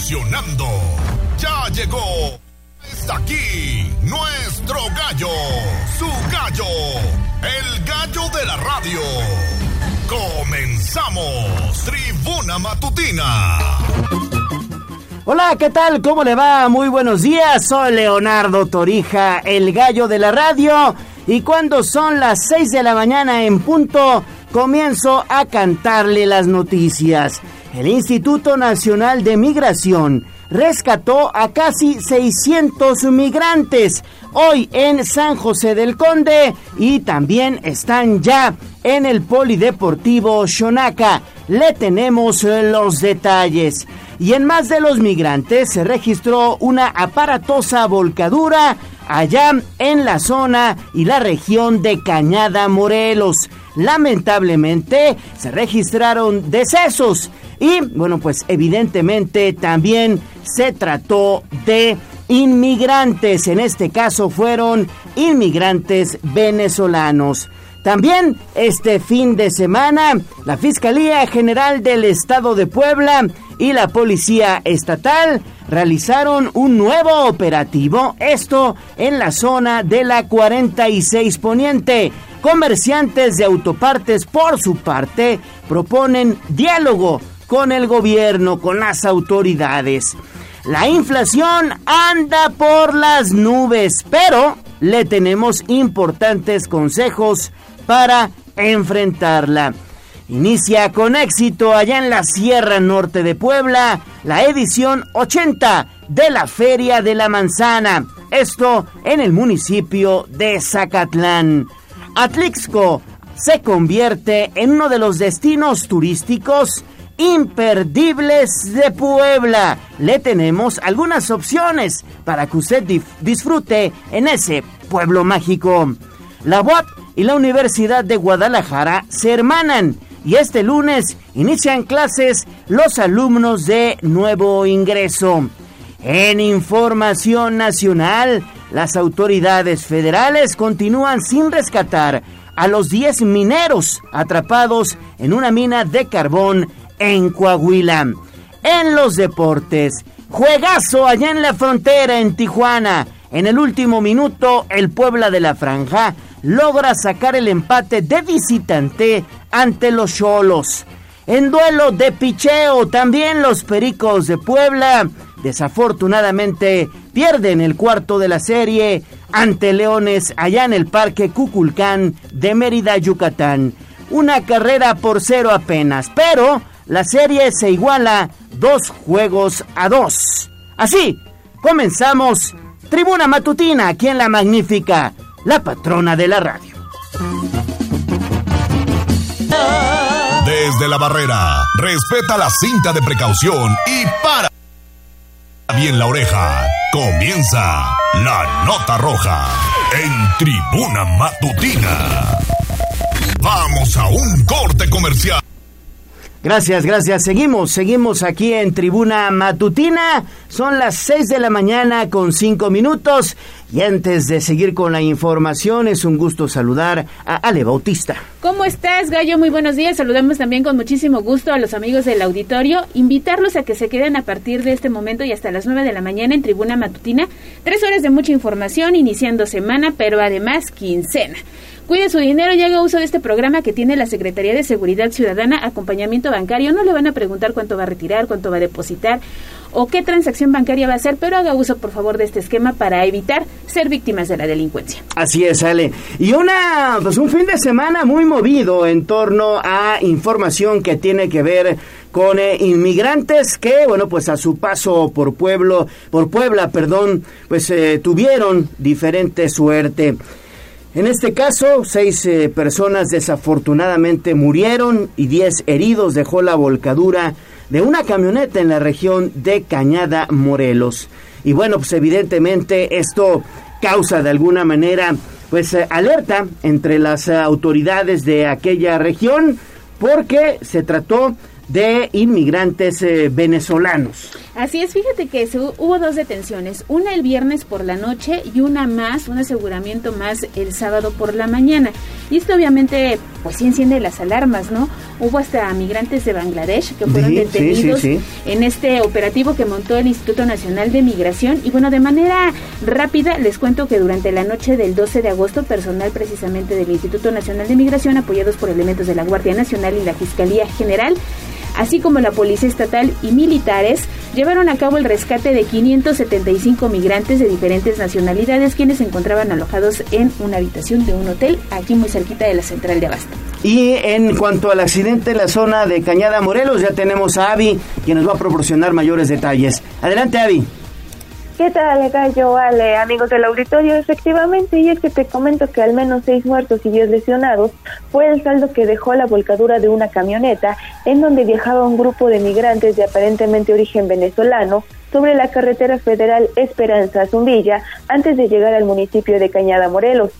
evolucionando. Ya llegó. Está aquí nuestro gallo. Su gallo. El gallo de la radio. Comenzamos. Tribuna Matutina. Hola, ¿qué tal? ¿Cómo le va? Muy buenos días. Soy Leonardo Torija, el gallo de la radio. Y cuando son las 6 de la mañana en punto, comienzo a cantarle las noticias. El Instituto Nacional de Migración rescató a casi 600 migrantes hoy en San José del Conde y también están ya en el Polideportivo Xonaca. Le tenemos los detalles. Y en más de los migrantes se registró una aparatosa volcadura allá en la zona y la región de Cañada Morelos. Lamentablemente se registraron decesos y bueno pues evidentemente también se trató de inmigrantes. En este caso fueron inmigrantes venezolanos. También este fin de semana, la Fiscalía General del Estado de Puebla y la Policía Estatal realizaron un nuevo operativo, esto en la zona de la 46 Poniente. Comerciantes de autopartes, por su parte, proponen diálogo con el gobierno, con las autoridades. La inflación anda por las nubes, pero le tenemos importantes consejos para enfrentarla. Inicia con éxito allá en la Sierra Norte de Puebla la edición 80 de la Feria de la Manzana, esto en el municipio de Zacatlán. Atlixco se convierte en uno de los destinos turísticos imperdibles de Puebla. Le tenemos algunas opciones para que usted disfrute en ese pueblo mágico. La UAP y la Universidad de Guadalajara se hermanan y este lunes inician clases los alumnos de nuevo ingreso. En información nacional, las autoridades federales continúan sin rescatar a los 10 mineros atrapados en una mina de carbón en Coahuila. En los deportes, juegazo allá en la frontera en Tijuana. En el último minuto, el Puebla de la Franja logra sacar el empate de visitante ante los Cholos. En duelo de picheo, también los Pericos de Puebla desafortunadamente pierden el cuarto de la serie ante Leones allá en el Parque Cuculcán de Mérida, Yucatán. Una carrera por cero apenas, pero la serie se iguala dos juegos a dos. Así, comenzamos Tribuna Matutina aquí en La Magnífica, la patrona de la radio. Desde la barrera, respeta la cinta de precaución y para bien la oreja. Comienza la nota roja en Tribuna Matutina. Vamos a un corte comercial. Gracias, gracias. Seguimos, seguimos aquí en Tribuna Matutina. Son las 6 de la mañana con 5 minutos. Y antes de seguir con la información, es un gusto saludar a Ale Bautista. ¿Cómo estás, Gallo? Muy buenos días. Saludamos también con muchísimo gusto a los amigos del auditorio. Invitarlos a que se queden a partir de este momento y hasta las 9 de la mañana en Tribuna Matutina. Tres horas de mucha información, iniciando semana, pero además quincena. Cuide su dinero y haga uso de este programa que tiene la Secretaría de Seguridad Ciudadana, acompañamiento bancario. No le van a preguntar cuánto va a retirar, cuánto va a depositar o qué transacción bancaria va a hacer, pero haga uso, por favor, de este esquema para evitar ser víctimas de la delincuencia. Así es, Ale. Y una, pues un fin de semana muy movido en torno a información que tiene que ver con eh, inmigrantes que, bueno, pues a su paso por pueblo, por Puebla, perdón, pues eh, tuvieron diferente suerte. En este caso, seis eh, personas desafortunadamente murieron y diez heridos dejó la volcadura de una camioneta en la región de Cañada, Morelos. Y bueno, pues evidentemente esto causa de alguna manera pues eh, alerta entre las autoridades de aquella región porque se trató de inmigrantes eh, venezolanos. Así es, fíjate que hubo dos detenciones, una el viernes por la noche y una más, un aseguramiento más el sábado por la mañana. Y esto obviamente pues sí enciende las alarmas, ¿no? Hubo hasta migrantes de Bangladesh que fueron detenidos en este operativo que montó el Instituto Nacional de Migración. Y bueno, de manera rápida les cuento que durante la noche del 12 de agosto, personal precisamente del Instituto Nacional de Migración, apoyados por elementos de la Guardia Nacional y la Fiscalía General, así como la Policía Estatal y militares, llevaron a cabo el rescate de 575 migrantes de diferentes nacionalidades quienes se encontraban alojados en una habitación de un hotel aquí muy cerquita de la central de Abasto. Y en cuanto al accidente en la zona de Cañada Morelos, ya tenemos a Avi, quien nos va a proporcionar mayores detalles. Adelante, Avi. ¿Qué tal, Gallo? Vale, amigos del auditorio, efectivamente, y es que te comento que al menos seis muertos y diez lesionados fue el saldo que dejó la volcadura de una camioneta en donde viajaba un grupo de migrantes de aparentemente origen venezolano sobre la carretera federal Esperanza Zumbilla antes de llegar al municipio de Cañada Morelos.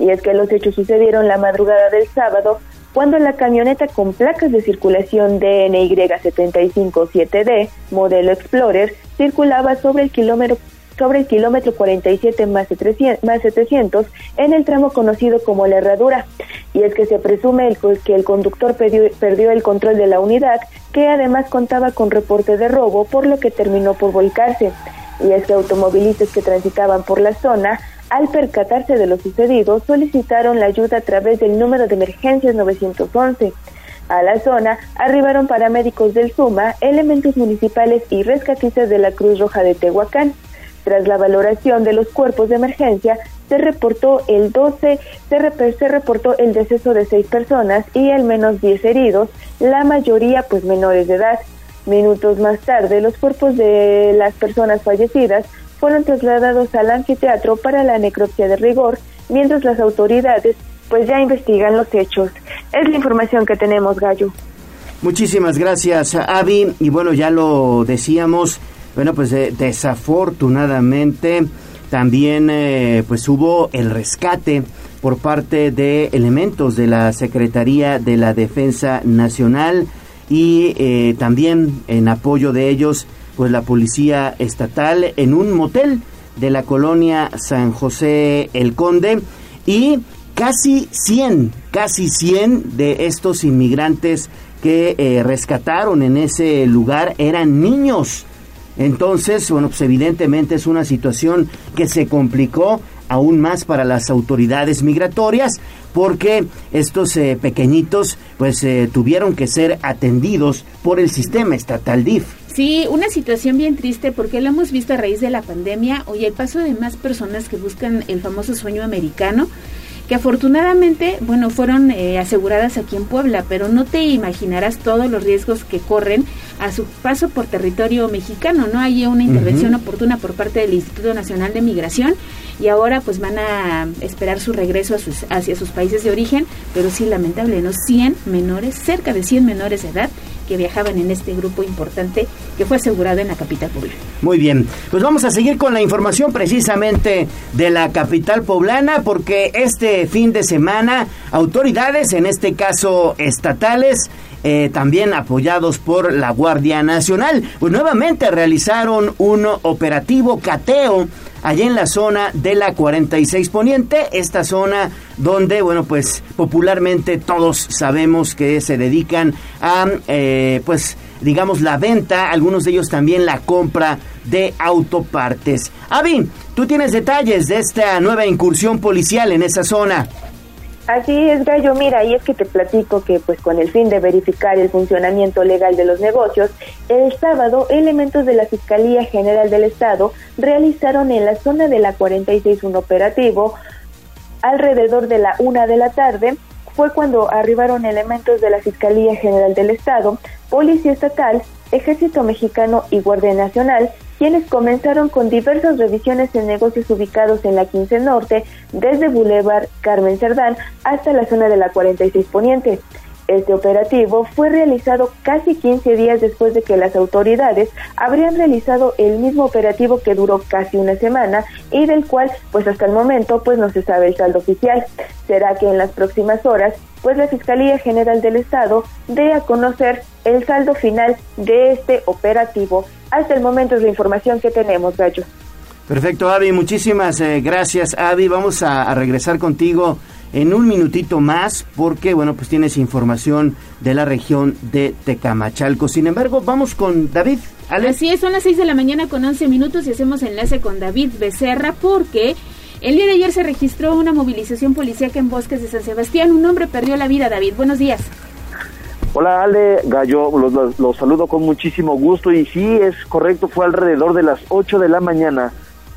Y es que los hechos sucedieron la madrugada del sábado cuando la camioneta con placas de circulación DNY757D, modelo Explorer, circulaba sobre el kilómetro sobre el kilómetro 47 más, 700 en el tramo conocido como la herradura. Y es que se presume que el conductor perdió, el control de la unidad, que además contaba con reporte de robo, por lo que terminó por volcarse. Y es que automovilistas que transitaban por la zona al percatarse de lo sucedido, solicitaron la ayuda a través del número de emergencias 911. A la zona arribaron paramédicos del SUMA, elementos municipales y rescatistas de la Cruz Roja de Tehuacán. Tras la valoración de los cuerpos de emergencia, se reportó el 12, se, reportó el deceso de seis personas y al menos 10 heridos, la mayoría pues menores de edad. Minutos más tarde, los cuerpos de las personas fallecidas fueron trasladados al anfiteatro para la necropsia de rigor, mientras las autoridades pues ya investigan los hechos. Es la información que tenemos, Gallo. Muchísimas gracias, Avi. Y bueno, ya lo decíamos, bueno, pues eh, desafortunadamente también eh, pues hubo el rescate por parte de elementos de la Secretaría de la Defensa Nacional y eh, también en apoyo de ellos pues la policía estatal en un motel de la colonia San José el Conde y casi 100, casi 100 de estos inmigrantes que eh, rescataron en ese lugar eran niños. Entonces, bueno, pues evidentemente es una situación que se complicó aún más para las autoridades migratorias porque estos eh, pequeñitos pues eh, tuvieron que ser atendidos por el sistema estatal DIF. Sí, una situación bien triste porque lo hemos visto a raíz de la pandemia. Hoy el paso de más personas que buscan el famoso sueño americano que afortunadamente, bueno, fueron eh, aseguradas aquí en Puebla, pero no te imaginarás todos los riesgos que corren a su paso por territorio mexicano, ¿no? Hay una intervención oportuna por parte del Instituto Nacional de Migración y ahora pues van a esperar su regreso a sus, hacia sus países de origen, pero sí lamentable, ¿no? 100 menores, cerca de 100 menores de edad que viajaban en este grupo importante que fue asegurado en la capital poblana. Muy bien, pues vamos a seguir con la información precisamente de la capital poblana porque este fin de semana autoridades, en este caso estatales, eh, también apoyados por la Guardia Nacional, pues nuevamente realizaron un operativo cateo allá en la zona de la 46 Poniente, esta zona donde, bueno, pues popularmente todos sabemos que se dedican a, eh, pues, digamos, la venta, algunos de ellos también la compra de autopartes. Avi, tú tienes detalles de esta nueva incursión policial en esa zona. Así es, Gallo. Mira, y es que te platico que, pues, con el fin de verificar el funcionamiento legal de los negocios, el sábado, elementos de la Fiscalía General del Estado realizaron en la zona de la 46 un operativo alrededor de la una de la tarde. Fue cuando arribaron elementos de la Fiscalía General del Estado, Policía Estatal, Ejército Mexicano y Guardia Nacional, quienes comenzaron con diversas revisiones en negocios ubicados en la 15 Norte, desde Boulevard Carmen Cerdán hasta la zona de la 46 Poniente. Este operativo fue realizado casi 15 días después de que las autoridades habrían realizado el mismo operativo que duró casi una semana y del cual pues hasta el momento pues no se sabe el saldo oficial. Será que en las próximas horas pues la Fiscalía General del Estado dé a conocer el saldo final de este operativo. Hasta el momento es la información que tenemos, Gallo. Perfecto, Avi, muchísimas eh, gracias, Avi. Vamos a regresar contigo en un minutito más porque, bueno, pues tienes información de la región de Tecamachalco. Sin embargo, vamos con David. Así es, son las 6 de la mañana con 11 minutos y hacemos enlace con David Becerra porque el día de ayer se registró una movilización policíaca en Bosques de San Sebastián. Un hombre perdió la vida, David. Buenos días. Hola Ale, Gallo, los, los, saludo con muchísimo gusto y sí, es correcto, fue alrededor de las 8 de la mañana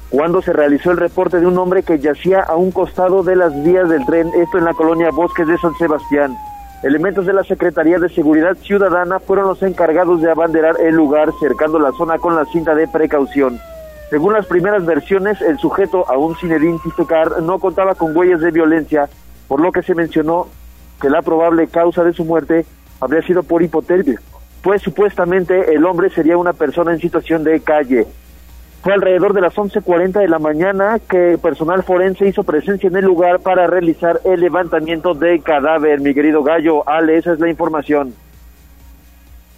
cuando se realizó el reporte de un hombre que yacía a un costado de las vías del tren, esto en la colonia Bosques de San Sebastián. Elementos de la Secretaría de Seguridad Ciudadana fueron los encargados de abanderar el lugar cercando la zona con la cinta de precaución. Según las primeras versiones, el sujeto, aún sin identificar, no contaba con huellas de violencia, por lo que se mencionó que la probable causa de su muerte habría sido por hipotermia, pues supuestamente el hombre sería una persona en situación de calle. Fue alrededor de las 11.40 de la mañana que personal forense hizo presencia en el lugar para realizar el levantamiento de cadáver. Mi querido Gallo, Ale, esa es la información.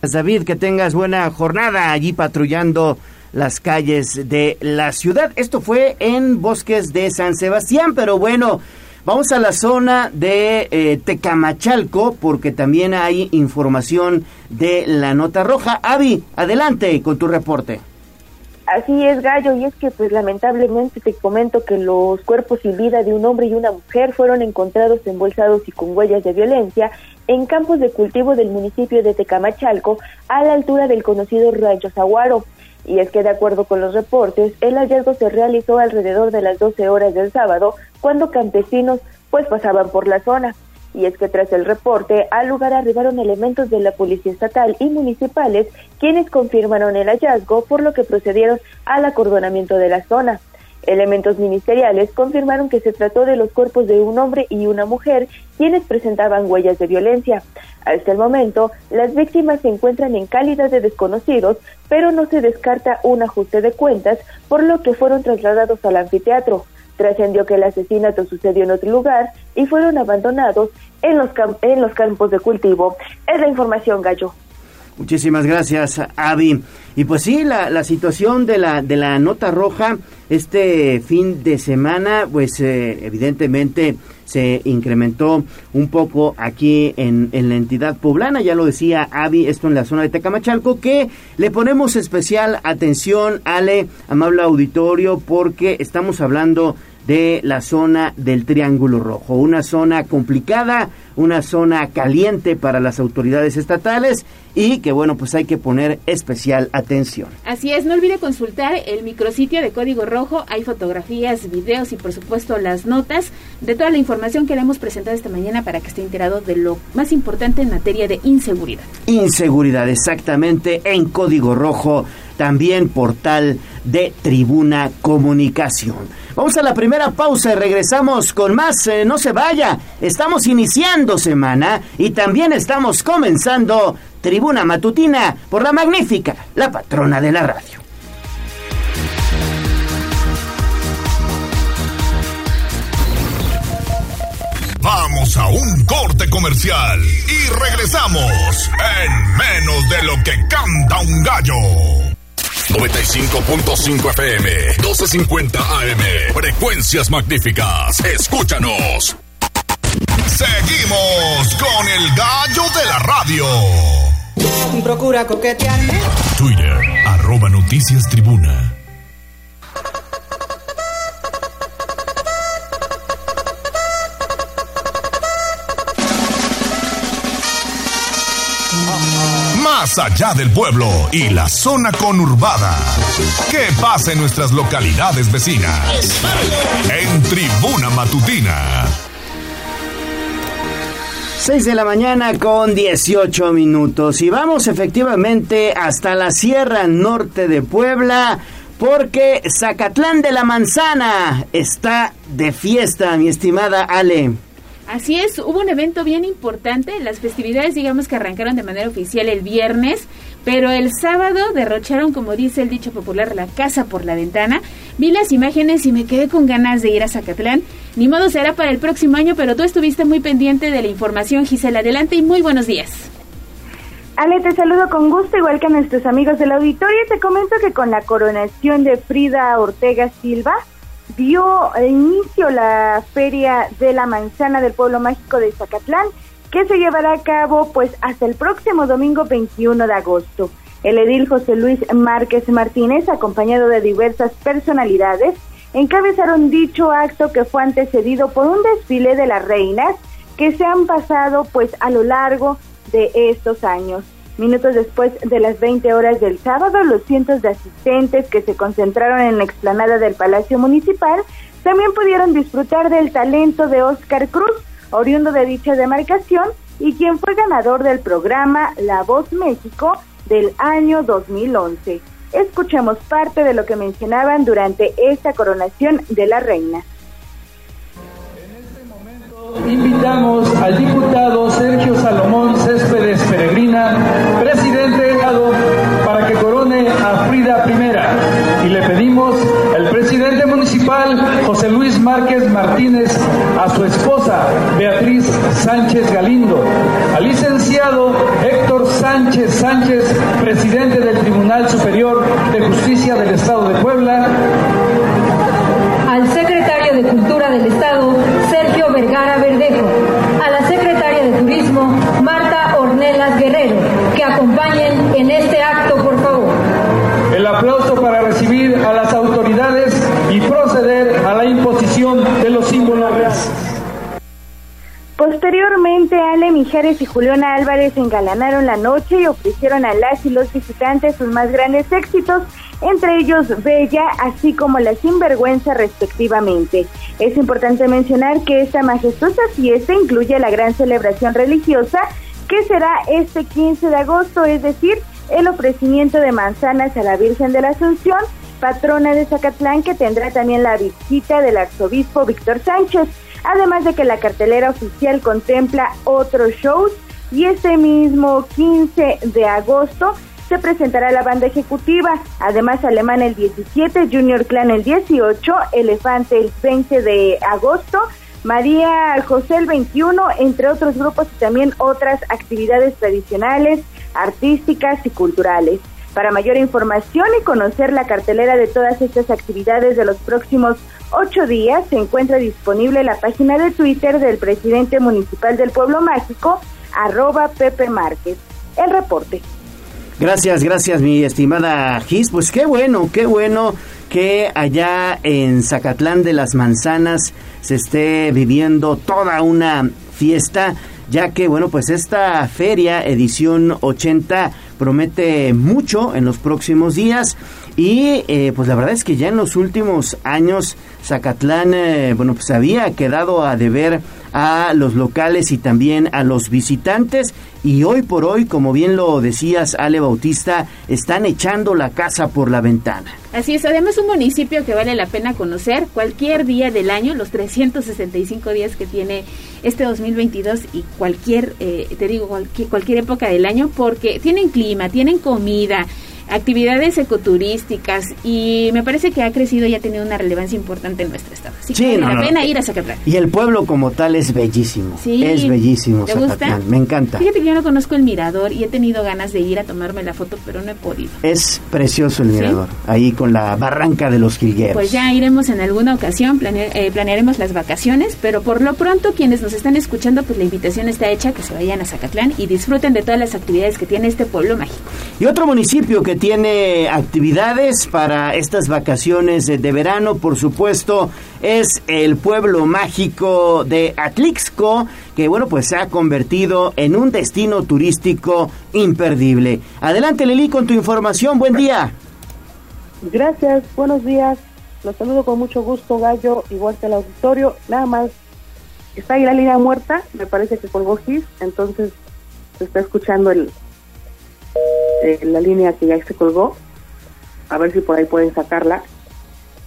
David, que tengas buena jornada allí patrullando las calles de la ciudad. Esto fue en Bosques de San Sebastián, pero bueno, vamos a la zona de eh, Tecamachalco porque también hay información de la nota roja. Avi, adelante con tu reporte. Así es, Gallo, y es que pues lamentablemente te comento que los cuerpos sin vida de un hombre y una mujer fueron encontrados embolsados y con huellas de violencia en campos de cultivo del municipio de Tecamachalco, a la altura del conocido Rancho Zaguaro. Y es que de acuerdo con los reportes, el hallazgo se realizó alrededor de las 12 horas del sábado, cuando campesinos pues pasaban por la zona y es que tras el reporte al lugar arribaron elementos de la Policía Estatal y municipales quienes confirmaron el hallazgo por lo que procedieron al acordonamiento de la zona. Elementos ministeriales confirmaron que se trató de los cuerpos de un hombre y una mujer quienes presentaban huellas de violencia. Hasta el momento, las víctimas se encuentran en calidad de desconocidos, pero no se descarta un ajuste de cuentas, por lo que fueron trasladados al anfiteatro. Trascendió que el asesinato sucedió en otro lugar y fueron abandonados en los, en los campos de cultivo. Es la información, Gallo. Muchísimas gracias, Avi. Y pues sí, la, la situación de la, de la nota roja este fin de semana, pues eh, evidentemente se incrementó un poco aquí en, en, la entidad poblana, ya lo decía Avi, esto en la zona de Tecamachalco, que le ponemos especial atención, Ale, amable auditorio, porque estamos hablando de la zona del Triángulo Rojo, una zona complicada, una zona caliente para las autoridades estatales y que bueno, pues hay que poner especial atención. Así es, no olvide consultar el micrositio de Código Rojo, hay fotografías, videos y por supuesto las notas de toda la información que le hemos presentado esta mañana para que esté enterado de lo más importante en materia de inseguridad. Inseguridad, exactamente, en Código Rojo también portal de Tribuna Comunicación. Vamos a la primera pausa y regresamos con más. Eh, no se vaya, estamos iniciando semana y también estamos comenzando Tribuna Matutina por la magnífica, la patrona de la radio. Vamos a un corte comercial y regresamos en menos de lo que canta un gallo. 95.5 FM, 1250 AM. Frecuencias magníficas. Escúchanos. Seguimos con el gallo de la radio. Procura coquetearme. Twitter, arroba noticias tribuna. Más allá del pueblo y la zona conurbada. ¿Qué pasa en nuestras localidades vecinas? En Tribuna Matutina. 6 de la mañana con 18 minutos y vamos efectivamente hasta la Sierra Norte de Puebla porque Zacatlán de la Manzana está de fiesta, mi estimada Ale. Así es, hubo un evento bien importante, las festividades digamos que arrancaron de manera oficial el viernes, pero el sábado derrocharon, como dice el dicho popular, la casa por la ventana. Vi las imágenes y me quedé con ganas de ir a Zacatlán. Ni modo será para el próximo año, pero tú estuviste muy pendiente de la información, Gisela. Adelante y muy buenos días. Ale, te saludo con gusto, igual que a nuestros amigos del auditorio. Te comento que con la coronación de Frida Ortega Silva, dio inicio la Feria de la Manzana del Pueblo Mágico de Zacatlán, que se llevará a cabo pues hasta el próximo domingo 21 de agosto. El edil José Luis Márquez Martínez, acompañado de diversas personalidades, encabezaron dicho acto que fue antecedido por un desfile de las reinas que se han pasado pues a lo largo de estos años. Minutos después de las 20 horas del sábado, los cientos de asistentes que se concentraron en la explanada del Palacio Municipal también pudieron disfrutar del talento de Oscar Cruz, oriundo de dicha demarcación y quien fue ganador del programa La Voz México del año 2011. Escuchemos parte de lo que mencionaban durante esta coronación de la reina. Invitamos al diputado Sergio Salomón Céspedes Peregrina, presidente delegado, para que corone a Frida I. Y le pedimos al presidente municipal José Luis Márquez Martínez, a su esposa Beatriz Sánchez Galindo, al licenciado Héctor Sánchez Sánchez, presidente del Tribunal Superior de Justicia del Estado de Puebla, acompañen en este acto, por favor. El aplauso para recibir a las autoridades y proceder a la imposición de los símbolos reales. Posteriormente, Ale Mijares y Juliana Álvarez engalanaron la noche y ofrecieron a las y los visitantes sus más grandes éxitos, entre ellos Bella, así como La Sinvergüenza respectivamente. Es importante mencionar que esta majestuosa fiesta incluye la gran celebración religiosa que será este 15 de agosto, es decir, el ofrecimiento de manzanas a la Virgen de la Asunción, patrona de Zacatlán, que tendrá también la visita del arzobispo Víctor Sánchez además de que la cartelera oficial contempla otros shows y este mismo 15 de agosto se presentará la banda ejecutiva, además Alemán el 17, Junior Clan el 18, Elefante el 20 de agosto, María José el 21, entre otros grupos y también otras actividades tradicionales, artísticas y culturales. Para mayor información y conocer la cartelera de todas estas actividades de los próximos ocho días se encuentra disponible la página de Twitter del presidente municipal del Pueblo Mágico, arroba Pepe Márquez. El reporte. Gracias, gracias mi estimada Gis. Pues qué bueno, qué bueno que allá en Zacatlán de las Manzanas se esté viviendo toda una fiesta, ya que bueno, pues esta feria edición 80 promete mucho en los próximos días. Y eh, pues la verdad es que ya en los últimos años Zacatlán, eh, bueno, pues había quedado a deber a los locales y también a los visitantes y hoy por hoy, como bien lo decías Ale Bautista, están echando la casa por la ventana. Así es, además un municipio que vale la pena conocer cualquier día del año, los 365 días que tiene este 2022 y cualquier, eh, te digo, cualquier, cualquier época del año, porque tienen clima, tienen comida, actividades ecoturísticas y me parece que ha crecido y ha tenido una relevancia importante en nuestro estado. Así que vale la pena ir a Zacatlán. Y el pueblo como tal es bellísimo. Sí. Es bellísimo ¿Te Gusta? Me encanta. Fíjate que yo no conozco el mirador y he tenido ganas de ir a tomarme la foto, pero no he podido. Es precioso el mirador, ahí con la barranca de los Jilgueros. Pues ya iremos en alguna ocasión, eh, planearemos las vacaciones, pero por lo pronto quienes nos están escuchando, pues la invitación está hecha que se vayan a Zacatlán y disfruten de todas las actividades que tiene este pueblo mágico. Y otro municipio que tiene actividades para estas vacaciones de verano, por supuesto, es el pueblo mágico de Atlixco, que bueno, pues se ha convertido en un destino turístico imperdible. Adelante Lili con tu información, buen día. Gracias, buenos días. Los saludo con mucho gusto, Gallo, igual que el auditorio. Nada más, está ahí la línea muerta, me parece que colgó GIS, entonces se está escuchando el, eh, la línea que ya se colgó. A ver si por ahí pueden sacarla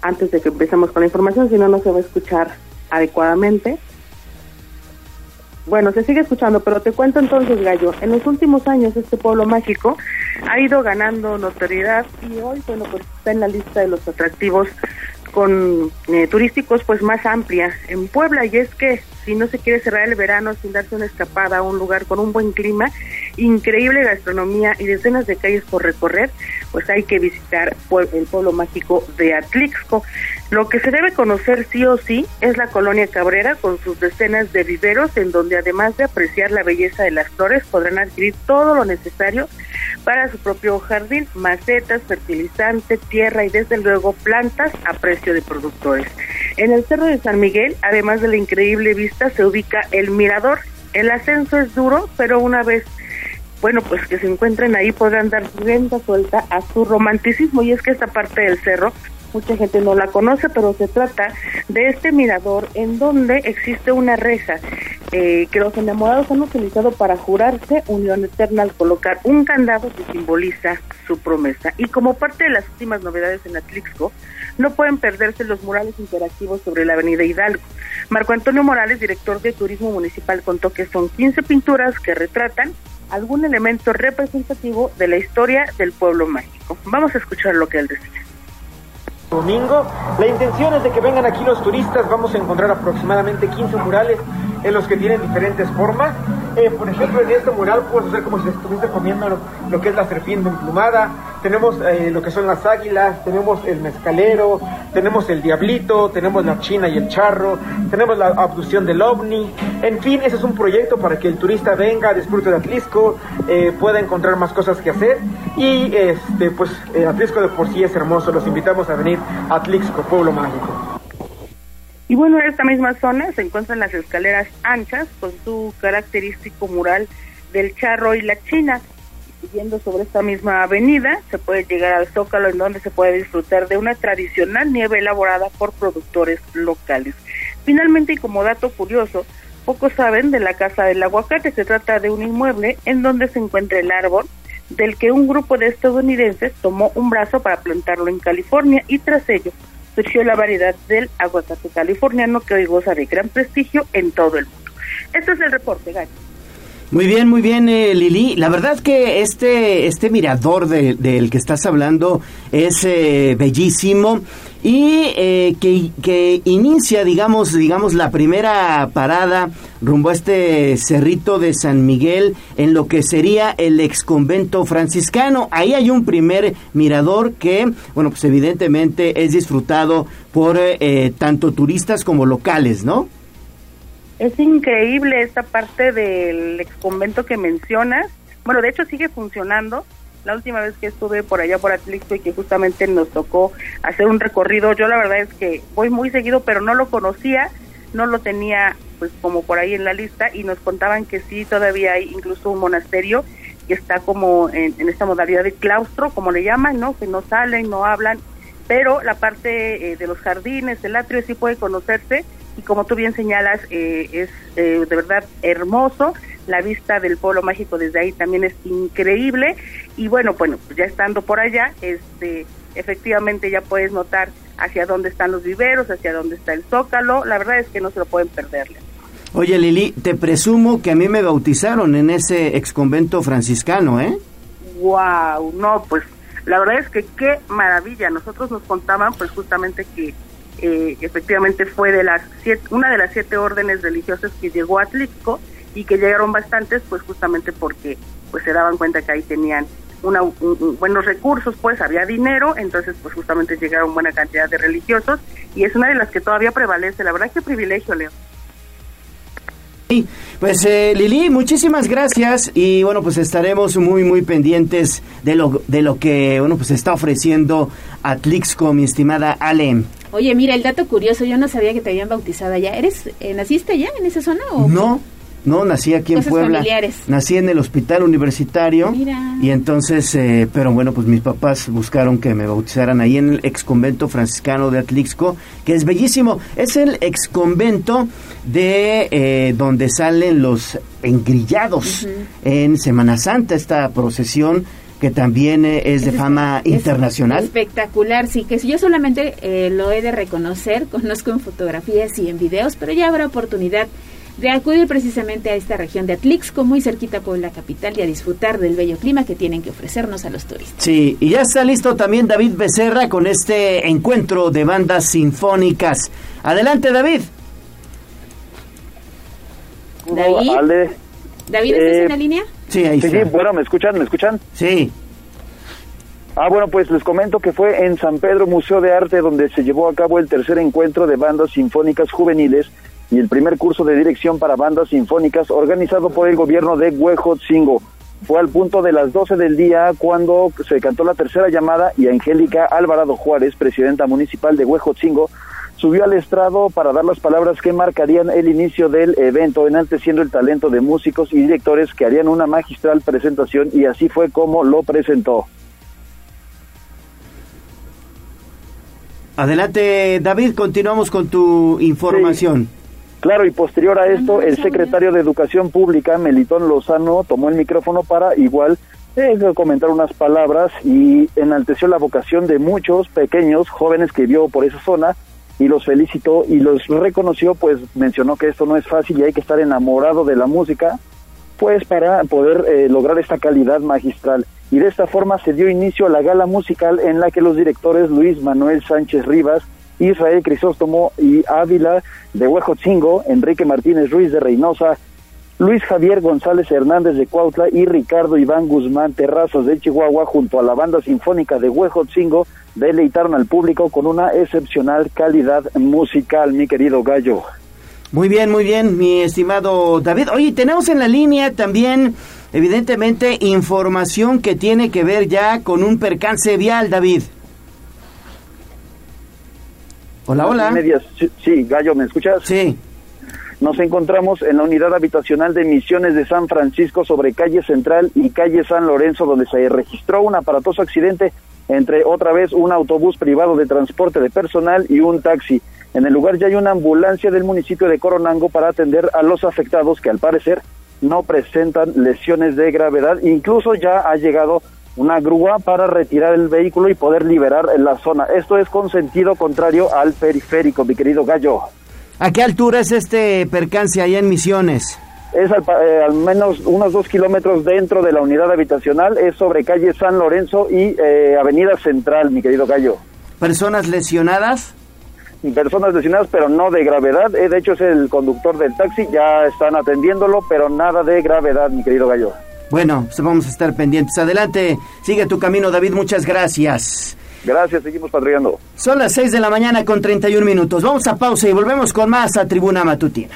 antes de que empecemos con la información, si no, no se va a escuchar adecuadamente. Bueno, se sigue escuchando, pero te cuento entonces, Gallo. En los últimos años este pueblo mágico ha ido ganando notoriedad y hoy, bueno, pues está en la lista de los atractivos con eh, turísticos pues más amplia en Puebla y es que si no se quiere cerrar el verano sin darse una escapada a un lugar con un buen clima, increíble gastronomía y decenas de calles por recorrer, pues hay que visitar el pueblo mágico de Atlixco. Lo que se debe conocer sí o sí es la colonia Cabrera con sus decenas de viveros en donde además de apreciar la belleza de las flores podrán adquirir todo lo necesario para su propio jardín, macetas, fertilizantes, tierra y desde luego plantas a precio de productores. En el Cerro de San Miguel, además de la increíble vista, se ubica el mirador. El ascenso es duro, pero una vez bueno, pues que se encuentren ahí podrán dar rienda suelta a su romanticismo y es que esta parte del cerro mucha gente no la conoce, pero se trata de este mirador en donde existe una reja eh, que los enamorados han utilizado para jurarse unión eterna al colocar un candado que simboliza su promesa. Y como parte de las últimas novedades en Atlixco, no pueden perderse los murales interactivos sobre la avenida Hidalgo. Marco Antonio Morales, director de Turismo Municipal, contó que son 15 pinturas que retratan algún elemento representativo de la historia del pueblo mágico. Vamos a escuchar lo que él decía domingo. La intención es de que vengan aquí los turistas, vamos a encontrar aproximadamente 15 murales en los que tienen diferentes formas. Eh, por ejemplo, en este mural puedes hacer como si estuviese comiendo lo, que es la serpiente emplumada. Tenemos eh, lo que son las águilas, tenemos el mezcalero, tenemos el diablito, tenemos la china y el charro, tenemos la abducción del ovni. En fin, ese es un proyecto para que el turista venga, disfrute de Atlisco, eh, pueda encontrar más cosas que hacer. Y este, pues Atlisco de por sí es hermoso, los invitamos a venir Atlixco, pueblo mágico. Y bueno, en esta misma zona se encuentran las escaleras anchas con su característico mural del charro y la china. Siguiendo sobre esta misma avenida se puede llegar al Zócalo en donde se puede disfrutar de una tradicional nieve elaborada por productores locales. Finalmente y como dato curioso, pocos saben de la Casa del Aguacate. Se trata de un inmueble en donde se encuentra el árbol del que un grupo de estadounidenses tomó un brazo para plantarlo en California y tras ello surgió la variedad del aguacate californiano que hoy goza de gran prestigio en todo el mundo. Este es el reporte, Gaby. Muy bien, muy bien, eh, Lili. La verdad que este, este mirador del que estás hablando es eh, bellísimo y eh, que, que, inicia, digamos, digamos, la primera parada rumbo a este cerrito de San Miguel en lo que sería el ex convento franciscano. Ahí hay un primer mirador que, bueno, pues evidentemente es disfrutado por tanto turistas como locales, ¿no? Es increíble esta parte del ex convento que mencionas. Bueno, de hecho sigue funcionando. La última vez que estuve por allá por Atlixco y que justamente nos tocó hacer un recorrido, yo la verdad es que voy muy seguido, pero no lo conocía, no lo tenía pues como por ahí en la lista y nos contaban que sí, todavía hay incluso un monasterio que está como en, en esta modalidad de claustro, como le llaman, ¿no? Que no salen, no hablan, pero la parte eh, de los jardines, el atrio sí puede conocerse y como tú bien señalas, eh, es eh, de verdad hermoso. La vista del pueblo mágico desde ahí también es increíble. Y bueno, bueno, pues ya estando por allá, este, efectivamente ya puedes notar hacia dónde están los viveros, hacia dónde está el zócalo. La verdad es que no se lo pueden perderle. Oye Lili, te presumo que a mí me bautizaron en ese ex convento franciscano, ¿eh? Wow, no, pues la verdad es que qué maravilla. Nosotros nos contaban pues justamente que eh, efectivamente fue de las una de las siete órdenes religiosas que llegó a Atlixco y que llegaron bastantes pues justamente porque pues se daban cuenta que ahí tenían una, buenos recursos, pues había dinero, entonces pues justamente llegaron buena cantidad de religiosos y es una de las que todavía prevalece. La verdad que privilegio, Leo. Pues eh, Lili, muchísimas gracias y bueno, pues estaremos muy muy pendientes de lo de lo que bueno, pues está ofreciendo Atlixco, mi estimada Ale. Oye, mira, el dato curioso, yo no sabía que te habían bautizado allá. ¿Eres eh, naciste allá en esa zona o No. No, nací aquí en Puebla. Nací en el hospital universitario. Mira. Y entonces, eh, pero bueno, pues mis papás buscaron que me bautizaran ahí en el ex convento franciscano de Atlixco, que es bellísimo. Es el ex convento de eh, donde salen los engrillados en Semana Santa, esta procesión que también eh, es de fama internacional. Espectacular, sí, que yo solamente lo he de reconocer, conozco en fotografías y en videos, pero ya habrá oportunidad de acudir precisamente a esta región de Atlixco, muy cerquita por la capital, y a disfrutar del bello clima que tienen que ofrecernos a los turistas. Sí, y ya está listo también David Becerra con este encuentro de bandas sinfónicas. Adelante, David. David. David, ¿estás Eh, en la línea? Sí, ahí sí, sí, está. bueno, ¿me escuchan? ¿Me escuchan? Sí. Ah, bueno, pues les comento que fue en San Pedro Museo de Arte donde se llevó a cabo el tercer encuentro de bandas sinfónicas juveniles y el primer curso de dirección para bandas sinfónicas organizado por el gobierno de Huejotzingo. Fue al punto de las 12 del día cuando se cantó la tercera llamada y Angélica Alvarado Juárez, presidenta municipal de Huejotzingo, subió al estrado para dar las palabras que marcarían el inicio del evento, enalteciendo el talento de músicos y directores que harían una magistral presentación y así fue como lo presentó. Adelante, David, continuamos con tu información. Claro, y posterior a esto, el secretario de Educación Pública, Melitón Lozano, tomó el micrófono para igual eh, comentar unas palabras y enalteció la vocación de muchos pequeños jóvenes que vio por esa zona y los felicitó y los reconoció, pues mencionó que esto no es fácil y hay que estar enamorado de la música, pues para poder eh, lograr esta calidad magistral. Y de esta forma se dio inicio a la gala musical en la que los directores Luis Manuel Sánchez Rivas, Israel Crisóstomo y Ávila de Huejotzingo, Enrique Martínez Ruiz de Reynosa, Luis Javier González Hernández de Cuautla y Ricardo Iván Guzmán Terrazas de Chihuahua junto a la banda sinfónica de Huejotzingo deleitaron al público con una excepcional calidad musical, mi querido gallo. Muy bien, muy bien, mi estimado David. Oye, tenemos en la línea también, evidentemente, información que tiene que ver ya con un percance vial, David. Hola, hola. Sí, gallo, ¿me escuchas? Sí. Nos encontramos en la unidad habitacional de Misiones de San Francisco sobre calle Central y calle San Lorenzo, donde se registró un aparatoso accidente entre otra vez un autobús privado de transporte de personal y un taxi. En el lugar ya hay una ambulancia del municipio de Coronango para atender a los afectados que al parecer no presentan lesiones de gravedad. Incluso ya ha llegado una grúa para retirar el vehículo y poder liberar la zona. Esto es con sentido contrario al periférico, mi querido Gallo. ¿A qué altura es este percance allá en Misiones? Es al, eh, al menos unos dos kilómetros dentro de la unidad habitacional, es sobre calle San Lorenzo y eh, Avenida Central, mi querido Gallo. ¿Personas lesionadas? Personas lesionadas, pero no de gravedad. Eh, de hecho, es el conductor del taxi, ya están atendiéndolo, pero nada de gravedad, mi querido Gallo. Bueno, pues vamos a estar pendientes. Adelante, sigue tu camino, David, muchas gracias. Gracias, seguimos patrullando. Son las 6 de la mañana con 31 minutos. Vamos a pausa y volvemos con más a Tribuna Matutina.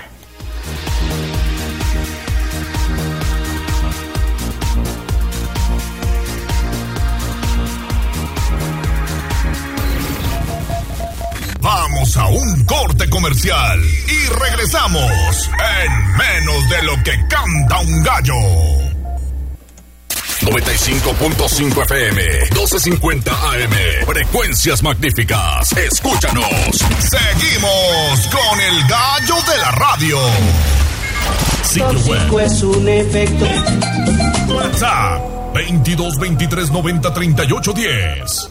Vamos a un corte comercial y regresamos en menos de lo que canta un gallo. 95.5 FM, 12.50 AM, frecuencias magníficas. Escúchanos. Seguimos con el gallo de la radio. Sitio web. es un efecto. WhatsApp 22 23 90 38 10.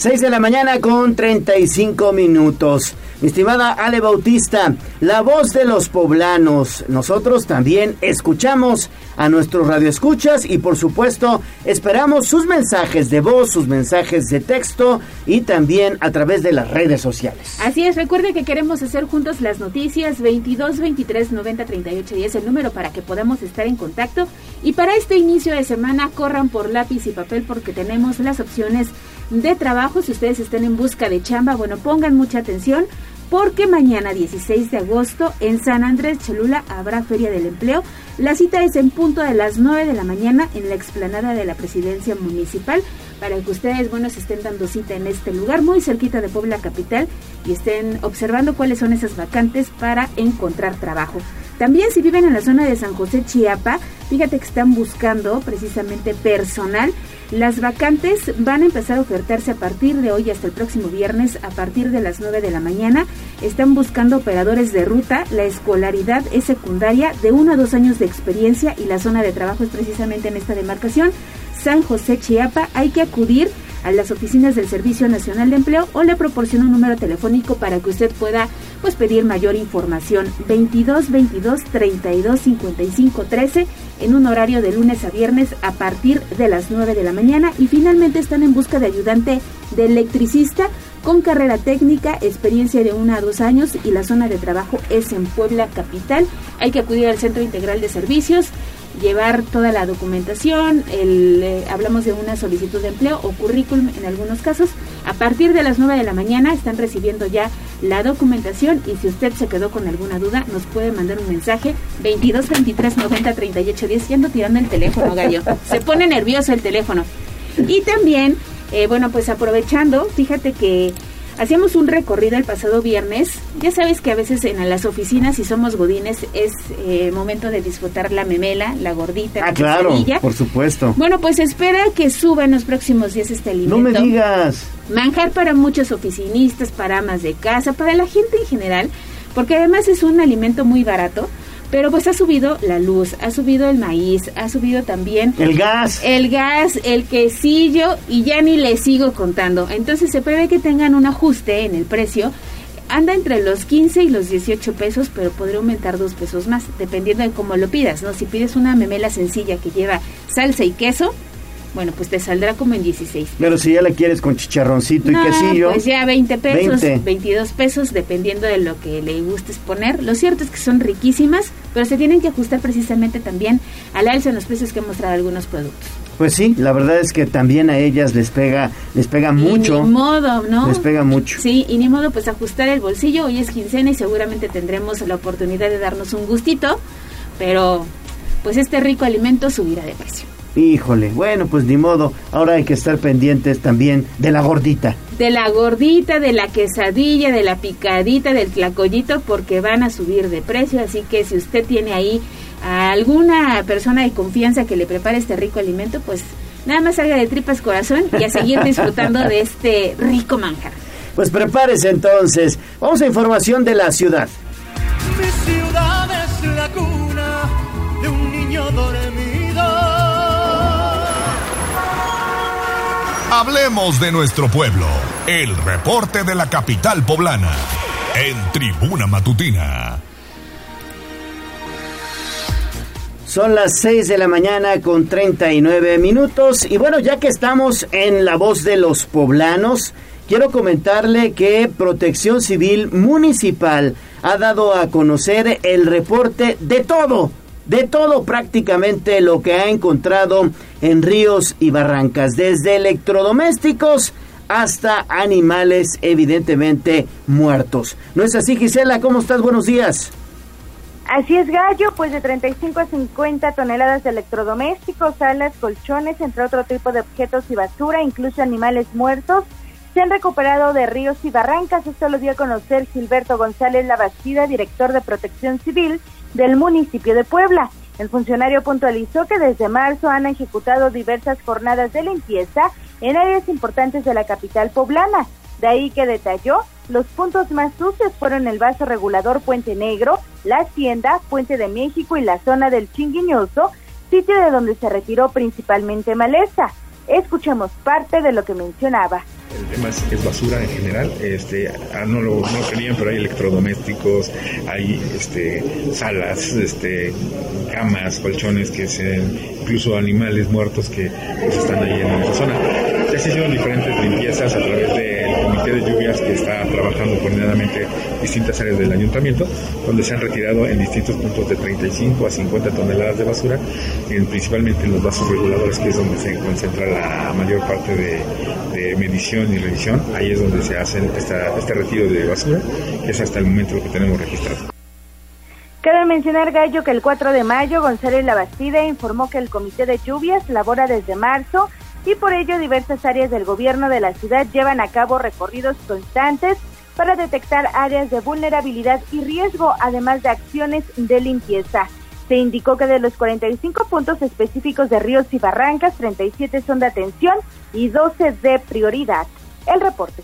6 de la mañana con 35 minutos. Mi estimada Ale Bautista, la voz de los poblanos. Nosotros también escuchamos a nuestros radioescuchas y por supuesto esperamos sus mensajes de voz, sus mensajes de texto y también a través de las redes sociales. Así es, recuerde que queremos hacer juntos las noticias 22 23 90 38 10 el número para que podamos estar en contacto y para este inicio de semana corran por lápiz y papel porque tenemos las opciones de trabajo si ustedes están en busca de chamba, bueno, pongan mucha atención porque mañana 16 de agosto en San Andrés Cholula habrá Feria del Empleo. La cita es en punto de las 9 de la mañana en la explanada de la Presidencia Municipal para que ustedes, bueno, se estén dando cita en este lugar muy cerquita de Puebla Capital y estén observando cuáles son esas vacantes para encontrar trabajo. También si viven en la zona de San José Chiapa, fíjate que están buscando precisamente personal. Las vacantes van a empezar a ofertarse a partir de hoy hasta el próximo viernes a partir de las 9 de la mañana. Están buscando operadores de ruta. La escolaridad es secundaria de uno a dos años de experiencia y la zona de trabajo es precisamente en esta demarcación. San José Chiapa. Hay que acudir a las oficinas del Servicio Nacional de Empleo o le proporciono un número telefónico para que usted pueda pues pedir mayor información 22 22 32 55 13 en un horario de lunes a viernes a partir de las 9 de la mañana y finalmente están en busca de ayudante de electricista con carrera técnica, experiencia de uno a dos años y la zona de trabajo es en Puebla Capital. Hay que acudir al Centro Integral de Servicios llevar toda la documentación, eh, hablamos de una solicitud de empleo o currículum en algunos casos. A partir de las 9 de la mañana están recibiendo ya la documentación y si usted se quedó con alguna duda nos puede mandar un mensaje 22 23 90 38 10 y ando tirando el teléfono gallo. Se pone nervioso el teléfono. Y también eh, bueno pues aprovechando fíjate que Hacíamos un recorrido el pasado viernes. Ya sabes que a veces en las oficinas, si somos godines, es eh, momento de disfrutar la memela, la gordita. Ah, claro, por supuesto. Bueno, pues espera que suba en los próximos días este alimento. No me digas. Manjar para muchos oficinistas, para amas de casa, para la gente en general, porque además es un alimento muy barato. Pero pues ha subido la luz, ha subido el maíz, ha subido también... El gas. El gas, el quesillo y ya ni le sigo contando. Entonces se prevé que tengan un ajuste en el precio. Anda entre los 15 y los 18 pesos, pero podría aumentar dos pesos más, dependiendo de cómo lo pidas, ¿no? Si pides una memela sencilla que lleva salsa y queso, bueno, pues te saldrá como en 16. Pero si ya la quieres con chicharroncito y quesillo. Pues ya 20 pesos, 22 pesos, dependiendo de lo que le gustes poner. Lo cierto es que son riquísimas, pero se tienen que ajustar precisamente también al alza en los precios que han mostrado algunos productos. Pues sí, la verdad es que también a ellas les pega, les pega mucho. Ni modo, ¿no? Les pega mucho. Sí, y ni modo, pues ajustar el bolsillo. Hoy es quincena y seguramente tendremos la oportunidad de darnos un gustito, pero pues este rico alimento subirá de precio. Híjole, bueno, pues ni modo. Ahora hay que estar pendientes también de la gordita. De la gordita, de la quesadilla, de la picadita, del tlacoyito, porque van a subir de precio. Así que si usted tiene ahí a alguna persona de confianza que le prepare este rico alimento, pues nada más salga de tripas corazón y a seguir disfrutando de este rico manjar. Pues prepárese entonces. Vamos a información de la ciudad. Mi ciudad es la cuna de un niño Hablemos de nuestro pueblo. El reporte de la capital poblana. En Tribuna Matutina. Son las 6 de la mañana con 39 minutos. Y bueno, ya que estamos en la voz de los poblanos, quiero comentarle que Protección Civil Municipal ha dado a conocer el reporte de todo de todo prácticamente lo que ha encontrado en ríos y barrancas, desde electrodomésticos hasta animales evidentemente muertos. ¿No es así, Gisela? ¿Cómo estás? Buenos días. Así es, Gallo, pues de 35 a 50 toneladas de electrodomésticos, salas, colchones, entre otro tipo de objetos y basura, incluso animales muertos, se han recuperado de ríos y barrancas. Esto lo dio a conocer Gilberto González Labastida, director de Protección Civil, del municipio de Puebla. El funcionario puntualizó que desde marzo han ejecutado diversas jornadas de limpieza en áreas importantes de la capital poblana. De ahí que detalló, los puntos más sucios fueron el vaso regulador Puente Negro, la Hacienda, Puente de México y la zona del Chinguiñoso, sitio de donde se retiró principalmente maleza. Escuchemos parte de lo que mencionaba. El tema es, basura en general, este, ah, no, lo, no creían, pero hay electrodomésticos, hay este, salas, este, camas, colchones, que se, incluso animales muertos que pues, están ahí en esa zona. Ya se hicieron diferentes limpiezas a través del comité de lluvias que está trabajando coordinadamente distintas áreas del ayuntamiento, donde se han retirado en distintos puntos de 35 a 50 toneladas de basura, principalmente en los vasos reguladores, que es donde se concentra la mayor parte de, de medición y revisión, ahí es donde se hace este retiro de basura, que es hasta el momento lo que tenemos registrado. Cabe mencionar, Gallo, que el 4 de mayo González Labastida informó que el Comité de Lluvias labora desde marzo y por ello diversas áreas del gobierno de la ciudad llevan a cabo recorridos constantes para detectar áreas de vulnerabilidad y riesgo, además de acciones de limpieza. Se indicó que de los 45 puntos específicos de ríos y barrancas, 37 son de atención y 12 de prioridad. El reporte.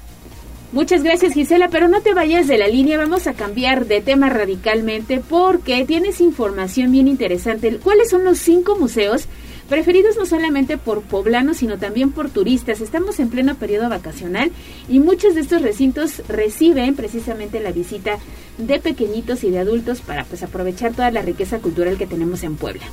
Muchas gracias Gisela, pero no te vayas de la línea, vamos a cambiar de tema radicalmente porque tienes información bien interesante. ¿Cuáles son los cinco museos preferidos no solamente por poblanos, sino también por turistas. Estamos en pleno periodo vacacional y muchos de estos recintos reciben precisamente la visita de pequeñitos y de adultos para pues aprovechar toda la riqueza cultural que tenemos en Puebla.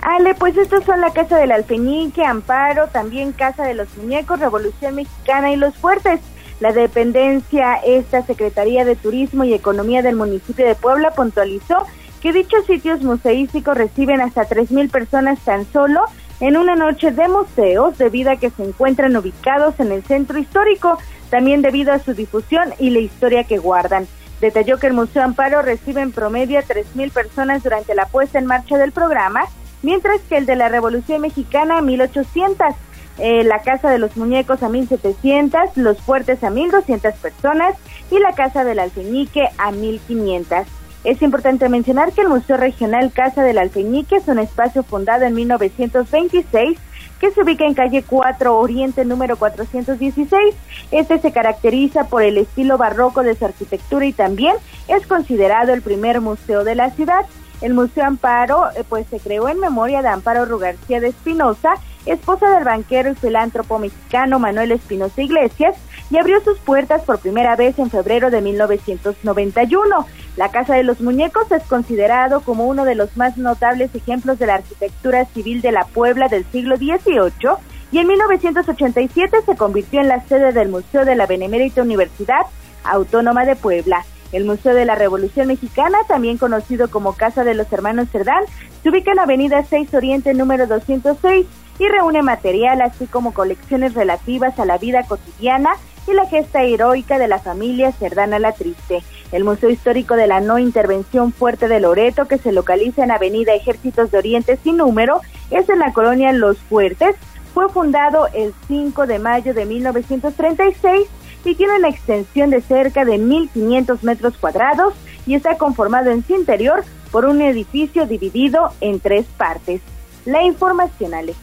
Ale, pues estos son la Casa del Alfeñique, Amparo, también Casa de los Muñecos, Revolución Mexicana y Los Fuertes. La dependencia, esta Secretaría de Turismo y Economía del municipio de Puebla puntualizó que dichos sitios museísticos reciben hasta 3.000 personas tan solo en una noche de museos debido a que se encuentran ubicados en el centro histórico, también debido a su difusión y la historia que guardan. Detalló que el Museo Amparo recibe en promedio a 3.000 personas durante la puesta en marcha del programa, mientras que el de la Revolución Mexicana a 1.800, eh, la Casa de los Muñecos a 1.700, los Fuertes a 1.200 personas y la Casa del Alfeñique a 1.500. Es importante mencionar que el Museo Regional Casa del Alfeñique es un espacio fundado en 1926 que se ubica en calle 4 Oriente número 416. Este se caracteriza por el estilo barroco de su arquitectura y también es considerado el primer museo de la ciudad. El Museo Amparo eh, pues se creó en memoria de Amparo Rugarcía de Espinosa, esposa del banquero y filántropo mexicano Manuel Espinosa Iglesias, y abrió sus puertas por primera vez en febrero de 1991. La Casa de los Muñecos es considerado como uno de los más notables ejemplos de la arquitectura civil de la Puebla del siglo XVIII y en 1987 se convirtió en la sede del Museo de la Benemérita Universidad Autónoma de Puebla. El Museo de la Revolución Mexicana, también conocido como Casa de los Hermanos Cerdán, se ubica en Avenida 6 Oriente número 206 y reúne material así como colecciones relativas a la vida cotidiana y la gesta heroica de la familia Cerdana la Triste. El Museo Histórico de la No Intervención Fuerte de Loreto, que se localiza en Avenida Ejércitos de Oriente sin número, es en la colonia Los Fuertes. Fue fundado el 5 de mayo de 1936 y tiene una extensión de cerca de 1.500 metros cuadrados y está conformado en su interior por un edificio dividido en tres partes. La información, Alex.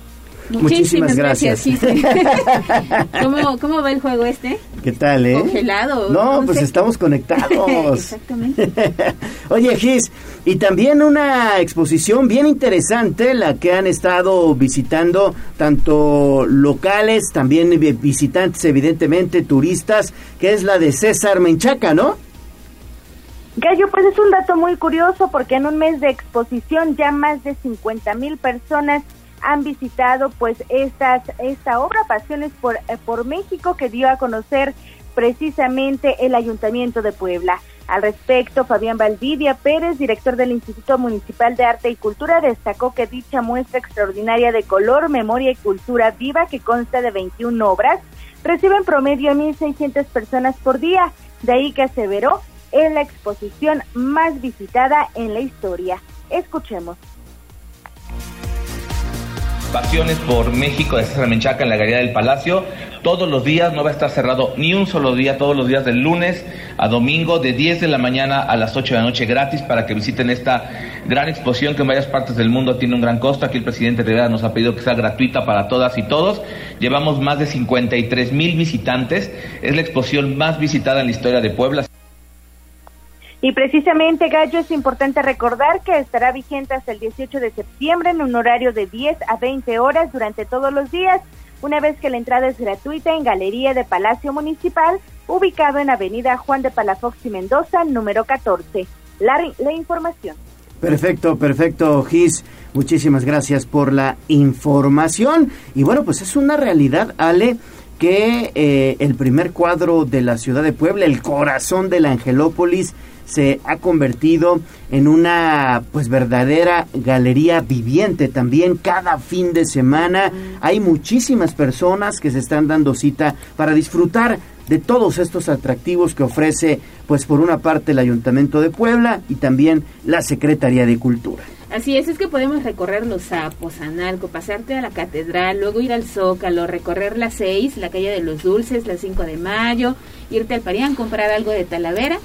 Muchísimas, gracias. ¿Cómo, va el juego este? ¿Qué tal, eh? Congelado. No, pues estamos conectados. Exactamente. Oye, Gis, y también una exposición bien interesante, la que han estado visitando tanto locales, también visitantes, evidentemente, turistas, que es la de César Menchaca, ¿no? Gallo, pues es un dato muy curioso porque en un mes de exposición ya más de 50 mil personas han visitado pues estas, esta obra Pasiones por, eh, por México que dio a conocer precisamente el Ayuntamiento de Puebla. Al respecto, Fabián Valdivia Pérez, director del Instituto Municipal de Arte y Cultura, destacó que dicha muestra extraordinaria de color, memoria y cultura viva, que consta de 21 obras, recibe en promedio 1.600 personas por día. De ahí que aseveró es la exposición más visitada en la historia. Escuchemos. Pasiones por México de César Menchaca en la Galería del Palacio. Todos los días, no va a estar cerrado ni un solo día, todos los días del lunes a domingo, de 10 de la mañana a las 8 de la noche, gratis para que visiten esta gran exposición que en varias partes del mundo tiene un gran costo. Aquí el presidente Rivera nos ha pedido que sea gratuita para todas y todos. Llevamos más de 53 mil visitantes. Es la exposición más visitada en la historia de Puebla. Y precisamente, Gallo, es importante recordar que estará vigente hasta el 18 de septiembre en un horario de 10 a 20 horas durante todos los días, una vez que la entrada es gratuita en Galería de Palacio Municipal, ubicado en Avenida Juan de Palafox y Mendoza, número 14. La, la información. Perfecto, perfecto, Gis. Muchísimas gracias por la información. Y bueno, pues es una realidad, Ale, que eh, el primer cuadro de la ciudad de Puebla, el corazón de la Angelópolis, se ha convertido en una pues verdadera galería viviente también cada fin de semana hay muchísimas personas que se están dando cita para disfrutar de todos estos atractivos que ofrece, pues por una parte el Ayuntamiento de Puebla y también la Secretaría de Cultura. Así es, es que podemos recorrer los sapos, Analco, pasarte a la catedral, luego ir al Zócalo, recorrer la 6, la calle de los Dulces, la 5 de mayo, irte al Parián, comprar algo de Talavera.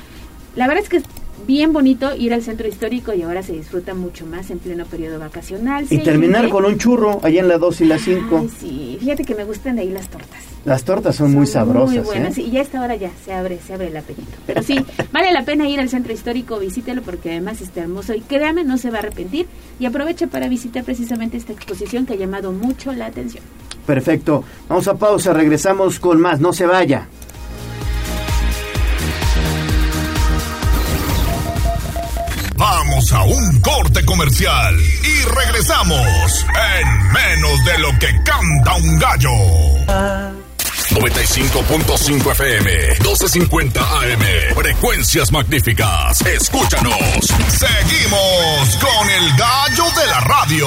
La verdad es que bien bonito ir al centro histórico y ahora se disfruta mucho más en pleno periodo vacacional. Y terminar con un churro allá en la 2 y la 5. Sí, fíjate que me gustan ahí las tortas. Las tortas son, muy sabrosas. Muy buenas, ¿eh? y ya a esta hora ya se abre, se abre el apetito. Pero sí, vale la pena ir al centro histórico, visítelo porque además está hermoso y créame, no se va a arrepentir. Y aprovecha para visitar precisamente esta exposición que ha llamado mucho la atención. Perfecto, vamos a pausa, regresamos con más, no se vaya. Vamos a un corte comercial y regresamos en menos de lo que canta un gallo. 95.5 FM, 12.50 AM, frecuencias magníficas. Escúchanos. Seguimos con el gallo de la radio.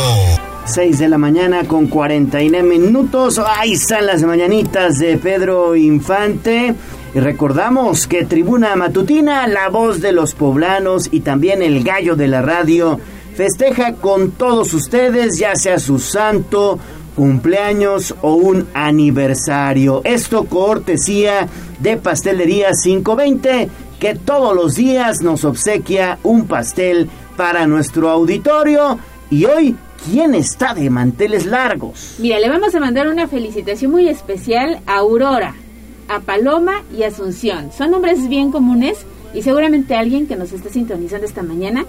6 de la mañana con 49 minutos. Ahí están las mañanitas de Pedro Infante. Y recordamos que Tribuna Matutina, la voz de los poblanos y también el gallo de la radio, festeja con todos ustedes, ya sea su santo, cumpleaños o un aniversario. Esto cortesía de Pastelería 520, que todos los días nos obsequia un pastel para nuestro auditorio. Y hoy ¿Quién está de manteles largos? Mira, le vamos a mandar una felicitación muy especial a Aurora, a Paloma y Asunción. Son nombres bien comunes y seguramente alguien que nos esté sintonizando esta mañana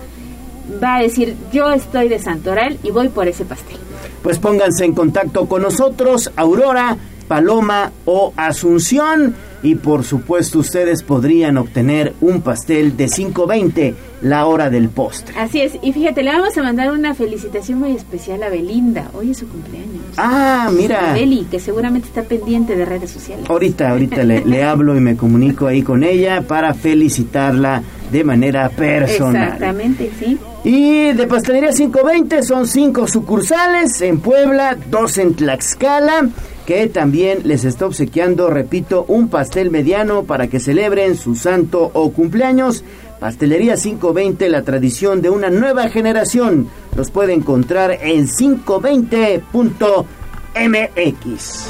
va a decir, yo estoy de Santoral y voy por ese pastel. Pues pónganse en contacto con nosotros, Aurora, Paloma o Asunción. Y por supuesto ustedes podrían obtener un pastel de 5.20 la hora del postre. Así es, y fíjate, le vamos a mandar una felicitación muy especial a Belinda. Hoy es su cumpleaños. Ah, mira. Beli, que seguramente está pendiente de redes sociales. Ahorita, ahorita le, le hablo y me comunico ahí con ella para felicitarla de manera personal. Exactamente, sí. Y de Pastelería 520 son cinco sucursales en Puebla, dos en Tlaxcala, que también les está obsequiando, repito, un pastel mediano para que celebren su santo o cumpleaños. Pastelería 520, la tradición de una nueva generación. Los puede encontrar en 520.mx.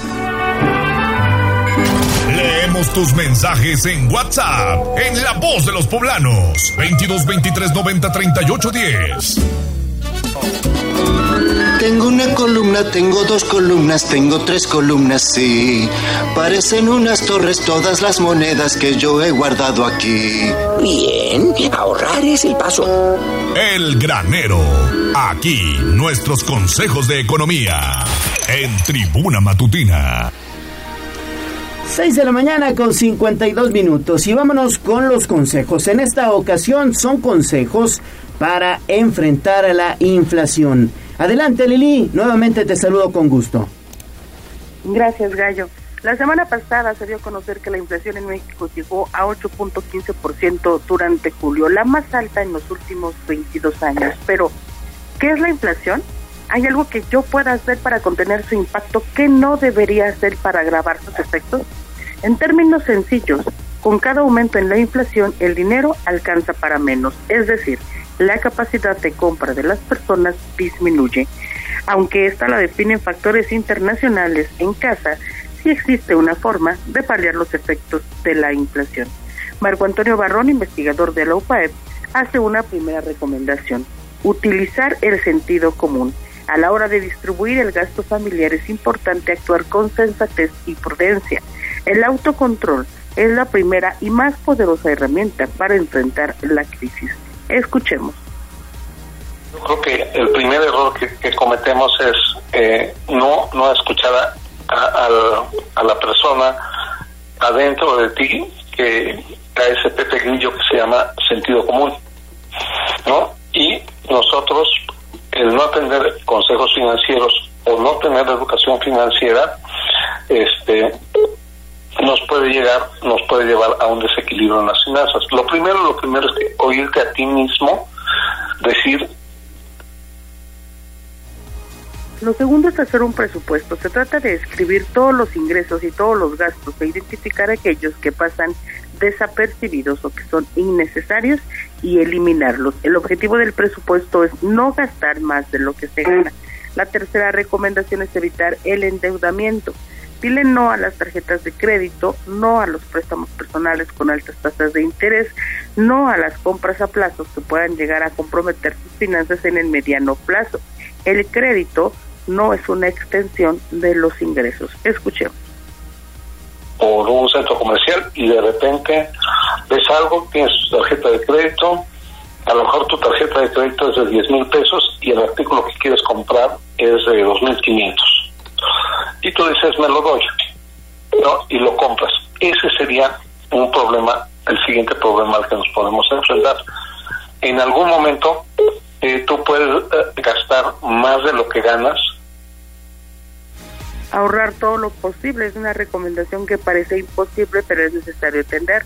Leemos tus mensajes en WhatsApp, en La Voz de los Poblanos, 22 23 90 38 10. Tengo una columna, tengo dos columnas, tengo tres columnas, sí. Parecen unas torres todas las monedas que yo he guardado aquí. Bien, ahorrar es el paso. El granero. Aquí nuestros consejos de economía. En Tribuna Matutina. 6 de la mañana con 52 minutos y vámonos con los consejos. En esta ocasión son consejos para enfrentar a la inflación. Adelante Lili, nuevamente te saludo con gusto. Gracias Gallo. La semana pasada se dio a conocer que la inflación en México llegó a 8.15% durante julio, la más alta en los últimos 22 años. Pero, ¿qué es la inflación? ¿Hay algo que yo pueda hacer para contener su impacto? ¿Qué no debería hacer para agravar sus efectos? En términos sencillos, con cada aumento en la inflación, el dinero alcanza para menos. Es decir, la capacidad de compra de las personas disminuye. Aunque esta la definen factores internacionales en casa, sí existe una forma de paliar los efectos de la inflación. Marco Antonio Barrón, investigador de la UPAEP, hace una primera recomendación. Utilizar el sentido común. A la hora de distribuir el gasto familiar es importante actuar con sensatez y prudencia. El autocontrol es la primera y más poderosa herramienta para enfrentar la crisis. Escuchemos. Yo creo que el primer error que, cometemos es eh, no, no escuchar a, a, a, la persona adentro de ti que a ese pequeñillo que se llama sentido común. ¿no? Y nosotros, el no tener consejos financieros o no tener educación financiera, este nos puede llegar, nos puede llevar a un desequilibrio en las finanzas. Lo primero, lo primero es oírte a ti mismo decir Lo segundo es hacer un presupuesto. Se trata de escribir todos los ingresos y todos los gastos e identificar aquellos que pasan desapercibidos o que son innecesarios y eliminarlos. El objetivo del presupuesto es no gastar más de lo que se gana. La tercera recomendación es evitar el endeudamiento. Dile no a las tarjetas de crédito, no a los préstamos personales con altas tasas de interés, no a las compras a plazos que puedan llegar a comprometer sus finanzas en el mediano plazo. El crédito no es una extensión de los ingresos. Escuchemos por un centro comercial y de repente ves algo, tienes tu tarjeta de crédito, a lo mejor tu tarjeta de crédito es de 10 mil pesos y el artículo que quieres comprar es de 2.500. Y tú dices, me lo doy. Y lo compras. Ese sería un problema, el siguiente problema al que nos podemos enfrentar. En algún momento eh, tú puedes eh, gastar más de lo que ganas ahorrar todo lo posible. Es una recomendación que parece imposible, pero es necesario atender.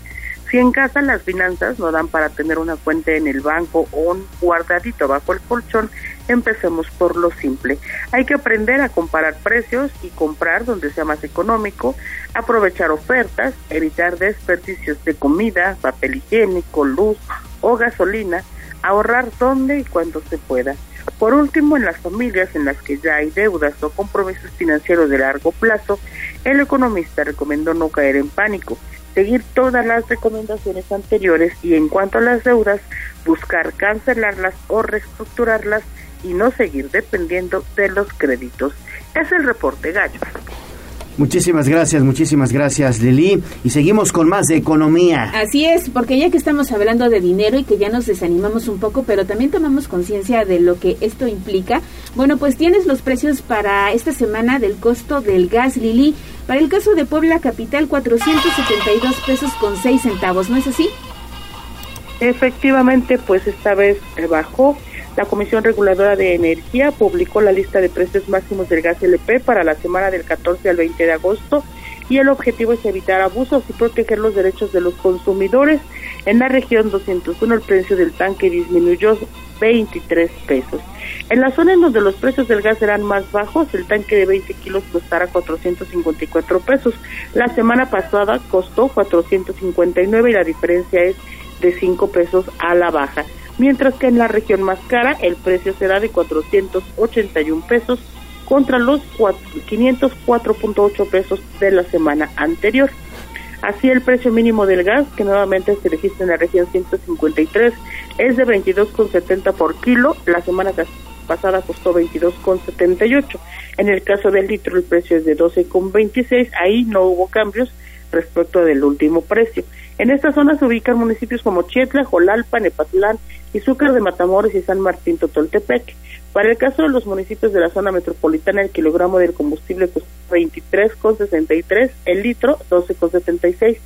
Si en casa las finanzas no dan para tener una cuenta en el banco o un guardadito bajo el colchón, empecemos por lo simple. Hay que aprender a comparar precios y comprar donde sea más económico, aprovechar ofertas, evitar desperdicios de comida, papel higiénico, luz o gasolina, ahorrar donde y cuando se pueda. Por último, en las familias en las que ya hay deudas o compromisos financieros de largo plazo, el economista recomendó no caer en pánico, seguir todas las recomendaciones anteriores y en cuanto a las deudas, buscar cancelarlas o reestructurarlas y no seguir dependiendo de los créditos. Es el reporte Gallo. Muchísimas gracias, muchísimas gracias Lili. Y seguimos con más de economía. Así es, porque ya que estamos hablando de dinero y que ya nos desanimamos un poco, pero también tomamos conciencia de lo que esto implica, bueno, pues tienes los precios para esta semana del costo del gas Lili. Para el caso de Puebla Capital, 472 pesos con 6 centavos, ¿no es así? Efectivamente, pues esta vez bajó la Comisión Reguladora de Energía publicó la lista de precios máximos del gas LP para la semana del 14 al 20 de agosto y el objetivo es evitar abusos y proteger los derechos de los consumidores. En la región 201 el precio del tanque disminuyó 23 pesos. En la zona en donde los precios del gas serán más bajos, el tanque de 20 kilos costará 454 pesos. La semana pasada costó 459 y la diferencia es de 5 pesos a la baja mientras que en la región más cara el precio será de 481 pesos contra los 504.8 pesos de la semana anterior. Así el precio mínimo del gas, que nuevamente se registra en la región 153, es de 22,70 por kilo. La semana pasada costó 22,78. En el caso del litro el precio es de 12,26. Ahí no hubo cambios respecto del último precio. En esta zona se ubican municipios como Chietla, Jolalpa, Nepatlán, Izúcar de Matamoros y San Martín Totoltepec. Para el caso de los municipios de la zona metropolitana, el kilogramo del combustible cuesta 23,63, el litro 12,76.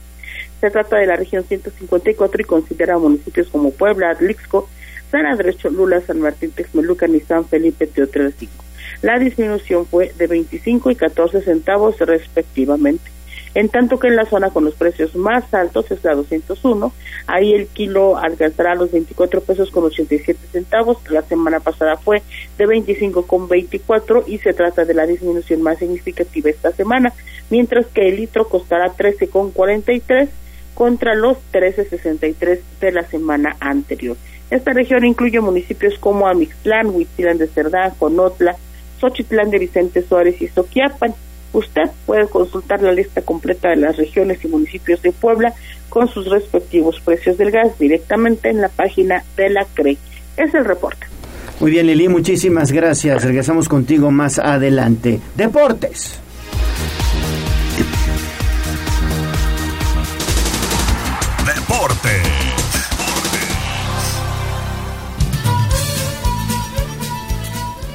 Se trata de la región 154 y considera municipios como Puebla, Atlixco, San Andrés Cholula, San Martín Texmelucan y San Felipe Teotelcinco. La disminución fue de 25 y 14 centavos respectivamente en tanto que en la zona con los precios más altos es la 201, ahí el kilo alcanzará los 24 pesos con 87 centavos, la semana pasada fue de 25 con 24 y se trata de la disminución más significativa esta semana, mientras que el litro costará 13 con 43 contra los 13.63 de la semana anterior. Esta región incluye municipios como Amixtlán, Huitzilán de Cerdán, Conotla, Xochitlán de Vicente Suárez y Soquiapan. Usted puede consultar la lista completa de las regiones y municipios de Puebla con sus respectivos precios del gas directamente en la página de la CRE. Es el reporte. Muy bien, Lili, muchísimas gracias. Regresamos contigo más adelante. Deportes. Deportes.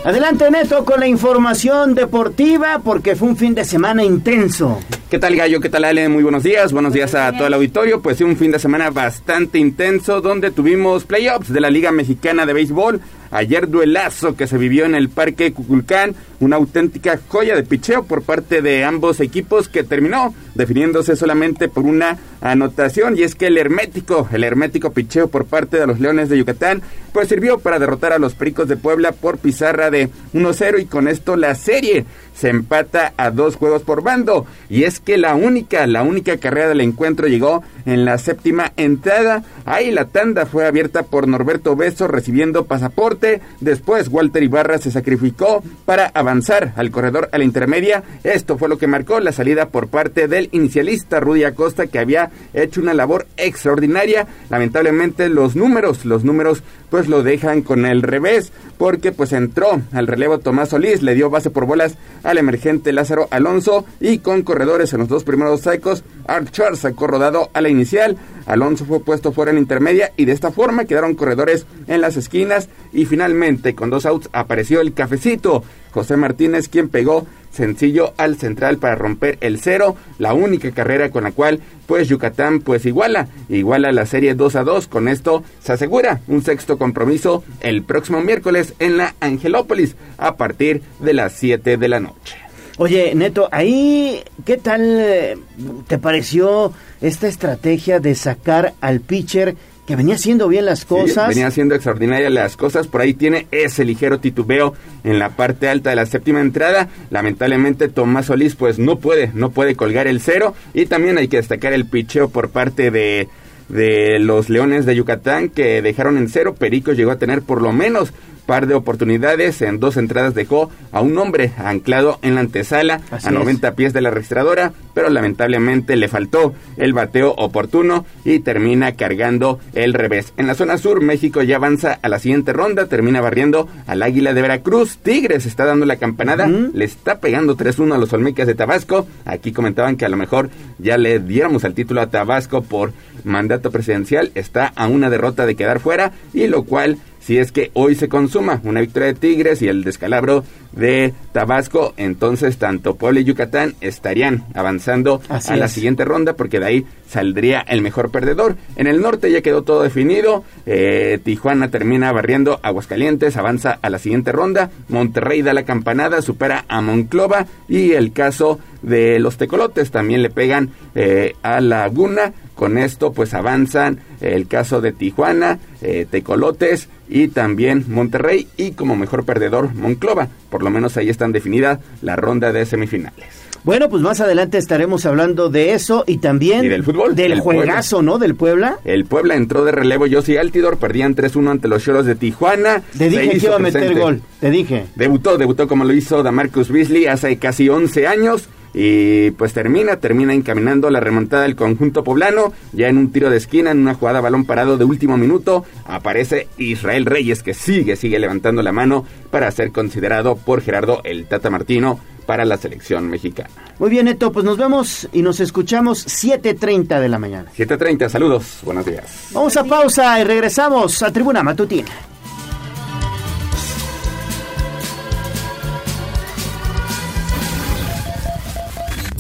Adelante Neto con la información deportiva porque fue un fin de semana intenso. ¿Qué tal Gallo? ¿Qué tal Ale? Muy buenos días. Buenos días a todo el auditorio. Pues sí, un fin de semana bastante intenso donde tuvimos playoffs de la Liga Mexicana de Béisbol. Ayer duelazo que se vivió en el Parque Cuculcán, una auténtica joya de picheo por parte de ambos equipos que terminó definiéndose solamente por una anotación y es que el hermético, el hermético picheo por parte de los Leones de Yucatán, pues sirvió para derrotar a los Pericos de Puebla por pizarra de 1-0 y con esto la serie se empata a dos juegos por bando. Y es que la única, la única carrera del encuentro llegó en la séptima entrada. Ahí la tanda fue abierta por Norberto Beso recibiendo pasaporte. Después Walter Ibarra se sacrificó para avanzar al corredor a la intermedia. Esto fue lo que marcó la salida por parte del inicialista Rudy Acosta que había hecho una labor extraordinaria. Lamentablemente los números, los números pues lo dejan con el revés porque pues entró al relevo Tomás Solís, le dio base por bolas al emergente Lázaro Alonso y con corredores en los dos primeros sacos, Archer sacó rodado a la inicial, Alonso fue puesto fuera en intermedia y de esta forma quedaron corredores en las esquinas y finalmente con dos outs apareció el cafecito, José Martínez quien pegó sencillo al central para romper el cero, la única carrera con la cual pues Yucatán pues iguala, iguala la serie 2 a 2, con esto se asegura un sexto compromiso el próximo miércoles en la Angelópolis a partir de las 7 de la noche. Oye, Neto, ahí, ¿qué tal eh, te pareció esta estrategia de sacar al pitcher que venía haciendo bien las cosas. venía haciendo extraordinarias las cosas. Por ahí tiene ese ligero titubeo en la parte alta de la séptima entrada. Lamentablemente Tomás Solís pues no puede, no puede colgar el cero. Y también hay que destacar el picheo por parte de de los Leones de Yucatán que dejaron en cero. Perico llegó a tener por lo menos par de oportunidades. En dos entradas dejó a un hombre anclado en la antesala a 90 pies de la registradora, pero lamentablemente le faltó el bateo oportuno y termina cargando el revés. En la zona sur, México ya avanza a la siguiente ronda, termina barriendo al Águila de Veracruz. Tigres está dando la campanada, le está pegando 3-1 a los Olmecas de Tabasco. Aquí comentaban que a lo mejor ya le diéramos el título a Tabasco por mandato presidencial. Está a una derrota de quedar fuera y lo cual si es que hoy se consuma una victoria de Tigres y el descalabro de Tabasco, entonces tanto Puebla y Yucatán estarían avanzando a la siguiente ronda porque de ahí saldría el mejor perdedor. En el norte ya quedó todo definido, eh, Tijuana termina barriendo Aguascalientes, avanza a la siguiente ronda, Monterrey da la campanada, supera a Monclova. Y el caso de los tecolotes también le pegan eh, a Laguna, con esto pues avanzan el caso de Tijuana, eh, Tecolotes y también Monterrey y como mejor perdedor Monclova. Por lo menos ahí están definidas la ronda de semifinales. Bueno, pues más adelante estaremos hablando de eso y también del fútbol. Del juegazo, ¿no? Del Puebla. El Puebla entró de relevo Yossi Altidor, perdían 3-1 ante los Cholos de Tijuana. Te dije que iba a meter gol, te dije. Debutó, debutó como lo hizo Damarcus Beasley hace casi 11 años y pues termina, termina encaminando la remontada del conjunto poblano, ya en un tiro de esquina, en una jugada balón parado de último minuto, aparece Israel Reyes que sigue, sigue levantando la mano para ser considerado por Gerardo el Tata Martino para la selección mexicana. Muy bien, Neto, pues nos vemos y nos escuchamos 7.30 de la mañana. 7.30, saludos, buenos días. Vamos a pausa y regresamos a Tribuna Matutina.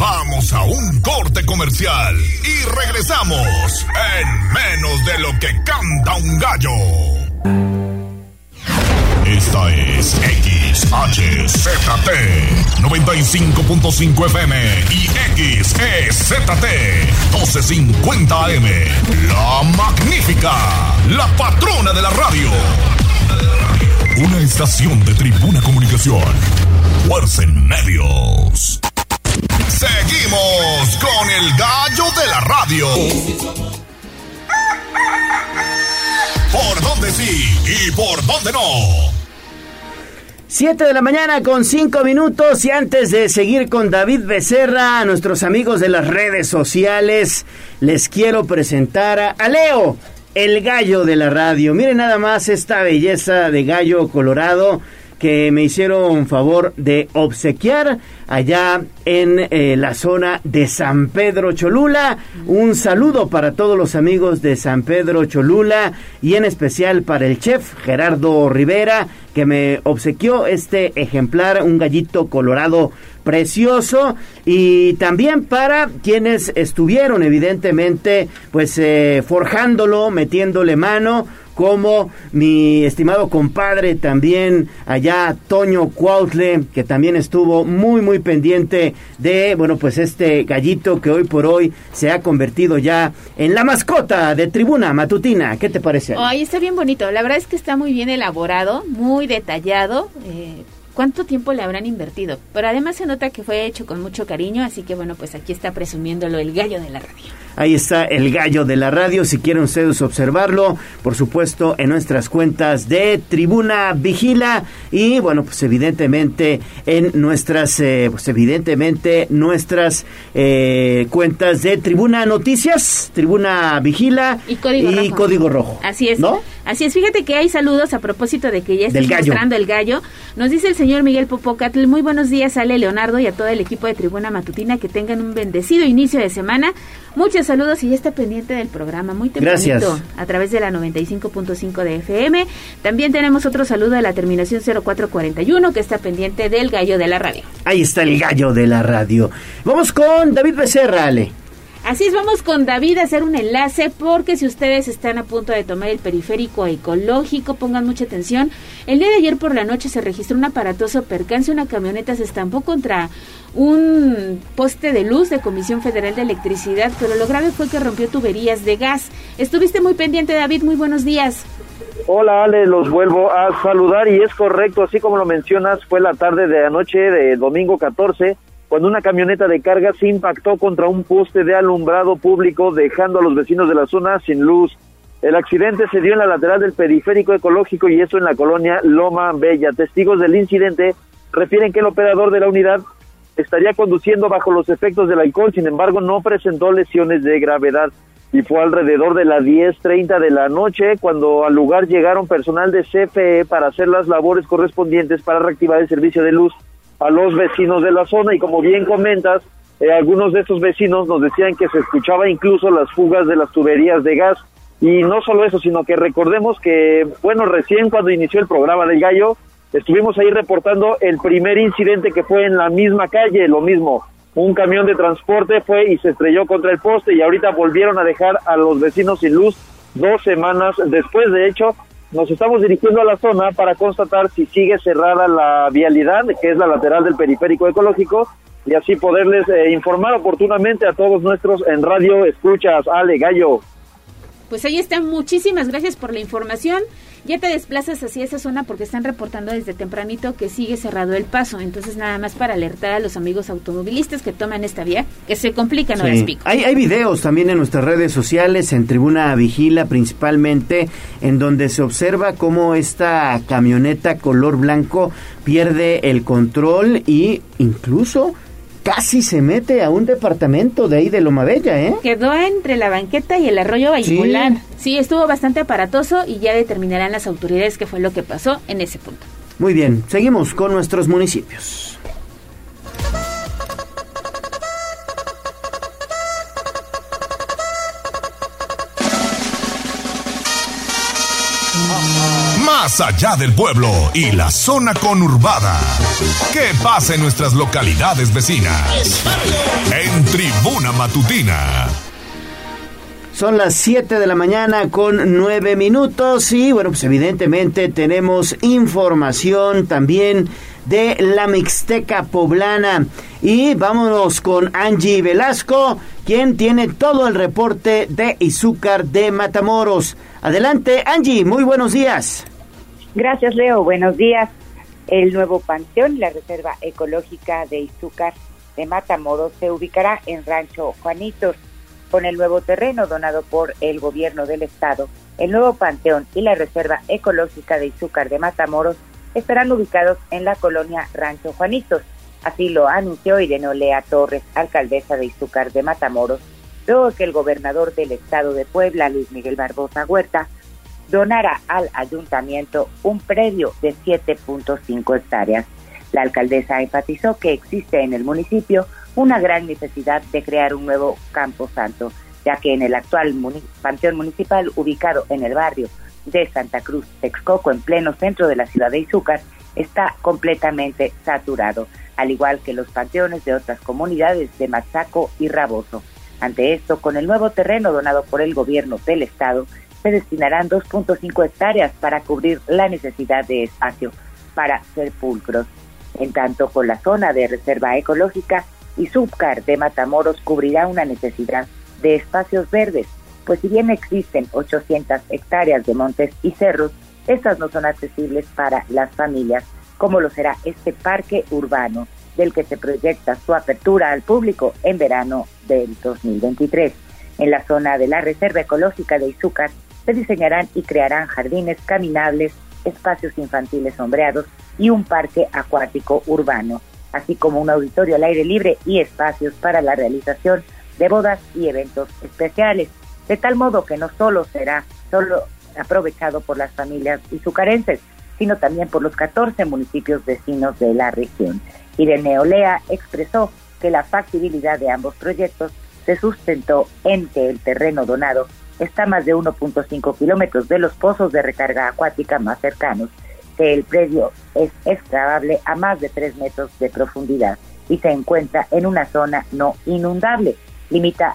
Vamos a un corte comercial y regresamos en menos de lo que canta un gallo. Esta es XHZT 95.5 FM y XEZT 1250 AM. La magnífica, la patrona de la radio. Una estación de tribuna comunicación. Fuerza medios. Seguimos con el gallo de la radio. ¿Por dónde sí y por dónde no? 7 de la mañana con 5 minutos y antes de seguir con David Becerra, a nuestros amigos de las redes sociales, les quiero presentar a Leo, el gallo de la radio. Miren nada más esta belleza de gallo colorado que me hicieron favor de obsequiar allá en eh, la zona de San Pedro Cholula. Un saludo para todos los amigos de San Pedro Cholula y en especial para el chef Gerardo Rivera que me obsequió este ejemplar, un gallito colorado precioso y también para quienes estuvieron evidentemente pues eh, forjándolo, metiéndole mano como mi estimado compadre también allá, Toño Cuautle, que también estuvo muy, muy pendiente de, bueno, pues este gallito que hoy por hoy se ha convertido ya en la mascota de Tribuna Matutina. ¿Qué te parece? Ay, está bien bonito. La verdad es que está muy bien elaborado, muy detallado. Eh, cuánto tiempo le habrán invertido. Pero además se nota que fue hecho con mucho cariño, así que bueno, pues aquí está presumiéndolo el gallo de la radio. Ahí está el gallo de la radio, si quieren ustedes observarlo, por supuesto, en nuestras cuentas de Tribuna Vigila y bueno, pues evidentemente en nuestras, eh, pues evidentemente nuestras eh, cuentas de Tribuna Noticias, Tribuna Vigila y Código, rojo. Código Rojo. Así es. ¿No? Así es, fíjate que hay saludos a propósito de que ya está mostrando el gallo. Nos dice el señor Miguel Popocatl, muy buenos días, Ale Leonardo y a todo el equipo de Tribuna Matutina, que tengan un bendecido inicio de semana. Muchos saludos y ya está pendiente del programa, muy tempranito, Gracias. a través de la 95.5 de FM. También tenemos otro saludo de la terminación 0441, que está pendiente del gallo de la radio. Ahí está el gallo de la radio. Vamos con David Becerra, Ale. Así es, vamos con David a hacer un enlace porque si ustedes están a punto de tomar el periférico ecológico, pongan mucha atención. El día de ayer por la noche se registró un aparatoso percance, una camioneta se estampó contra un poste de luz de Comisión Federal de Electricidad, pero lo grave fue que rompió tuberías de gas. Estuviste muy pendiente, David, muy buenos días. Hola Ale, los vuelvo a saludar y es correcto, así como lo mencionas, fue la tarde de anoche de domingo 14 cuando una camioneta de carga se impactó contra un poste de alumbrado público dejando a los vecinos de la zona sin luz. El accidente se dio en la lateral del periférico ecológico y eso en la colonia Loma Bella. Testigos del incidente refieren que el operador de la unidad estaría conduciendo bajo los efectos del alcohol, sin embargo no presentó lesiones de gravedad y fue alrededor de las 10.30 de la noche cuando al lugar llegaron personal de CFE para hacer las labores correspondientes para reactivar el servicio de luz a los vecinos de la zona. Y como bien comentas, eh, algunos de estos vecinos nos decían que se escuchaba incluso las fugas de las tuberías de gas. Y no solo eso, sino que recordemos que, bueno, recién cuando inició el programa del gallo, estuvimos ahí reportando el primer incidente que fue en la misma calle, lo mismo, un camión de transporte fue y se estrelló contra el poste y ahorita volvieron a dejar a los vecinos sin luz dos semanas después, de hecho, nos estamos dirigiendo a la zona para constatar si sigue cerrada la vialidad, que es la lateral del periférico ecológico, y así poderles eh, informar oportunamente a todos nuestros en radio escuchas, Ale Gallo. Pues ahí está, muchísimas gracias por la información. Ya te desplazas hacia esa zona porque están reportando desde tempranito que sigue cerrado el paso. Entonces nada más para alertar a los amigos automovilistas que toman esta vía, que se complican horas Sí. pico. Hay, hay videos también en nuestras redes sociales, en Tribuna Vigila principalmente, en donde se observa cómo esta camioneta color blanco pierde el control y incluso casi se mete a un departamento de ahí de Loma Bella, ¿eh? Quedó entre la banqueta y el arroyo Bayimulán. Sí. estuvo bastante aparatoso y ya determinarán las autoridades qué fue lo que pasó en ese punto. Muy bien, seguimos con nuestros municipios. Más allá del pueblo y la zona conurbada. ¿Qué pasa en nuestras localidades vecinas? En Tribuna Matutina. Son las 7 de la mañana con 9 minutos y bueno, pues evidentemente tenemos información también de la Mixteca Poblana. Y vámonos con Angie Velasco, quien tiene todo el reporte de Izúcar de Matamoros. Adelante, Angie, muy buenos días. Gracias, Leo. Buenos días. El nuevo panteón, la Reserva Ecológica de Izúcar de Matamoros, se ubicará en Rancho Juanitos. Con el nuevo terreno donado por el gobierno del estado, el nuevo panteón y la Reserva Ecológica de Izúcar de Matamoros estarán ubicados en la colonia Rancho Juanitos. Así lo anunció Irene Lea Torres, alcaldesa de Izúcar de Matamoros, luego que el gobernador del estado de Puebla, Luis Miguel Barbosa Huerta, donara al ayuntamiento un predio de 7.5 hectáreas. La alcaldesa enfatizó que existe en el municipio una gran necesidad de crear un nuevo campo santo, ya que en el actual panteón municipal ubicado en el barrio de Santa Cruz, Texcoco, en pleno centro de la ciudad de Izúcar, está completamente saturado, al igual que los panteones de otras comunidades de Mazaco y Raboso. Ante esto, con el nuevo terreno donado por el gobierno del estado, se destinarán 2.5 hectáreas para cubrir la necesidad de espacio para sepulcros. En tanto, con la zona de reserva ecológica, y Subcar de Matamoros cubrirá una necesidad de espacios verdes, pues si bien existen 800 hectáreas de montes y cerros, estas no son accesibles para las familias, como lo será este parque urbano, del que se proyecta su apertura al público en verano del 2023. En la zona de la Reserva Ecológica de Izúcar se diseñarán y crearán jardines caminables, espacios infantiles sombreados y un parque acuático urbano, así como un auditorio al aire libre y espacios para la realización de bodas y eventos especiales, de tal modo que no solo será solo aprovechado por las familias izucarenses, sino también por los 14 municipios vecinos de la región. Irene Olea expresó que la factibilidad de ambos proyectos se sustentó en que el terreno donado está a más de 1.5 kilómetros de los pozos de recarga acuática más cercanos, que el predio es excavable a más de 3 metros de profundidad y se encuentra en una zona no inundable, limita,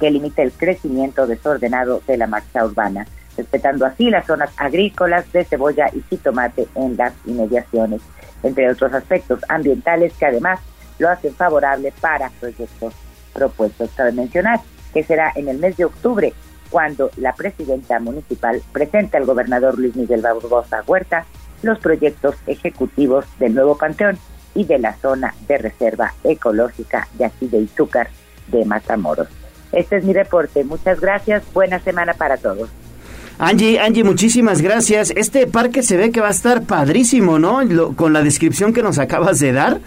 que limita el crecimiento desordenado de la marcha urbana, respetando así las zonas agrícolas de cebolla y jitomate en las inmediaciones, entre otros aspectos ambientales que además lo hacen favorable para proyectos propuestos. Cabe mencionar que será en el mes de octubre cuando la presidenta municipal presente al gobernador Luis Miguel Barbosa Huerta los proyectos ejecutivos del nuevo panteón y de la zona de reserva ecológica de aquí de Izúcar de Matamoros. Este es mi reporte. Muchas gracias. Buena semana para todos. Angie, Angie, muchísimas gracias. Este parque se ve que va a estar padrísimo, ¿no? con la descripción que nos acabas de dar.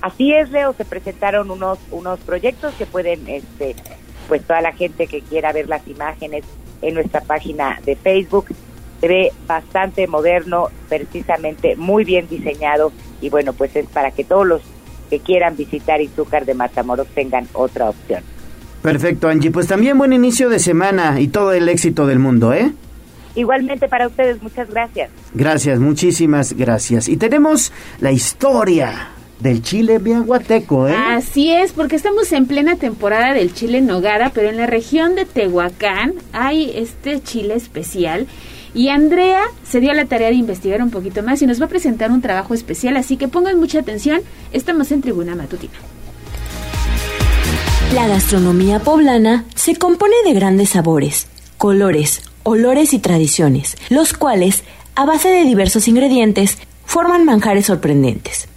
Así es, Leo, se presentaron unos unos proyectos que pueden, este, pues toda la gente que quiera ver las imágenes en nuestra página de Facebook, se ve bastante moderno, precisamente muy bien diseñado y bueno, pues es para que todos los que quieran visitar Izúcar de Matamoros tengan otra opción. Perfecto, Angie. Pues también buen inicio de semana y todo el éxito del mundo, ¿eh? Igualmente para ustedes, muchas gracias. Gracias, muchísimas gracias. Y tenemos la historia del chile miahuateco, ¿eh? Así es, porque estamos en plena temporada del chile nogada, pero en la región de Tehuacán hay este chile especial. Y Andrea se dio la tarea de investigar un poquito más y nos va a presentar un trabajo especial, así que pongan mucha atención, estamos en Tribuna Matutina. La gastronomía poblana se compone de grandes sabores, colores, olores y tradiciones, los cuales, a base de diversos ingredientes, forman manjares sorprendentes.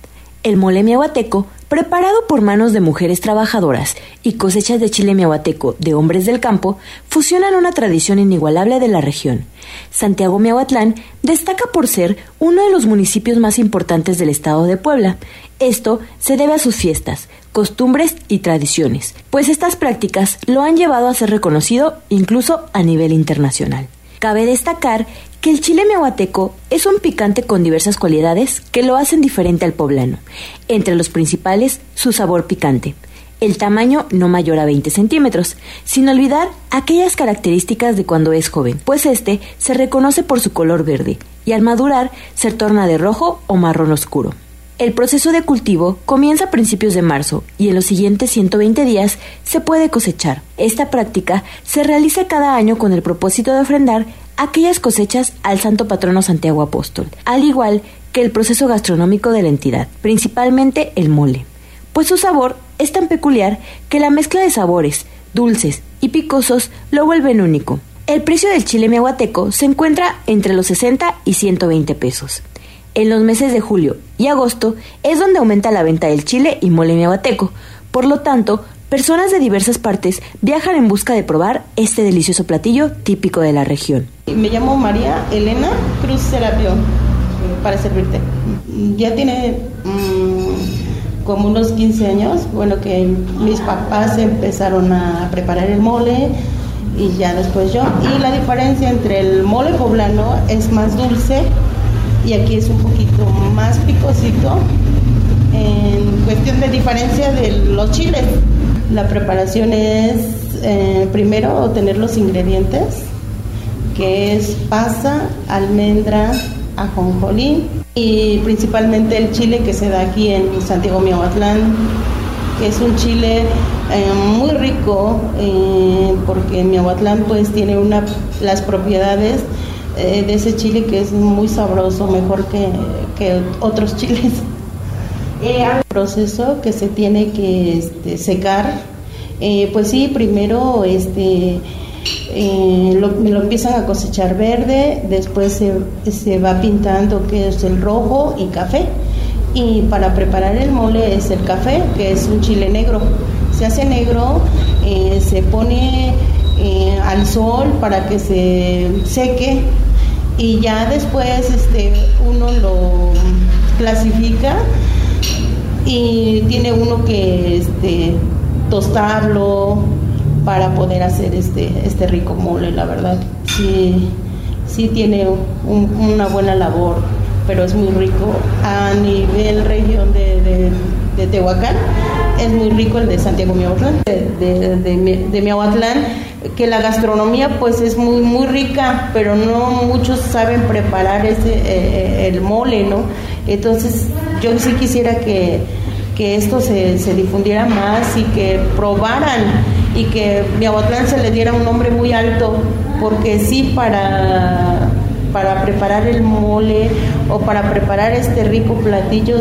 El mole miahuateco, preparado por manos de mujeres trabajadoras y cosechas de chile miahuateco de hombres del campo, fusionan una tradición inigualable de la región. Santiago Miahuatlán destaca por ser uno de los municipios más importantes del estado de Puebla. Esto se debe a sus fiestas, costumbres y tradiciones, pues estas prácticas lo han llevado a ser reconocido incluso a nivel internacional. Cabe destacar que el chile mehuateco es un picante con diversas cualidades que lo hacen diferente al poblano. Entre los principales, su sabor picante, el tamaño no mayor a 20 centímetros, sin olvidar aquellas características de cuando es joven, pues este se reconoce por su color verde y al madurar se torna de rojo o marrón oscuro. El proceso de cultivo comienza a principios de marzo y en los siguientes 120 días se puede cosechar. Esta práctica se realiza cada año con el propósito de ofrendar aquellas cosechas al Santo Patrono Santiago Apóstol, al igual que el proceso gastronómico de la entidad, principalmente el mole, pues su sabor es tan peculiar que la mezcla de sabores, dulces y picosos lo vuelven único. El precio del chile miahuateco se encuentra entre los 60 y 120 pesos. En los meses de julio y agosto es donde aumenta la venta del chile y mole miahuateco. Por lo tanto, personas de diversas partes viajan en busca de probar este delicioso platillo típico de la región. Me llamo María Elena Cruz Serapio para servirte. Ya tiene mm, como unos 15 años, bueno, que mis papás empezaron a preparar el mole y ya después yo. Y la diferencia entre el mole poblano es más dulce y aquí es un poquito más picosito en cuestión de diferencia de los chiles. La preparación es eh, primero obtener los ingredientes, que es pasa, almendra, ajonjolí y principalmente el chile que se da aquí en Santiago Miahuatlán, que es un chile eh, muy rico, eh, porque Miahuatlán pues tiene una, las propiedades eh, de ese chile que es muy sabroso, mejor que, que otros chiles. Eh, proceso que se tiene que este, secar. Eh, pues sí, primero este, eh, lo, lo empiezan a cosechar verde, después se, se va pintando que es el rojo y café. Y para preparar el mole es el café, que es un chile negro. Se hace negro, eh, se pone eh, al sol para que se seque y ya después este, uno lo clasifica y tiene uno que este, tostarlo para poder hacer este, este rico mole, la verdad. Sí, sí tiene un- una buena labor, pero es muy rico. A nivel región de, de, Tehuacán, es muy rico el de Santiago de, de, de, de que la gastronomía pues es muy, muy rica, pero no muchos saben preparar ese, eh, eh, el mole, ¿no? Entonces yo sí quisiera que, que esto se, se difundiera más y que probaran y que Miahuatlán se le diera un nombre muy alto, porque sí para, para preparar el mole o para preparar este rico platillo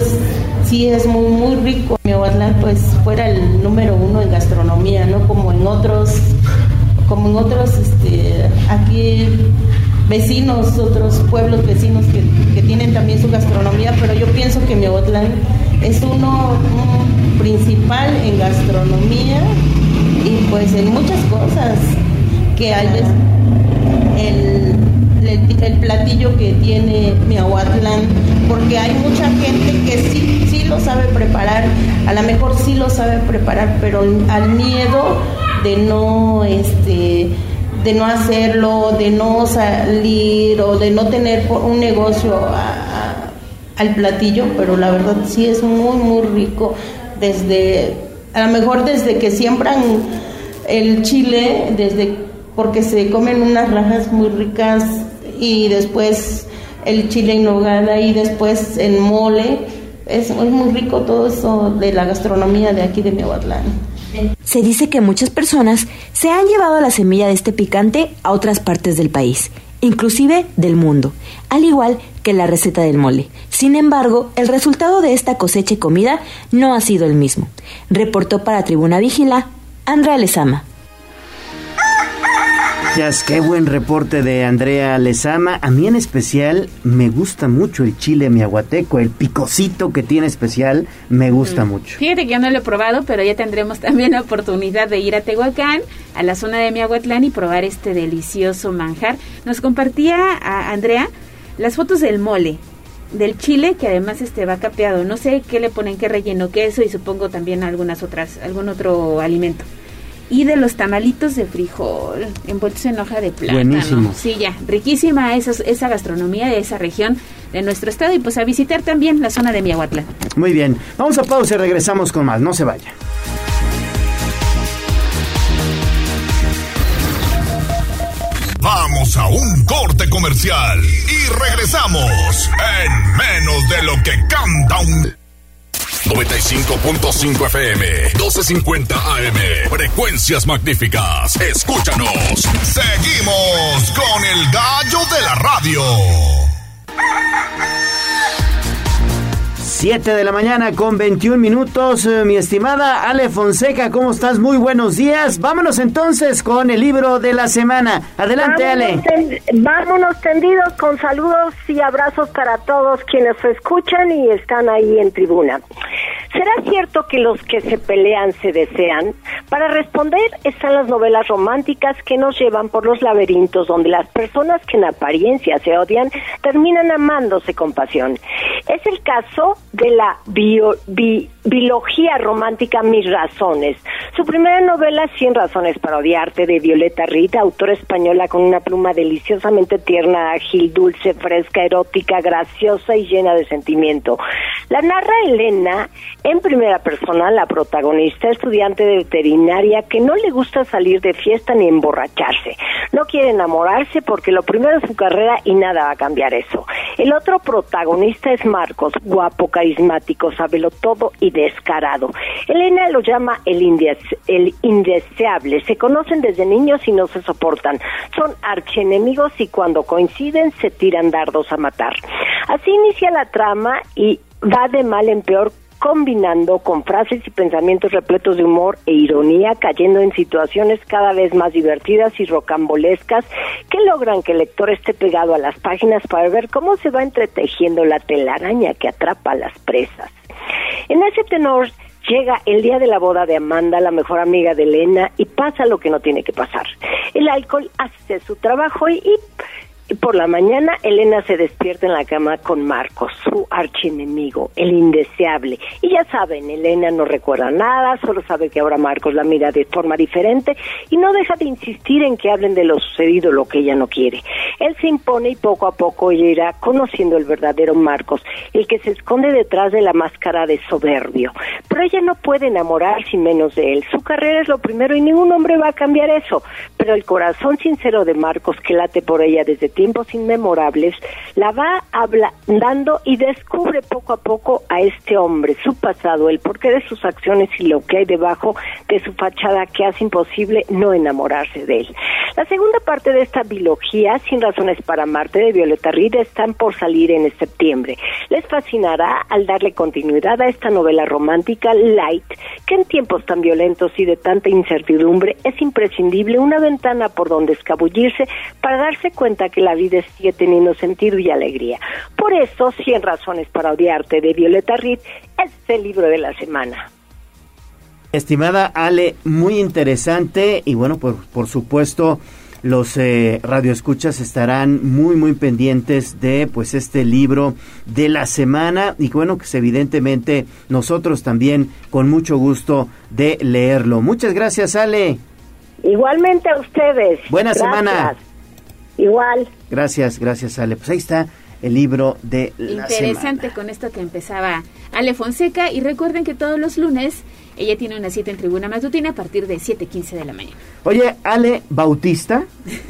sí es muy muy rico. Miahuatlán pues fuera el número uno en gastronomía, no como en otros, como en otros este aquí vecinos, otros pueblos vecinos que, que tienen también su gastronomía, pero yo pienso que Miahuatlán es uno un principal en gastronomía y pues en muchas cosas que hay. Veces el, el, el platillo que tiene Miahuatlán, porque hay mucha gente que sí, sí lo sabe preparar, a lo mejor sí lo sabe preparar, pero al miedo de no este de no hacerlo, de no salir o de no tener un negocio a- al platillo, pero la verdad sí es muy muy rico desde a lo mejor desde que siembran el chile, desde porque se comen unas rajas muy ricas y después el chile en nogada y después el mole. Es, es muy rico todo eso de la gastronomía de aquí de Miahuatlán. Se dice que muchas personas se han llevado la semilla de este picante a otras partes del país, inclusive del mundo, al igual que la receta del mole. Sin embargo, el resultado de esta cosecha y comida no ha sido el mismo. Reportó para Tribuna Vigila Andrea Lezama. Gracias, qué buen reporte de Andrea Lezama. A mí en especial me gusta mucho el chile miahuateco, el picocito que tiene especial, me gusta mucho. Fíjate que yo no lo he probado, pero ya tendremos también la oportunidad de ir a Tehuacán, a la zona de Miahuatlán y probar este delicioso manjar. Nos compartía a Andrea las fotos del mole, del chile que además este va capeado. No sé qué le ponen, qué relleno, queso y supongo también algunas otras, algún otro alimento. Y de los tamalitos de frijol envueltos en hoja de plátano. Buenísimos. Sí, ya, riquísima esa, esa gastronomía de esa región de nuestro estado y pues a visitar también la zona de Miahuatlán. Muy bien, vamos a pausa y regresamos con más, no se vaya. Vamos a un corte comercial y regresamos en menos de lo que canta un... 95.5 FM, 12.50 AM, frecuencias magníficas. Escúchanos. Seguimos con el gallo de la radio. 7 de la mañana con 21 minutos, eh, mi estimada Ale Fonseca, ¿cómo estás? Muy buenos días. Vámonos entonces con el libro de la semana. Adelante, Ale. Vámonos, ten- vámonos tendidos con saludos y abrazos para todos quienes escuchan y están ahí en tribuna. ¿Será cierto que los que se pelean se desean? Para responder están las novelas románticas que nos llevan por los laberintos donde las personas que en apariencia se odian terminan amándose con pasión. Es el caso de la bio- bi- biología romántica Mis Razones. Su primera novela, Cien Razones para Odiarte, de Violeta Rita, autora española con una pluma deliciosamente tierna, ágil, dulce, fresca, erótica, graciosa y llena de sentimiento. La narra Elena en primera persona, la protagonista, estudiante de veterinaria que no le gusta salir de fiesta ni emborracharse. No quiere enamorarse porque lo primero es su carrera y nada va a cambiar eso. El otro protagonista es Marcos, guapo, carismático, sábelo todo y descarado. Elena lo llama el, el indeseable. Se conocen desde niños y no se soportan. Son archienemigos y cuando coinciden se tiran dardos a matar. Así inicia la trama y va de mal en peor combinando con frases y pensamientos repletos de humor e ironía, cayendo en situaciones cada vez más divertidas y rocambolescas que logran que el lector esté pegado a las páginas para ver cómo se va entretejiendo la telaraña que atrapa a las presas. En ese tenor Llega el día de la boda de Amanda, la mejor amiga de Elena, y pasa lo que no tiene que pasar. El alcohol hace su trabajo y, y por la mañana, Elena se despierta en la cama con Marcos, su archienemigo, el indeseable. Y ya saben, Elena no recuerda nada, solo sabe que ahora Marcos la mira de forma diferente y no deja de insistir en que hablen de lo sucedido, lo que ella no quiere. Él se impone y poco a poco ella irá conociendo el verdadero Marcos, el que se esconde detrás de la máscara de soberbio. Pero ella no puede enamorarse menos de él. Su carrera es lo primero y ningún hombre va a cambiar eso. Pero el corazón sincero de Marcos que late por ella desde tiempos inmemorables, la va ablandando y descubre poco a poco a este hombre, su pasado, el porqué de sus acciones y lo que hay debajo de su fachada que hace imposible no enamorarse de él. La segunda parte de esta biología, Sin razones para Marte, de Violeta Reed, están por salir en septiembre. Les fascinará al darle continuidad a esta novela romántica light, que en tiempos tan violentos y de tanta incertidumbre es imprescindible una ventana por donde escabullirse para darse cuenta que la la vida sigue teniendo sentido y alegría. Por eso, 100 razones para odiarte de Violeta Reed es el libro de la semana. Estimada Ale, muy interesante y bueno, por, por supuesto los eh, radioescuchas estarán muy muy pendientes de pues este libro de la semana y bueno pues evidentemente nosotros también con mucho gusto de leerlo. Muchas gracias Ale. Igualmente a ustedes. Buena semana. Igual. Gracias, gracias Ale. Pues ahí está el libro de la Interesante con esto que empezaba Ale Fonseca y recuerden que todos los lunes ella tiene una cita en Tribuna Matutina a partir de 7.15 de la mañana. Oye, Ale Bautista,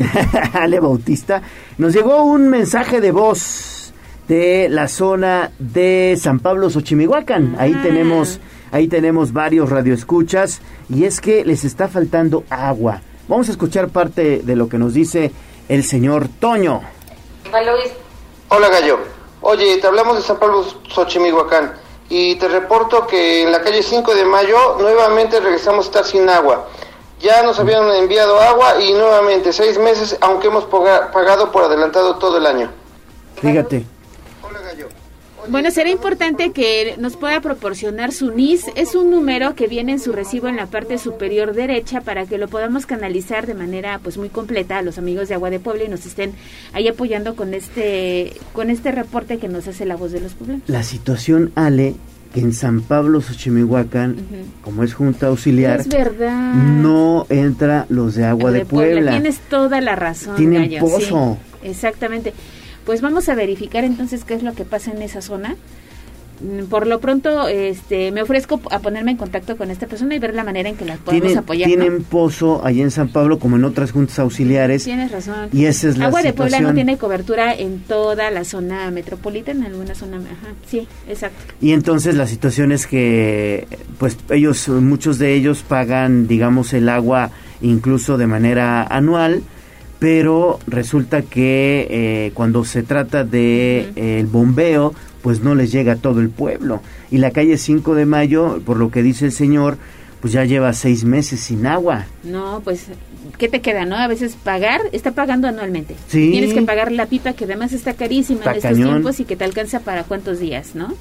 Ale Bautista, nos llegó un mensaje de voz de la zona de San Pablo Xochimihuacán. Ahí ah. tenemos ahí tenemos varios radioescuchas y es que les está faltando agua. Vamos a escuchar parte de lo que nos dice el señor Toño. Hola Gallo. Oye, te hablamos de San Pablo Xochimilhuacán y te reporto que en la calle 5 de mayo nuevamente regresamos a estar sin agua. Ya nos habían enviado agua y nuevamente seis meses, aunque hemos pagado por adelantado todo el año. Fíjate. Bueno, será importante que nos pueda proporcionar su NIS. Es un número que viene en su recibo en la parte superior derecha para que lo podamos canalizar de manera pues muy completa a los amigos de Agua de Puebla y nos estén ahí apoyando con este con este reporte que nos hace la voz de los pueblos. La situación, Ale, que en San Pablo, Xochimihuacán, como es junta auxiliar, es verdad. no entra los de Agua de, Puebla. Tienes toda la razón. Tienen pozo. exactamente pues vamos a verificar entonces qué es lo que pasa en esa zona. Mm, por lo pronto, este, me ofrezco a ponerme en contacto con esta persona y ver la manera en que la podemos apoyar. Tienen pozo allá en San Pablo como en otras juntas auxiliares. Tienes razón. Y esa es la Agua de Puebla no tiene cobertura en toda la zona metropolitana, en alguna zona. Ajá, sí, exacto. Y entonces la situación es que, pues ellos, muchos de ellos pagan, digamos, el agua incluso de manera anual pero resulta que eh, cuando se trata de el bombeo, pues no les llega a todo el pueblo. Y la calle 5 de Mayo, por lo que dice el señor, pues ya lleva seis meses sin agua. No, pues, ¿qué te queda, no? A veces pagar, está pagando anualmente. Sí. Tienes que pagar la pipa, que además está carísima en estos tiempos y que te alcanza para cuántos días, ¿no?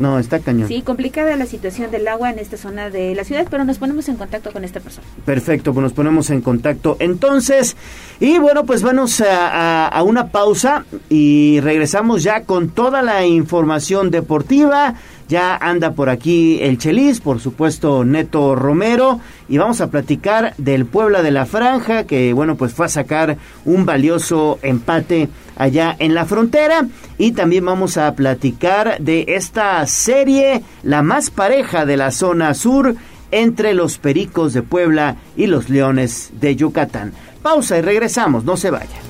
No, está cañón. Sí, complicada la situación del agua en esta zona de la ciudad, pero nos ponemos en contacto con esta persona. Perfecto, pues nos ponemos en contacto entonces. Y bueno, pues vamos a, a una pausa y regresamos ya con toda la información deportiva. Ya anda por aquí el Chelis, por supuesto Neto Romero, y vamos a platicar del Puebla de la Franja, que bueno, pues fue a sacar un valioso empate allá en la frontera. Y también vamos a platicar de esta serie, la más pareja de la zona sur, entre los Pericos de Puebla y los Leones de Yucatán. Pausa y regresamos, no se vayan.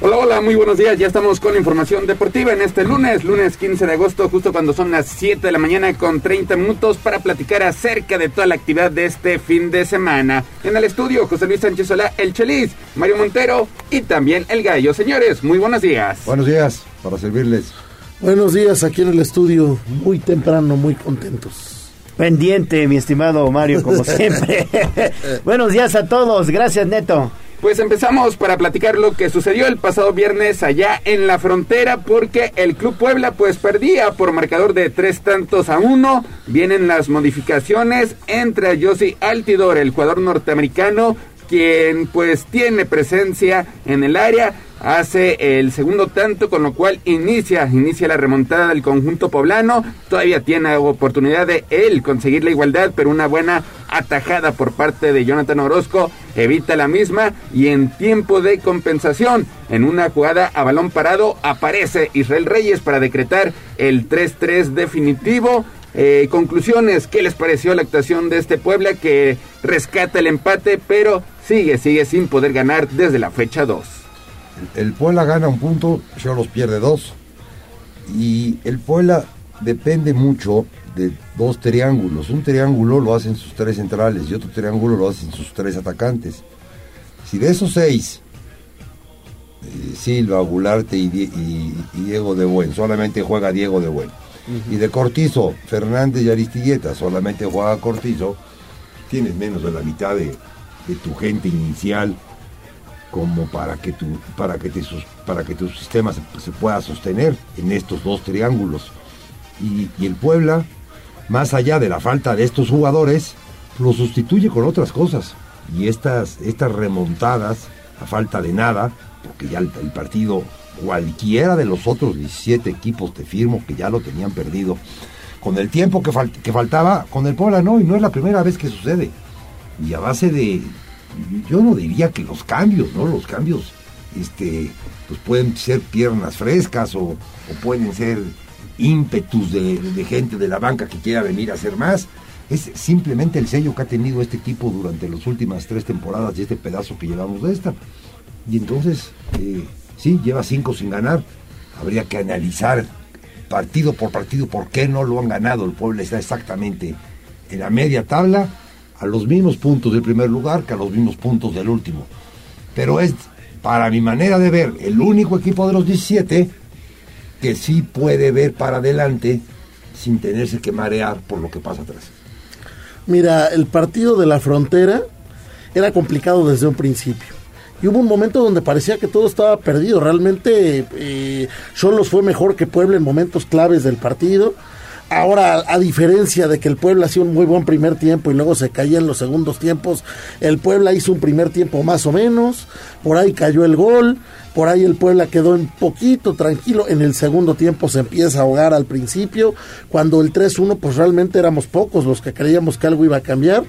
Hola, hola, muy buenos días. Ya estamos con información deportiva en este lunes, lunes 15 de agosto, justo cuando son las 7 de la mañana con 30 minutos para platicar acerca de toda la actividad de este fin de semana. En el estudio, José Luis Sánchez Solá, el Chelis, Mario Montero y también el Gallo. Señores, muy buenos días. Buenos días, para servirles. Buenos días aquí en el estudio, muy temprano, muy contentos. Pendiente, mi estimado Mario, como siempre. Buenos días a todos, gracias Neto. Pues empezamos para platicar lo que sucedió el pasado viernes allá en la frontera porque el Club Puebla pues perdía por marcador de tres tantos a uno. Vienen las modificaciones entre Josie Altidor, el jugador norteamericano, quien pues tiene presencia en el área hace el segundo tanto, con lo cual inicia, inicia la remontada del conjunto poblano. Todavía tiene oportunidad de él conseguir la igualdad, pero una buena atajada por parte de Jonathan Orozco evita la misma y en tiempo de compensación, en una jugada a balón parado, aparece Israel Reyes para decretar el 3-3 definitivo. Eh, conclusiones, ¿qué les pareció la actuación de este Puebla que rescata el empate, pero sigue, sigue sin poder ganar desde la fecha 2? El Puebla gana un punto, los pierde dos. Y el Puebla depende mucho de dos triángulos. Un triángulo lo hacen sus tres centrales y otro triángulo lo hacen sus tres atacantes. Si de esos seis, eh, Silva, Gularte y, Diego de Buen, solamente juega Diego de Buen. Y de Cortizo, Fernández y Aristilleta, solamente juega Cortizo, tienes menos de la mitad de, de tu gente inicial como para que tu, para que para que sistema se, pueda sostener en estos dos triángulos. Y, el Puebla, más allá de la falta de estos jugadores, lo sustituye con otras cosas. Y estas, estas remontadas, a falta de nada, porque ya el, partido, cualquiera de los otros 17 equipos, te firmo que ya lo tenían perdido. Con el tiempo que, que faltaba, con el Puebla no, y no es la primera vez que sucede. Y a base de, yo no diría que los cambios, ¿no? Los cambios, este, pues pueden ser piernas frescas o, pueden ser ímpetus de, gente de la banca que quiera venir a hacer más. Es simplemente el sello que ha tenido este equipo durante las últimas tres temporadas y este pedazo que llevamos de esta. Y entonces, eh, sí, lleva cinco sin ganar. Habría que analizar partido por partido por qué no lo han ganado. El pueblo está exactamente en la media tabla a los mismos puntos del primer lugar que a los mismos puntos del último. Pero es, para mi manera de ver, el único equipo de los 17 que sí puede ver para adelante sin tenerse que marear por lo que pasa atrás. Mira, el partido de la frontera era complicado desde un principio. Y hubo un momento donde parecía que todo estaba perdido. Realmente eh, Cholos fue mejor que Puebla en momentos claves del partido. Ahora, a diferencia de que el Puebla hacía un muy buen primer tiempo y luego se caía en los segundos tiempos, el Puebla hizo un primer tiempo más o menos, por ahí cayó el gol, por ahí el Puebla quedó un poquito tranquilo, en el segundo tiempo se empieza a ahogar al principio, cuando el 3-1 pues realmente éramos pocos los que creíamos que algo iba a cambiar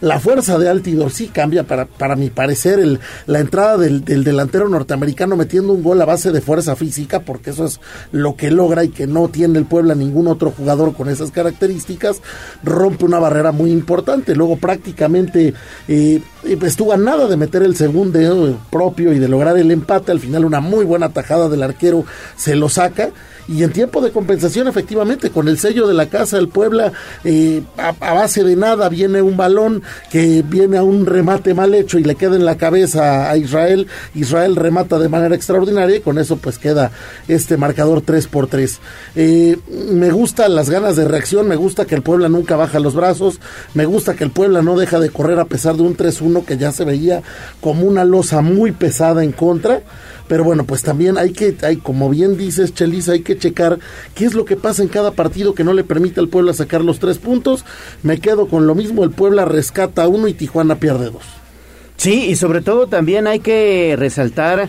la fuerza de Altidor sí cambia para, para mi parecer el, la entrada del, delantero norteamericano metiendo un gol a base de fuerza física porque eso es lo que logra y que no tiene el Puebla ningún otro jugador con esas características rompe una barrera muy importante. Luego prácticamente eh, estuvo a nada de meter el segundo propio y de lograr el empate. Al final una muy buena tajada del arquero se lo saca. Y en tiempo de compensación, efectivamente, con el sello de la casa del Puebla, eh, a, a base de nada viene un balón que viene a un remate mal hecho y le queda en la cabeza a Israel. Israel remata de manera extraordinaria y con eso pues queda este marcador 3 por 3. Eh, me gustan las ganas de reacción, me gusta que el Puebla nunca baja los brazos, me gusta que el Puebla no deja de correr a pesar de un 3-1 que ya se veía como una losa muy pesada en contra. Pero bueno, pues también hay que, hay, como bien dices, Chelis, hay que checar qué es lo que pasa en cada partido que no le permite al Puebla sacar los tres puntos. Me quedo con lo mismo, el Puebla rescata uno y Tijuana pierde dos. Sí, y sobre todo también hay que resaltar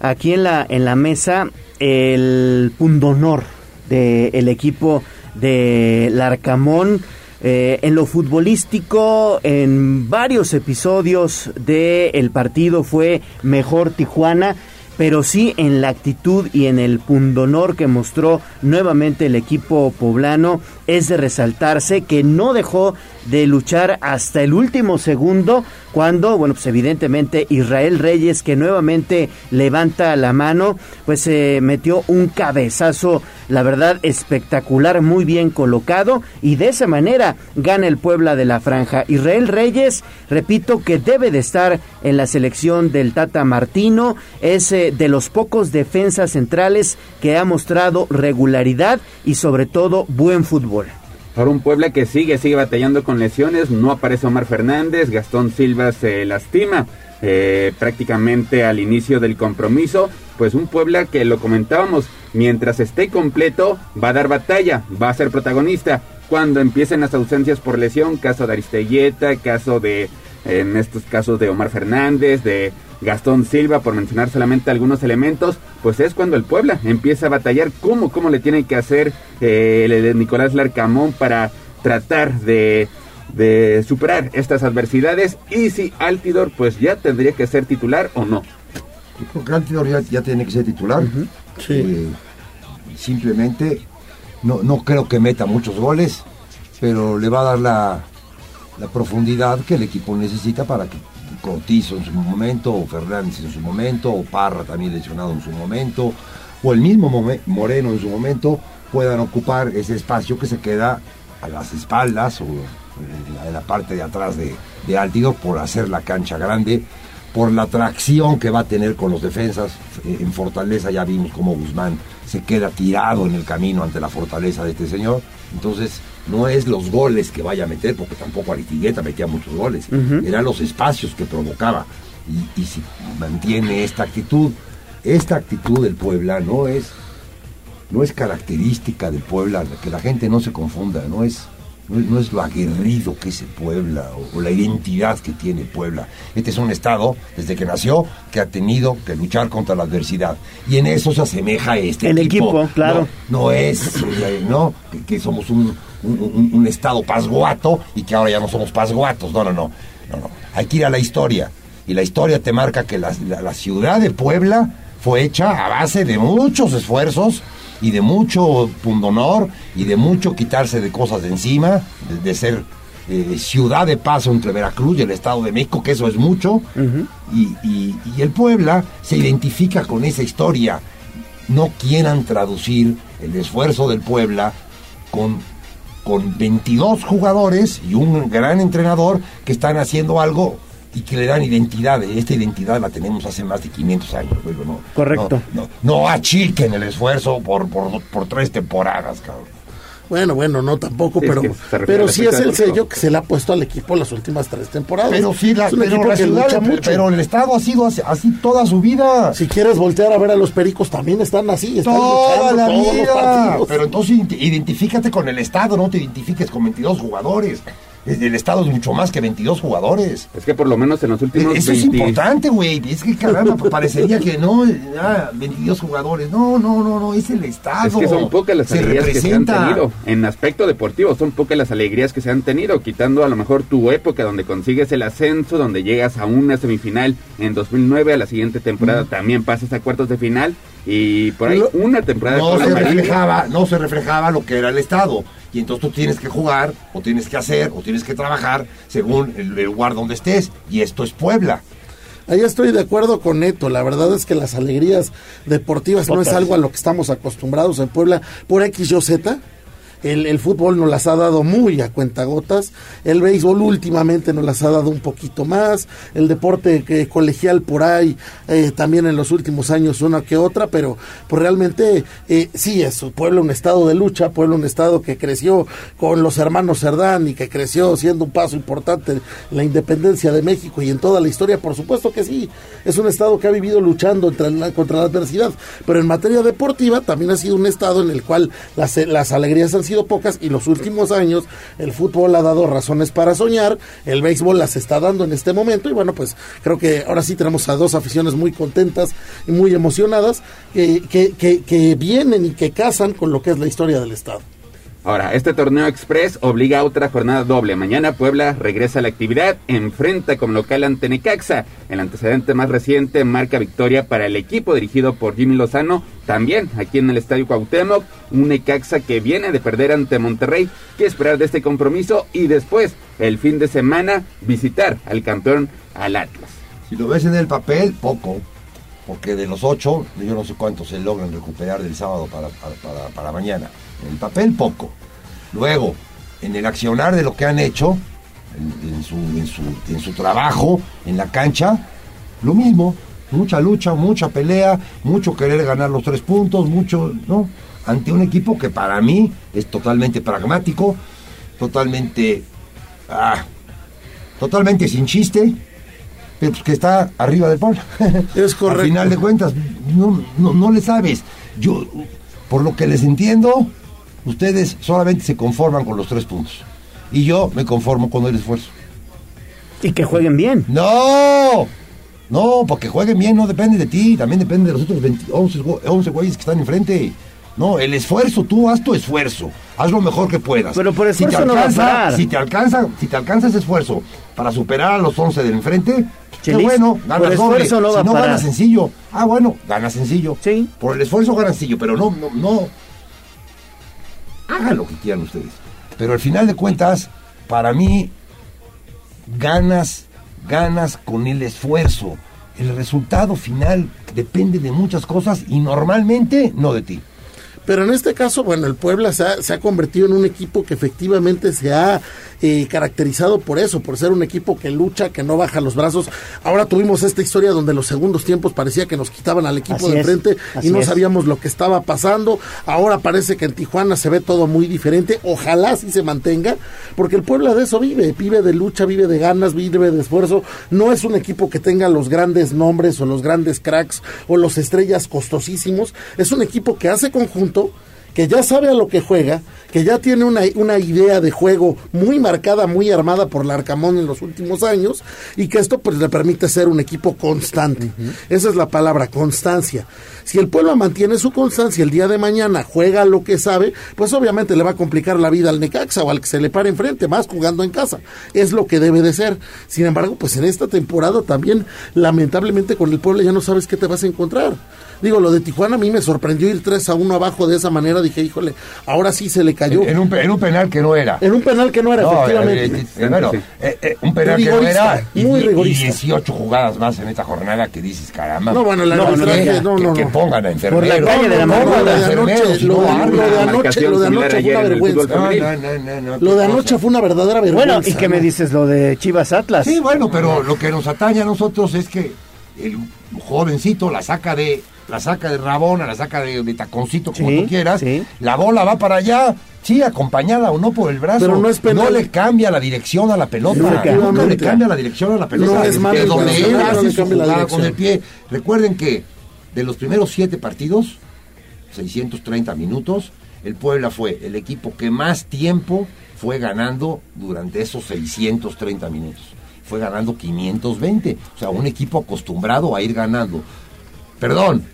aquí en la, en la mesa el pundonor del equipo de Larcamón. Eh, en lo futbolístico, en varios episodios del partido fue mejor Tijuana pero sí en la actitud y en el pundonor que mostró nuevamente el equipo poblano es de resaltarse que no dejó de luchar hasta el último segundo cuando, bueno, pues evidentemente Israel Reyes que nuevamente levanta la mano, pues se metió un cabezazo, la verdad espectacular, muy bien colocado y de esa manera gana el Puebla de la Franja. Israel Reyes, repito que debe de estar en la selección del Tata Martino, es eh, de los pocos defensas centrales que ha mostrado regularidad y sobre todo buen fútbol. Un Puebla que sigue, sigue batallando con lesiones, no aparece Omar Fernández, Gastón Silva se lastima eh, prácticamente al inicio del compromiso, pues un Puebla que lo comentábamos, mientras esté completo va a dar batalla, va a ser protagonista. Cuando empiecen las ausencias por lesión, caso de Aristelleta, caso de, en estos casos de Omar Fernández, de Gastón Silva, por mencionar solamente algunos elementos, pues es cuando el Puebla empieza a batallar cómo, cómo le tiene que hacer eh, el Nicolás Larcamón para tratar de, de superar estas adversidades y si Altidor pues ya tendría que ser titular o no. Yo creo que Altidor ya, ya tiene que ser titular. Eh, simplemente no, no creo que meta muchos goles, pero le va a dar la, la profundidad que el equipo necesita para que Cortizo en su momento, o Fernández en su momento, o Parra también lesionado en su momento, o el mismo Moreno en su momento, puedan ocupar ese espacio que se queda a las espaldas o en la, en la parte de atrás de, de por hacer la cancha grande, por la tracción que va a tener con los defensas. Eh, En Fortaleza ya vimos cómo Guzmán se queda tirado en el camino ante la fortaleza de este señor. Entonces, no es los goles que vaya a meter, porque tampoco Aritigueta metía muchos goles, eran los espacios que provocaba. Y, y si mantiene esta actitud, esta actitud del Puebla no es, no es característica del Puebla, que la gente no se confunda, no es, no es, no es lo aguerrido que es Puebla o, o la identidad que tiene Puebla. Este es un estado, desde que nació, que ha tenido que luchar contra la adversidad. Y en eso se asemeja este El equipo, claro. No, no es, eh, ¿no? Que, que somos un, un- un- un estado pasguato y que ahora ya no somos pasguatos. No, no, no. no, no. Hay que ir a la historia. Y la historia te marca que la, la- la ciudad de Puebla fue hecha a base de muchos esfuerzos y de mucho pundonor y de mucho quitarse de cosas de encima, de, de ser eh, ciudad de paso entre Veracruz y el Estado de México, que eso es mucho. y, y- y el Puebla se identifica con esa historia. No quieran traducir el esfuerzo del Puebla con, con 22 jugadores y un gran entrenador que están haciendo algo y que le dan identidad. Esta identidad la tenemos hace más de 500 años. no, Correcto. No, no, no achiquen el esfuerzo por, por, por tres temporadas, cabrón. Bueno, bueno, no tampoco, Sí, pero, pero sí es el sello que se le ha puesto al equipo las últimas tres temporadas. Pero sí, la, es un pero equipo la que ciudad, lucha pero, mucho. pero el Estado ha sido así, así toda su vida. Si quieres voltear a ver a los pericos, también están así, están Toda la todos los vida. partidos. Pero entonces ident- identifícate con el Estado, no te identifiques con 22 jugadores. El el Estado es mucho más que 22 jugadores. Es que por lo menos en los últimos Eso es 20 importante, güey. Es que caramba, parecería que no, ah, 22 jugadores. No, no, no, no, es el Estado. Es que son pocas las Se alegrías que se han tenido. En aspecto deportivo, son pocas las alegrías que se han tenido, quitando a lo mejor tu época donde consigues el ascenso, donde llegas a una semifinal en 2009, a la siguiente temporada también pasas a cuartos de final y por ahí una temporada No se reflejaba, no se reflejaba lo que era el Estado. Y entonces tú tienes que jugar, o tienes que hacer, o tienes que trabajar según el, el lugar donde estés, y esto es Puebla. Ahí estoy de acuerdo con Neto. La verdad es que las alegrías deportivas no es algo a lo que estamos acostumbrados en Puebla por X, Y, Z. El, el fútbol nos las ha dado muy a cuentagotas. El béisbol últimamente nos las ha dado un poquito más. El deporte que, colegial por ahí eh, también en los últimos años una que otra. Pero pues realmente eh, sí es Puebla un estado de lucha. Puebla un estado que creció con los hermanos Cerdán y que creció siendo un paso importante en la independencia de México y en toda la historia. Por supuesto que sí. Es un estado que ha vivido luchando contra la, contra la adversidad. Pero en materia deportiva también ha sido un estado en el cual las, las alegrías han sido pocas y los últimos años el fútbol ha dado razones para soñar, el béisbol las está dando en este momento y bueno, pues creo que ahora sí tenemos a dos aficiones muy contentas y muy emocionadas que, que, que, que vienen y que casan con lo que es la historia del estado. Ahora, este torneo express obliga a otra jornada doble. Mañana Puebla regresa a la actividad, enfrenta como local ante Necaxa. El antecedente más reciente marca victoria para el equipo dirigido por Jimmy Lozano, también aquí en el Estadio Cuauhtémoc, un Necaxa que viene de perder ante Monterrey. ¿Qué esperar de este compromiso? Y después, el fin de semana, visitar al campeón al Atlas. Si lo ves en el papel, poco. Porque de los ocho, yo no sé cuántos se logran recuperar del sábado para, para, para- para mañana. En el papel, poco. Luego, en el accionar de lo que han hecho, en, en su, en, su, en su trabajo, en la cancha, lo mismo. Mucha lucha, mucha pelea, mucho querer ganar los tres puntos, mucho, ¿no? Ante un equipo que para mí es totalmente pragmático, totalmente. ah, totalmente sin chiste, pero pues que está arriba del Puebla. Es correcto. Al final de cuentas, no, no, no le sabes. Yo, por lo que les entiendo, ustedes solamente se conforman con los tres puntos. Y yo me conformo con el esfuerzo. Y que jueguen bien. ¡No! No, porque jueguen bien no depende de ti, también depende de los otros 20 11, gü- 11 güeyes que están enfrente. No, el esfuerzo, tú haz tu esfuerzo, haz lo mejor que puedas. Pero por si te esfuerzo no va a alcanza, parar. si te alcanza, si te alcanza ese esfuerzo para superar a los 11 del enfrente, pues, qué Chelis, bueno, por ganas doble. no va si no ganas sencillo, ah bueno, ganas sencillo. Sí. Por el esfuerzo ganas sencillo, pero no, no, no. Hagan lo que quieran ustedes. Pero al final de cuentas, para mí, ganas, ganas con el esfuerzo. El resultado final depende de muchas cosas y normalmente no de ti. Pero en este caso, bueno, el Puebla se ha, se ha convertido en un equipo que efectivamente se ha eh, caracterizado por eso, por ser un equipo que lucha, que no baja los brazos. Ahora tuvimos esta historia donde los segundos tiempos parecía que nos quitaban al equipo Así de es, enfrente y no es. sabíamos lo que estaba pasando. Ahora parece que en Tijuana se ve todo muy diferente. Ojalá sí se mantenga, porque el Puebla de eso vive, vive de lucha, vive de ganas, vive de esfuerzo. No es un equipo que tenga los grandes nombres o los grandes cracks o los estrellas costosísimos. Es un equipo que hace conjunto apresentou que ya sabe a lo que juega, que ya tiene una, una idea de juego muy marcada, muy armada por Larcamón en los últimos años, y que esto pues le permite ser un equipo constante. Esa es la palabra, constancia. Si el pueblo mantiene su constancia el día de mañana, juega lo que sabe, pues obviamente le va a complicar la vida al Necaxa o al que se le pare enfrente, más jugando en casa. Es lo que debe de ser. Sin embargo, pues en esta temporada también, lamentablemente con el pueblo ya no sabes qué te vas a encontrar. Digo, lo de Tijuana a mí me sorprendió ir 3 a 1 abajo de esa manera. Dije, híjole, ahora sí se le cayó. En, en un, en un penal que no era. En un penal que no era, No, efectivamente. eh, eh, bueno, eh, eh, un penal que no Rigorista, era. Muy y- y rigorista. 18 jugadas más en esta jornada que dices, caramba. No, bueno, el no, arbitraje, que- no, no, que no. pongan a enfermeros. Por la calle de la No, no, lo de anoche, lo no de- arman. lo de anoche, Marcación lo de similar anoche fue una vergüenza. No, no, no, no, no, Lo de anoche fue una verdadera vergüenza. Bueno, ¿y qué me dices lo de Chivas Atlas? Sí, bueno, pero lo que nos atañe a nosotros es que el jovencito la saca de la saca de rabona, la saca de, de taconcito, como Sí, tú quieras. sí. La bola va para allá, sí, acompañada o no por el brazo. Pero no es penal. No le cambia la dirección a la pelota. No, le cambia la dirección a la pelota. No es donde él hace su jugada con el pie. Recuerden que de los primeros siete partidos, 630 minutos, el Puebla fue el equipo que más tiempo fue ganando durante esos 630 minutos. Fue ganando 520. O sea, un equipo acostumbrado a ir ganando. Perdón,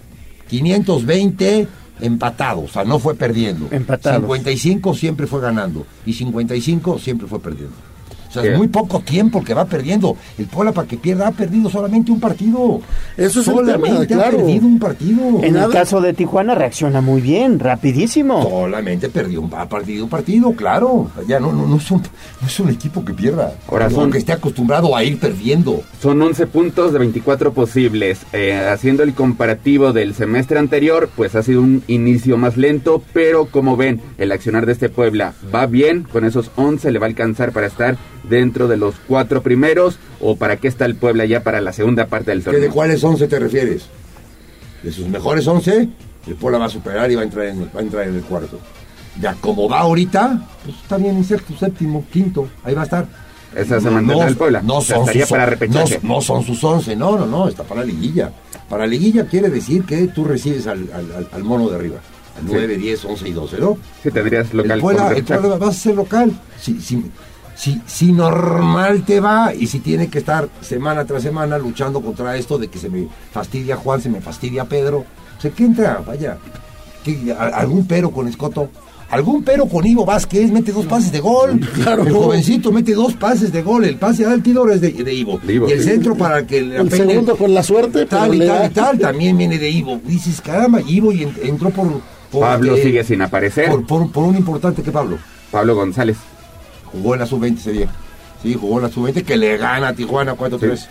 520 empatado, o sea, no fue perdiendo. Empatados. 55 siempre fue ganando y 55 siempre fue perdiendo. Sea, ¿Qué? es muy poco tiempo el que va perdiendo. El Puebla para que pierda ha perdido solamente un partido. Eso es el solamente tema, ha claro. perdido un partido. En el caso de Tijuana reacciona muy bien, rapidísimo. Solamente perdió un, ha perdido un partido, claro. Ya no, no, no, es un, no es un equipo que pierda. Son- que esté acostumbrado a ir perdiendo. Son 11 puntos de 24 posibles. Eh, haciendo el comparativo del semestre anterior, pues ha sido un inicio más lento, pero como ven, el accionar de este Puebla va bien. Con esos 11 le va a alcanzar para estar dentro de los cuatro primeros. ¿O para qué está el Puebla ya para la segunda parte del ¿Que torneo? ¿De cuáles 11 te refieres? De sus mejores 11, el Puebla va a superar y va a entrar en, va a entrar en el cuarto. Ya como va ahorita, pues está bien en sexto, séptimo, quinto, ahí va a estar. Esa se mantendrá el Puebla. No O sea, son estaría sus, para no, no son sus 11, no, no, no, está para la liguilla. Para liguilla quiere decir que tú recibes al, al, al- al mono de arriba. Al Sí. 9, 10, 11 y 12, ¿no? Sí, tendrías local. El Puebla, el. Puebla vas a ser local. Si, si, si, si normal te va y si tiene que estar semana tras semana luchando contra esto de que se me fastidia Juan, se me fastidia Pedro. O sea, ¿qué entra? Vaya. ¿Qué- a- ¿Algún pero con Escoto? ¿Algún pero con Ivo Vázquez? Mete dos pases de gol. Claro. El jovencito mete dos pases de gol. El pase al tiro es de, de Ivo. Ivo, y el centro para que El segundo con la suerte, pero tal y le tal da. y tal también viene de Ivo. Dices, caramba, Ivo y en- entró por, por Pablo eh, sigue sin aparecer. por, por, por un importante que Pablo. Pablo González. Jugó en la sub-20 ese día. Sí, jugó en la sub-20 que le gana a Tijuana 4-3.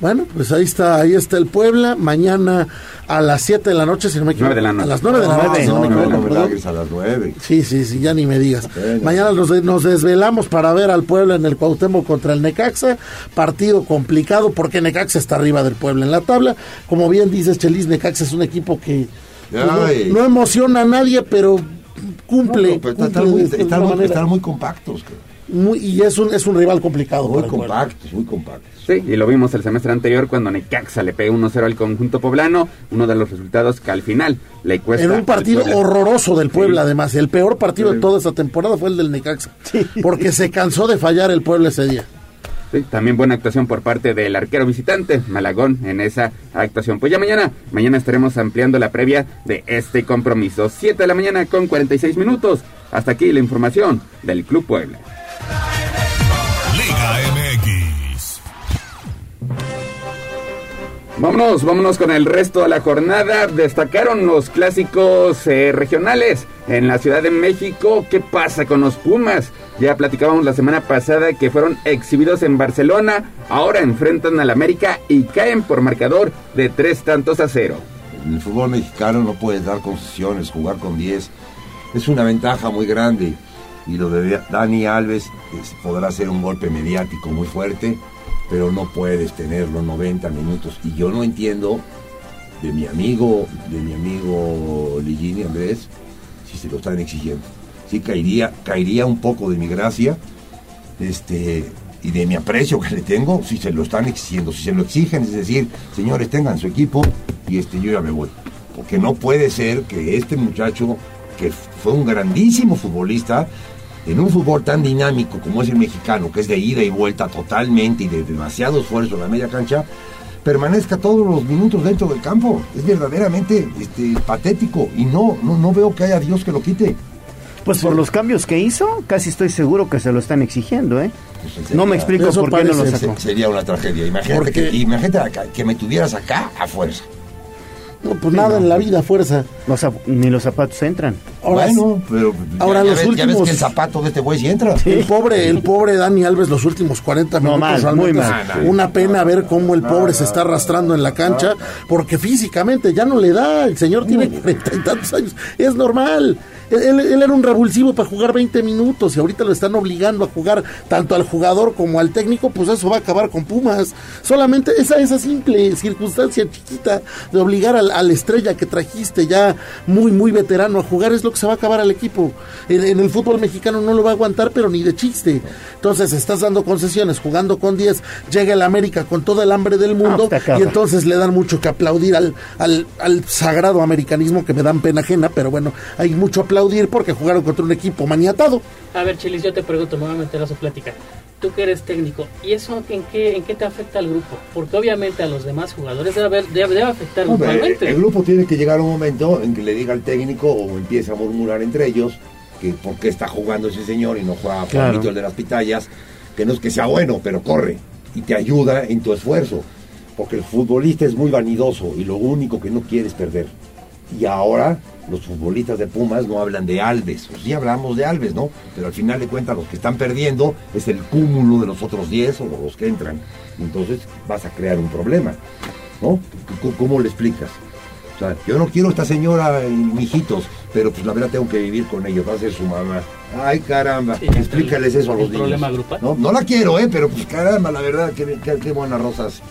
Bueno, pues ahí está, ahí está el Puebla. Mañana a las 7 de la noche, si no me equivoco. Nueve de la noche. A las 9 de la noche, no, no, equivoco, no me a las 9. Sí, sí, sí, ya ni me digas. Mañana nos, de- nos desvelamos para ver al Puebla en el Cuauhtémoc contra el Necaxa. Partido complicado porque Necaxa está arriba del Puebla en la tabla. Como bien dices, Chelis, Necaxa es un equipo que pues, no, Ay. no emociona a nadie, pero cumple. No, pero cumple están, muy, están están compactos. Muy- y es un, es un rival complicado. Muy compactos, muy compactos. Sí, y lo vimos el semestre anterior cuando Necaxa le pegó 1-0 al conjunto poblano, uno de los resultados que al final le cuesta. En un partido horroroso del Puebla, Sí. además. El peor partido de toda esta temporada fue el del Necaxa. Porque se cansó de fallar el Puebla ese día. También buena actuación por parte del arquero visitante, Malagón, en esa actuación. Pues ya mañana, mañana estaremos ampliando la previa de este compromiso. 7 de la mañana con 46 minutos. Hasta aquí la información del Club Puebla. Vámonos, vámonos con el resto de la jornada. Destacaron los clásicos eh, regionales en la Ciudad de México. ¿Qué pasa con los Pumas? Ya platicábamos la semana pasada que fueron exhibidos en Barcelona. Ahora enfrentan al América y caen por marcador de tres tantos a cero. El fútbol mexicano no puedes dar concesiones, jugar con 10. Es una ventaja muy grande. Y lo de Dani Alves es- podrá ser un golpe mediático muy fuerte, pero no puedes tenerlo 90 minutos. Y yo no entiendo de mi amigo, de mi amigo Ligini Andrés, si se lo están exigiendo. Sí caería, caería un poco de mi gracia, este, y de mi aprecio que le tengo, si se lo están exigiendo, si se lo exigen, es decir, señores, tengan su equipo y este, yo ya me voy. Porque no puede ser que este muchacho, que fue un grandísimo futbolista, en un fútbol tan dinámico como es el mexicano, que es de ida y vuelta totalmente y de demasiado esfuerzo en la media cancha, permanezca todos los minutos dentro del campo. Es verdaderamente este, patético y no, no, no veo que haya Dios que lo quite. Pues por los cambios que hizo, casi estoy seguro que se lo están exigiendo, ¿eh? Pues, No me explico por qué no lo sacó. Se- Sería una tragedia. Imagínate, Porque- que, imagínate acá, que me tuvieras acá a fuerza. No, pues nada en la vida, fuerza. Los zap- ni los zapatos entran. Ahora, bueno, pero ahora ya, ya los ves, ya ves últimos- que el zapato de este güey sí entra. El pobre, el pobre Dani Alves los últimos 40 No, minutos mal, realmente muy es mal. una pena ver cómo el pobre se está arrastrando en la cancha porque físicamente ya no le da, el señor tiene cuarenta y tantos años, es normal. Él, él- él era un revulsivo para jugar 20 minutos y ahorita lo están obligando a jugar tanto al jugador como al técnico, pues eso va a acabar con Pumas. Solamente esa, esa simple circunstancia chiquita de obligar al, al estrella que trajiste ya muy, muy veterano a jugar es lo que se va a acabar al equipo. En, en el fútbol mexicano no lo va a aguantar, pero ni de chiste. Entonces estás dando concesiones, jugando con 10, llega el América con toda el hambre del mundo te acaba. y entonces le dan mucho que aplaudir al, al, al sagrado americanismo que me dan pena ajena, pero bueno, hay mucho aplaudir porque jugaron contra un equipo maniatado. A ver, Chilis, yo te pregunto, me voy a meter a su plática. Tú que eres técnico, ¿y eso en qué, en qué te afecta al grupo? Porque obviamente a los demás jugadores debe, haber- debe, debe afectar Hombre, grupalmente. el grupo tiene que llegar a un momento en que le diga al técnico o empiece a murmurar entre ellos que por qué está jugando ese señor y no juega Claro. Juanito el de las pitayas. que no es que sea bueno, pero corre y te ayuda en tu esfuerzo. Porque el futbolista es muy vanidoso y lo único que no quiere es perder. Y ahora los futbolistas de Pumas no hablan de Alves. Pues sí hablamos de Alves, ¿no? Pero al final de cuentas los que están perdiendo es el cúmulo de los otros 10 o los que entran. Entonces vas a crear un problema, ¿no? ¿Cómo, le explicas? O sea, yo no quiero a esta señora, mijitos, pero pues la verdad tengo que vivir con ellos, va a ser su mamá. Ay, caramba, explícales eso a los niños. problema grupal? No, no la quiero, ¿eh? Pero pues caramba, la verdad, qué, qué, qué buenas rosas.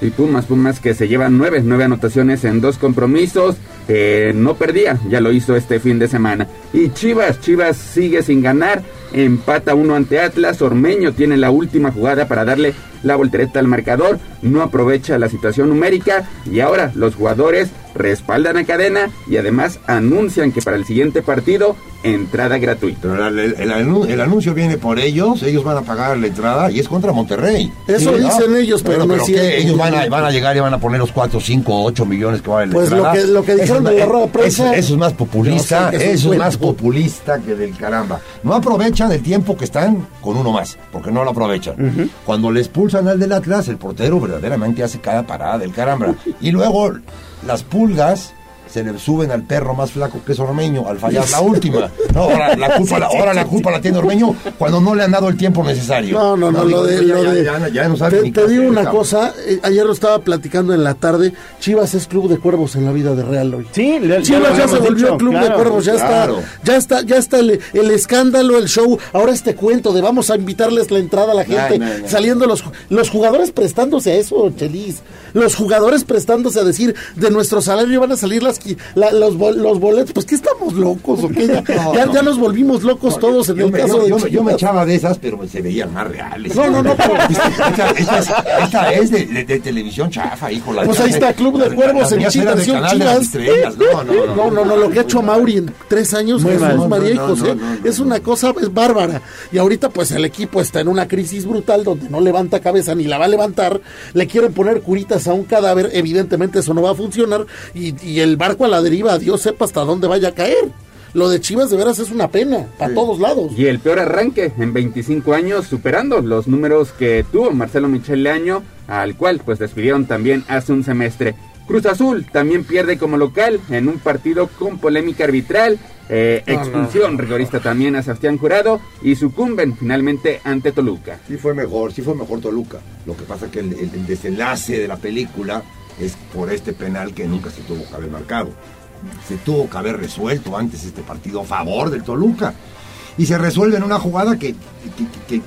Y Pumas, Pumas que se llevan nueve, nueve anotaciones en dos compromisos. eh, no perdía, ya lo hizo este fin de semana. Y Chivas, Chivas sigue sin ganar. Empata uno ante Atlas. Ormeño tiene la última jugada para darle la voltereta al marcador. No aprovecha la situación numérica. Y ahora los jugadores respaldan a cadena y además anuncian que para el siguiente partido entrada gratuita. Pero el, el el anuncio viene por ellos, ellos van a pagar la entrada y es contra Monterrey. Eso dicen ellos, pero no es ¿qué? cierto. Ellos van a, van a llegar y van a poner los 4, 5, 8 millones que vale la Pues lo entrada. que- lo que dijeron Eso de la rueda prensa- Eso, eso es más populista, Yo sé eso es más populista que del caramba. No aprovechan el tiempo que están con uno más, porque no lo aprovechan. Cuando le expulsan al del Atlas, el portero verdaderamente hace cada parada del caramba. Y luego las pulgas se le suben al perro más flaco que es Ormeño al fallar la última. No, ahora la culpa, la, ahora la, culpa la tiene Ormeño cuando no le han dado el tiempo necesario. No, no, no, lo de... ya- lo ya- de- ya- ya no sabe te digo una cosa, eh, ayer lo estaba platicando en la tarde, Chivas es club de cuervos en la vida de Real hoy. Sí, le- Chivas ya, se volvió dicho, club de cuervos, ya claro. está, ya está, ya está el, el escándalo, el show, ahora este cuento de vamos a invitarles la entrada a la gente, no, no. saliendo los, los jugadores prestándose a eso, Chelis, los jugadores prestándose a decir de nuestro salario van a salir las, la- los, bol- los boletos, pues que estamos locos o qué, ya, No, ya, no. ya nos volvimos locos todos en Yo el me, caso yo- de yo me- yo me echaba de esas, pero se veían más reales. No, no, no, pero- Esta, esta es, esta es de, de- de televisión chafa, hijo. la Pues ahí está, Club de Cuervos en de Chivas. No, no, no. No, no, no, lo que ha hecho Mauri en tres años, Muy Jesús mal. María y José, no, no, no, es una cosa es bárbara. Y ahorita pues el equipo está en una crisis brutal donde no levanta cabeza ni la va a levantar, le quieren poner curitas a un cadáver, evidentemente eso no va a funcionar y, y el barco a la deriva, Dios sepa hasta dónde vaya a caer. Lo de Chivas de veras es una pena, para todos lados. Y el peor arranque en 25 años, superando los números que tuvo Marcelo Michel Leaño, al cual pues despidieron también hace un semestre. Cruz Azul también pierde como local en un partido con polémica arbitral, eh, No, no. expulsión rigorista también a Sebastián Jurado y sucumben finalmente ante Toluca. Sí fue mejor, sí fue mejor Toluca. Lo que pasa que el, el- el desenlace de la película es por este penal que nunca se tuvo que haber marcado. Se tuvo que haber resuelto antes este partido a favor del Toluca. Y se resuelve en una jugada que, que- que- que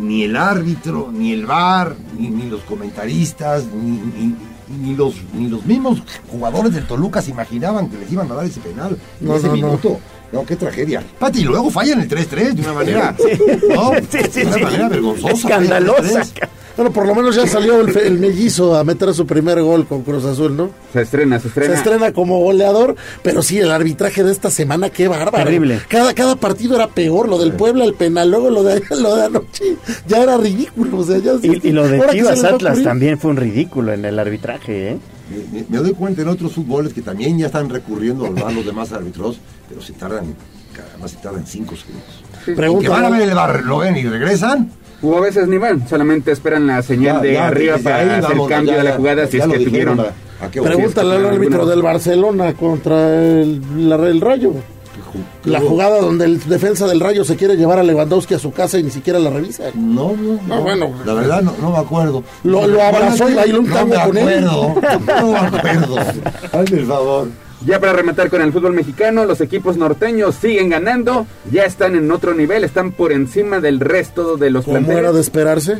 ni el árbitro, ni el VAR, ni, ni los comentaristas, ni, ni- ni los, ni los mismos jugadores del Toluca se imaginaban que les iban a dar ese penal en No, ese no, no. minuto. No, qué tragedia. Pati, y luego fallan el 3-3 de una manera, ¿no? Sí, sí, de una sí. manera vergonzosa. Escandalosa. 3-3. Bueno, por lo menos ya salió el, mellizo a meter su primer gol con Cruz Azul, ¿no? Se estrena, se Se estrena. estrena como goleador, pero sí, el arbitraje de esta semana, qué bárbaro. Terrible. Cada, cada partido era peor, lo del Puebla, el penal, luego lo de, lo de anoche, ya era ridículo. O sea, ya, Y, y lo de ¿ahora qué se Chivas Atlas también fue un ridículo en el arbitraje, ¿eh? Me, me- me doy cuenta en otros fútboles que también ya están recurriendo a los demás árbitros, pero se tardan, caramba, se tardan 5 segundos. Pregunta, Y que van a ver el bar, lo ven y regresan. O a veces ni van, solamente esperan la señal Ya, de ya, arriba para hacer vamos, cambio ya, de la ya, jugada si ya es que dijeron, tuvieron. ¿a- a qué Pregúntale al alguna- árbitro del Barcelona contra el, la- el Rayo. La jugada donde el defensa del Rayo se quiere llevar a Lewandowski a su casa y ni siquiera la revisa. No, no, no. bueno. La verdad no, no me acuerdo. Lo- lo abrazó y bailó un no tango me con él. acuerdo, No me acuerdo. Hazme el favor. Ya para rematar con el fútbol mexicano, los equipos norteños siguen ganando, ya están en otro nivel, están por encima del resto de los ¿Cómo era de esperarse?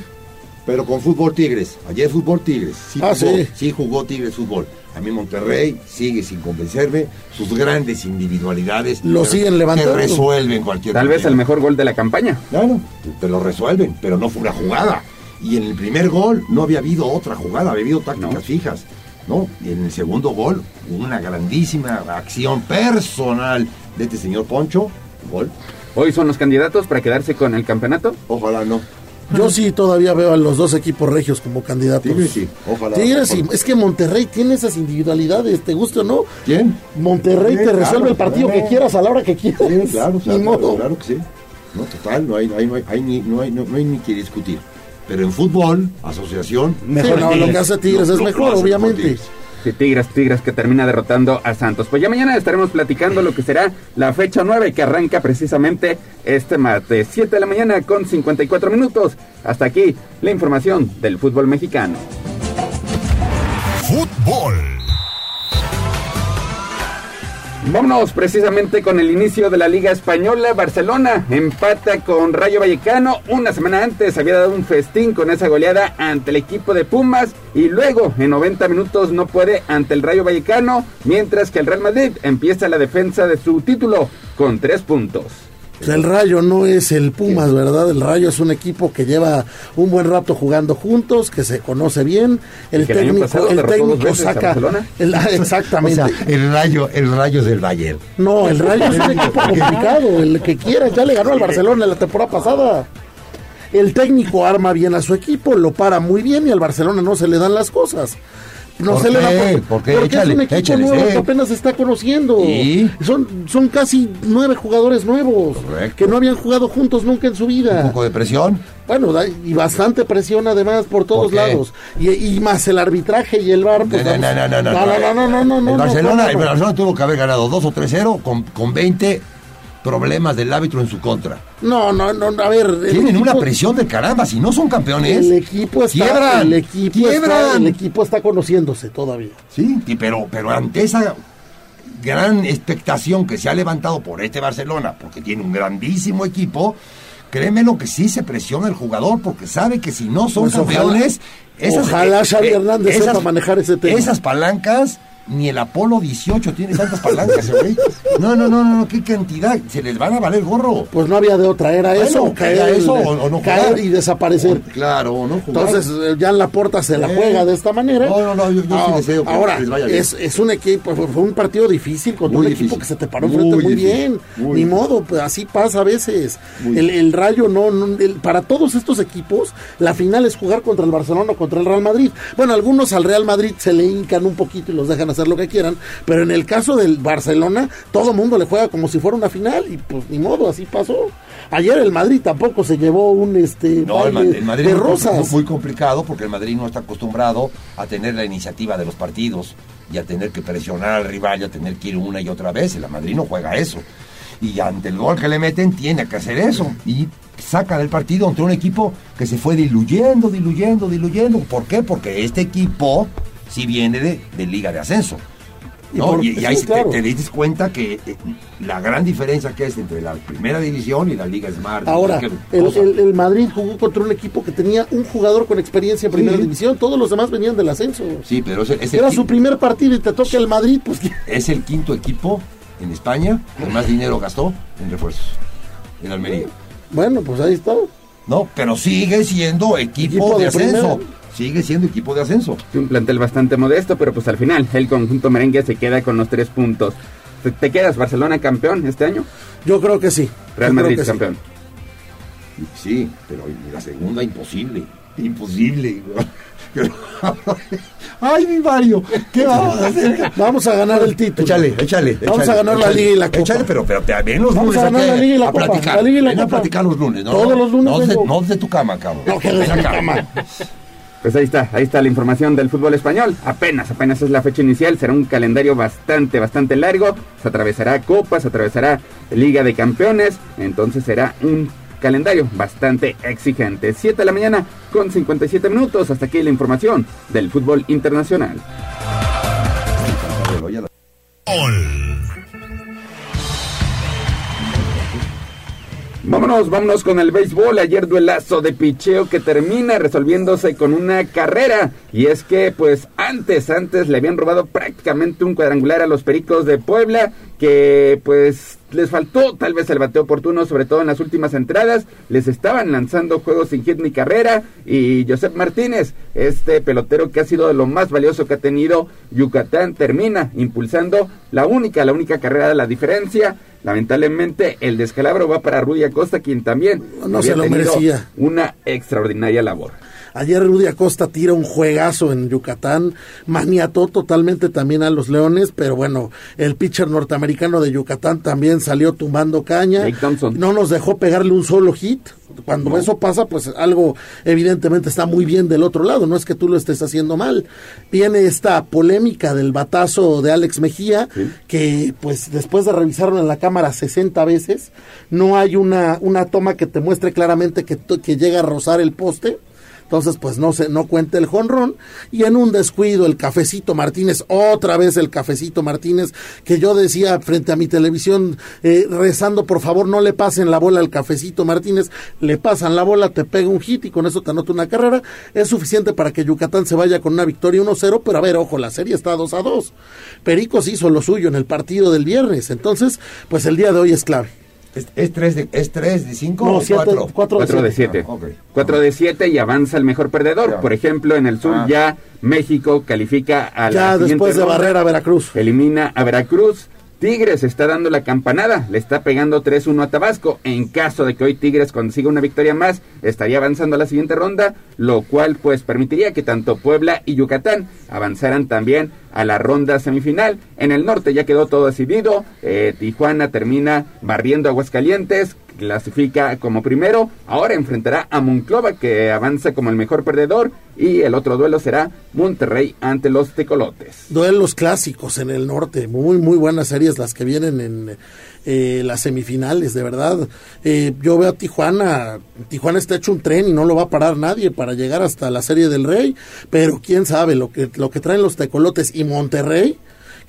Pero con fútbol Tigres. Ayer fútbol Tigres. Sí Ah, jugó, sí. sí jugó Tigres fútbol. A mí Monterrey sigue sin convencerme. Sus grandes individualidades. Lo siguen levantando. Que resuelven cualquier Tal vez el mejor gol de la campaña. Claro, te lo resuelven, pero no fue una jugada. Y en el primer gol no había habido otra jugada, había habido tácticas fijas. ¿No? Y en el segundo gol, una grandísima acción personal de este señor Poncho. Gol. Hoy son los candidatos para quedarse con el campeonato. Ojalá no. Yo sí todavía veo a los dos equipos regios como candidatos. Tigres sí, ojalá. Tigres sí. Es que Monterrey tiene esas individualidades, te guste o no. ¿Quién? Monterrey Sí, te resuelve claro, el partido claro. que quieras a la hora que quieras. Sí, claro, claro, claro que sí. ¿no? Total, no hay, no hay, no hay, no hay, no, hay ni que discutir. Pero en fútbol, asociación... Mejor sí, no, lo que hace Tigres es mejor, obviamente. Sí, Tigres, Tigres que termina derrotando a Santos. Pues ya mañana estaremos platicando lo que será la fecha 9 que arranca precisamente este martes, 7 de la mañana con 54 minutos. Hasta aquí la información del fútbol mexicano. Fútbol. Vámonos precisamente con el inicio de la Liga Española. Barcelona empata con Rayo Vallecano. Una semana antes había dado un festín con esa goleada ante el equipo de Pumas. Y luego en 90 minutos no puede ante el Rayo Vallecano. Mientras que el Real Madrid empieza la defensa de su título con tres puntos. El Rayo no es el Pumas, ¿verdad? El Rayo es un equipo que lleva un buen rato jugando juntos, que se conoce bien. El técnico, el, técnico saca. El, exactamente. O sea, el Rayo, el Rayo del Bayern. No, el Rayo es un equipo complicado. El que quiera, ya le ganó al Barcelona la temporada pasada. El técnico arma bien a su equipo, lo para muy bien y al Barcelona no se le dan las cosas. No se le da por, porque, porque échale, es un equipo échale, nuevo que apenas está conociendo. ¿Y? Son, son casi nueve jugadores nuevos Correcto. que no habían jugado juntos nunca en su vida. Un poco de presión. Bueno, y bastante presión además por todos lados. Y, y más el arbitraje y el VAR. Pues, No, no, no, no, no, no, no, no, no, no, no, el no, Barcelona, no, el no. Barcelona tuvo que haber ganado 2 o 3-0 con, con 20 problemas del árbitro en su contra. No, no, no, a ver. Tienen una presión de caramba, si no son campeones. El equipo está, quiebran, el equipo quiebran. está, el equipo está conociéndose todavía. Sí, y pero, pero ante esa gran expectación que se ha levantado por este Barcelona, porque tiene un grandísimo equipo, créeme lo que sí se presiona el jugador, porque sabe que si no son Pues ojalá- campeones, ojalá Xavi eh, Hernández sepa manejar ese tema. Esas palancas, ni el Apolo 18 tiene tantas palancas, ¿eh, güey. No, no, no, no, qué cantidad, se les van a valer gorro. Pues no había de otra, era Bueno, eso, caer, era eso o- o no caer y desaparecer. Claro, o no jugar. Entonces eh, ya en la puerta se la Eh. juega de esta manera. No, no, no, yo- yo sí deseo que ahora les vaya bien. es, es un equipo, fue un partido difícil contra Muy un equipo que se te paró enfrente muy bien. Muy Ni modo, pues así pasa a veces. El, el Rayo no, no- el- para todos estos equipos la final es jugar contra el Barcelona o contra el Real Madrid. Bueno, algunos al Real Madrid se le hincan un poquito y los dejan hacer lo que quieran, pero en el caso del Barcelona todo mundo le juega como si fuera una final y pues ni modo, así pasó. Ayer el Madrid tampoco se llevó un este No, el, Ma- baile el Madrid de es rosas. muy complicado porque el Madrid no está acostumbrado a tener la iniciativa de los partidos y a tener que presionar al rival y a tener que ir una y otra vez. El Madrid no juega eso. Y ante el gol que le meten tiene que hacer eso. Y saca del partido ante un equipo que se fue diluyendo, diluyendo, diluyendo. ¿Por qué? Porque este equipo sí viene de, de Liga de Ascenso. Y ¿no? Y, y ahí sí, te- claro. te, dices cuenta que eh, la gran diferencia que es entre la primera división y la Liga Smart. Ahora, que- el, el- el Madrid jugó contra un equipo que tenía un jugador con experiencia en primera Sí. división, todos los demás venían del ascenso. Sí, pero es es Era su primer partido y te toca el Madrid, pues es el quinto equipo en España que más dinero gastó en refuerzos. En Almería. bueno, pues ahí está. No, pero sigue siendo equipo, Equipo de, de ascenso. primera. Sigue siendo equipo de ascenso. Un plantel bastante modesto, pero pues al final el conjunto merengue se queda con los tres puntos. ¿Te- ¿Te quedas Barcelona campeón este año? Yo creo que sí. Real Yo creo Madrid que campeón. Sí, pero la segunda imposible. Imposible. Ay, mi Mario, ¿qué vamos a hacer? Vamos a ganar el título. Échale, échale. Vamos échale, a ganar la. Liga y la Copa. Échale, pero, pero te ven los Vamos lunes a ganar aquí la Liga y la a Copa, platicar. la Liga y la Ven a Copa. platicar los lunes, ¿no? Todos los lunes No, de, no de tu cama, cabrón. No, que mi acá. cama. Pues ahí está, ahí está la información del fútbol español. Apenas, apenas es la fecha inicial. Será un calendario bastante, bastante largo. Se atravesará Copas, se atravesará Liga de Campeones. Entonces será un calendario bastante exigente. 7 de la mañana con 57 minutos. Hasta aquí la información del fútbol internacional. Vámonos, vámonos con el béisbol. Ayer duelazo de picheo que termina resolviéndose con una carrera. Y es que, pues, antes, antes le habían robado prácticamente un cuadrangular a los Pericos de Puebla. Que, pues, les faltó tal vez el bateo oportuno, sobre todo en las últimas entradas. Les estaban lanzando juegos sin hit ni carrera. Y Josep Martínez, este pelotero que ha sido de lo más valioso que ha tenido Yucatán, termina impulsando la única, la única carrera de la diferencia. Lamentablemente el descalabro va para Rudy Acosta, quien también No había se lo tenido merecía. una extraordinaria labor. Ayer Rudy Acosta tira un juegazo en Yucatán, maniató totalmente también a los Leones, pero bueno, el pitcher norteamericano de Yucatán también salió tumbando caña. No nos dejó pegarle un solo hit. Cuando eso pasa, pues algo evidentemente está muy bien del otro lado, no es que tú lo estés haciendo mal. Viene esta polémica del batazo de Alex Mejía, que pues después de revisarlo en la cámara 60 veces, no hay una, una toma que te muestre claramente que, que llega a rozar el poste entonces, pues no se, no cuenta el jonrón. Y en un descuido, el cafecito Martínez, otra vez el cafecito Martínez, que yo decía frente a mi televisión, eh, rezando, por favor, no le pasen la bola al cafecito Martínez, le pasan la bola, te pega un hit y con eso te anota una carrera. Es suficiente para que Yucatán se vaya con una victoria 1-0, pero a ver, ojo, la serie está 2 a 2. Pericos hizo lo suyo en el partido del viernes. Entonces, pues el día de hoy es clave. ¿Es, es 3 de, es tres de 5 No, o siete- 4? cuatro de 4 de 7. 4 de 7 y avanza el mejor perdedor. Por ejemplo, en el sur Ah. ya México califica a la Ya siguiente después de ronda. barrer a Veracruz. Elimina a Veracruz. Tigres está dando la campanada, le está pegando 3-1 a Tabasco. En caso de que hoy Tigres consiga una victoria más, estaría avanzando a la siguiente ronda, lo cual pues permitiría que tanto Puebla y Yucatán avanzaran también a la ronda semifinal. En el norte ya quedó todo decidido, eh, Tijuana termina barriendo Aguascalientes, clasifica como primero, ahora enfrentará a Monclova que avanza como el mejor perdedor y el otro duelo será Monterrey ante los Tecolotes. Duelos clásicos en el norte, muy, muy buenas series las que vienen en eh, las semifinales, de verdad. Eh, yo veo a Tijuana, Tijuana está hecho un tren y no lo va a parar nadie para llegar hasta la serie del Rey, pero quién sabe lo que, lo que traen los tecolotes y Monterrey.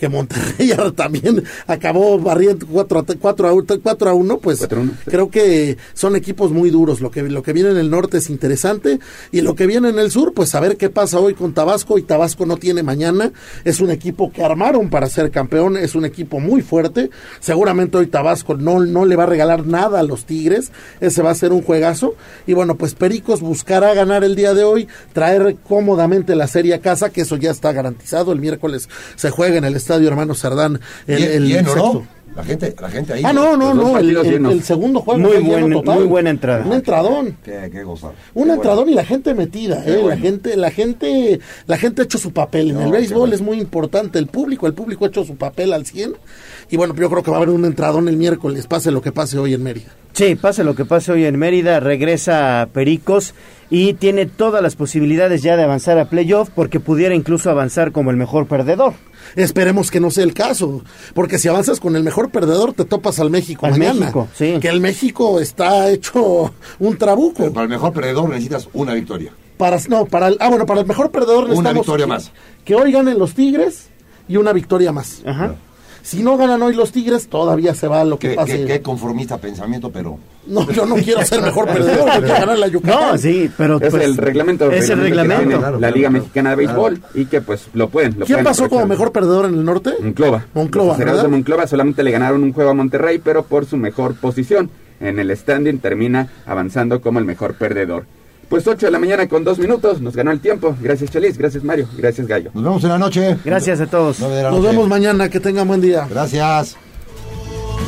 Que Monterrey también acabó barriendo 4 a, 4 a, 4 a 1, pues creo que son equipos muy duros. Lo que, lo que viene en el norte es interesante y lo que viene en el sur, pues a ver qué pasa hoy con Tabasco y Tabasco no tiene mañana. Es un equipo que armaron para ser campeón, es un equipo muy fuerte. Seguramente hoy Tabasco no, no le va a regalar nada a los Tigres, ese va a ser un juegazo. Y bueno, pues Pericos buscará ganar el día de hoy, traer cómodamente la serie a casa, que eso ya está garantizado. El miércoles se juega en el Estadio Hermano Cerdán. El, el lleno, sexto. ¿no? La gente, la gente ahí. Ah, no, no, no, el, segundo juego Muy buen- total. muy buena entrada. Un entradón. Qué, qué gozar. Un Qué entradón y la gente metida, eh, la gente, la gente, la gente ha hecho su papel. En el béisbol bueno. es muy importante el público, el público ha hecho su papel al 100 y bueno, yo creo que va a haber un entradón el miércoles, pase lo que pase hoy en Mérida. Sí, pase lo que pase hoy en Mérida, regresa a Pericos y tiene todas las posibilidades ya de avanzar a playoff porque pudiera incluso avanzar como el mejor perdedor. Esperemos que no sea el caso, porque si avanzas con el mejor perdedor te topas al México Al mañana. México, sí. Que el México está hecho un trabuco. Pero para el mejor perdedor necesitas una victoria. Para, no, para el, ah, bueno, para el mejor perdedor Una necesitamos victoria que, más. que hoy ganen los Tigres y una victoria más. Si no ganan hoy los Tigres, todavía se va lo que Qué, pase. qué- qué conformista pensamiento, pero. No, yo no quiero ser mejor perdedor, yo quiero ganar la Yucatán. No, sí, pero es pues, el reglamento. es el que reglamento. tiene Claro, la Liga claro. Mexicana de Béisbol y que pues lo pueden. Lo ¿Quién pueden pasó como mejor perdedor en el norte? Monclova. Monclova, Los de Monclova solamente le ganaron un juego a Monterrey, pero por su mejor posición. En el standing termina avanzando como el mejor perdedor. Pues 8 de la mañana con 2 minutos, nos ganó el tiempo. Gracias Chelis, gracias Mario, gracias Gallo. Nos vemos en la noche. Gracias a todos. Nos vemos mañana, que tengan buen día. Gracias.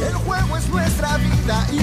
El juego es nuestra vida y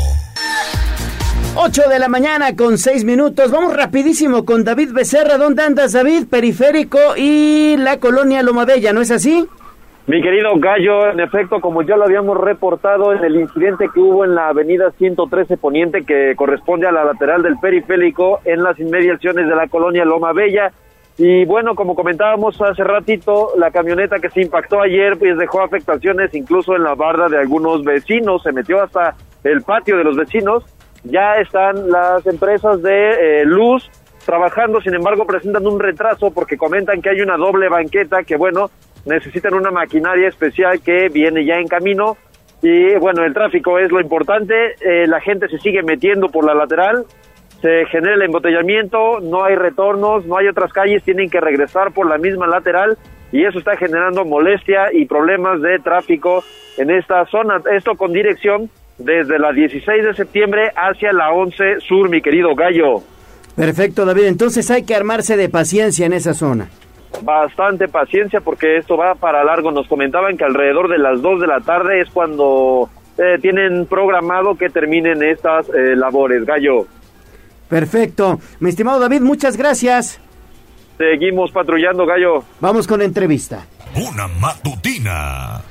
8 de la mañana con 6 minutos. Vamos rapidísimo con David Becerra. ¿Dónde andas, David? Periférico y la colonia Loma Bella, ¿no es así? Mi querido Gallo, en efecto, como ya lo habíamos reportado en el incidente que hubo en la avenida 113 Poniente, que corresponde a la lateral del periférico, en las inmediaciones de la colonia Loma Bella, Y bueno, como comentábamos hace ratito, la camioneta que se impactó ayer pues dejó afectaciones incluso en la barda de algunos vecinos, se metió hasta el patio de los vecinos. Ya están las empresas de eh, luz trabajando, sin embargo presentan un retraso porque comentan que hay una doble banqueta que bueno, necesitan una maquinaria especial que viene ya en camino. Y bueno, el tráfico es lo importante, eh, la gente se sigue metiendo por la lateral, se genera el embotellamiento, no hay retornos, no hay otras calles, tienen que regresar por la misma lateral. Y eso está generando molestia y problemas de tráfico en esta zona. Esto con dirección desde la 16 de septiembre hacia la 11 sur, mi querido Gallo. Perfecto, David. Entonces hay que armarse de paciencia en esa zona. Bastante paciencia porque esto va para largo. Nos comentaban que alrededor de las 2 de la tarde es cuando eh, tienen programado que terminen estas eh, labores. Gallo. Perfecto. Mi estimado David, muchas gracias. Seguimos patrullando, Gallo. Vamos con la entrevista. Una matutina.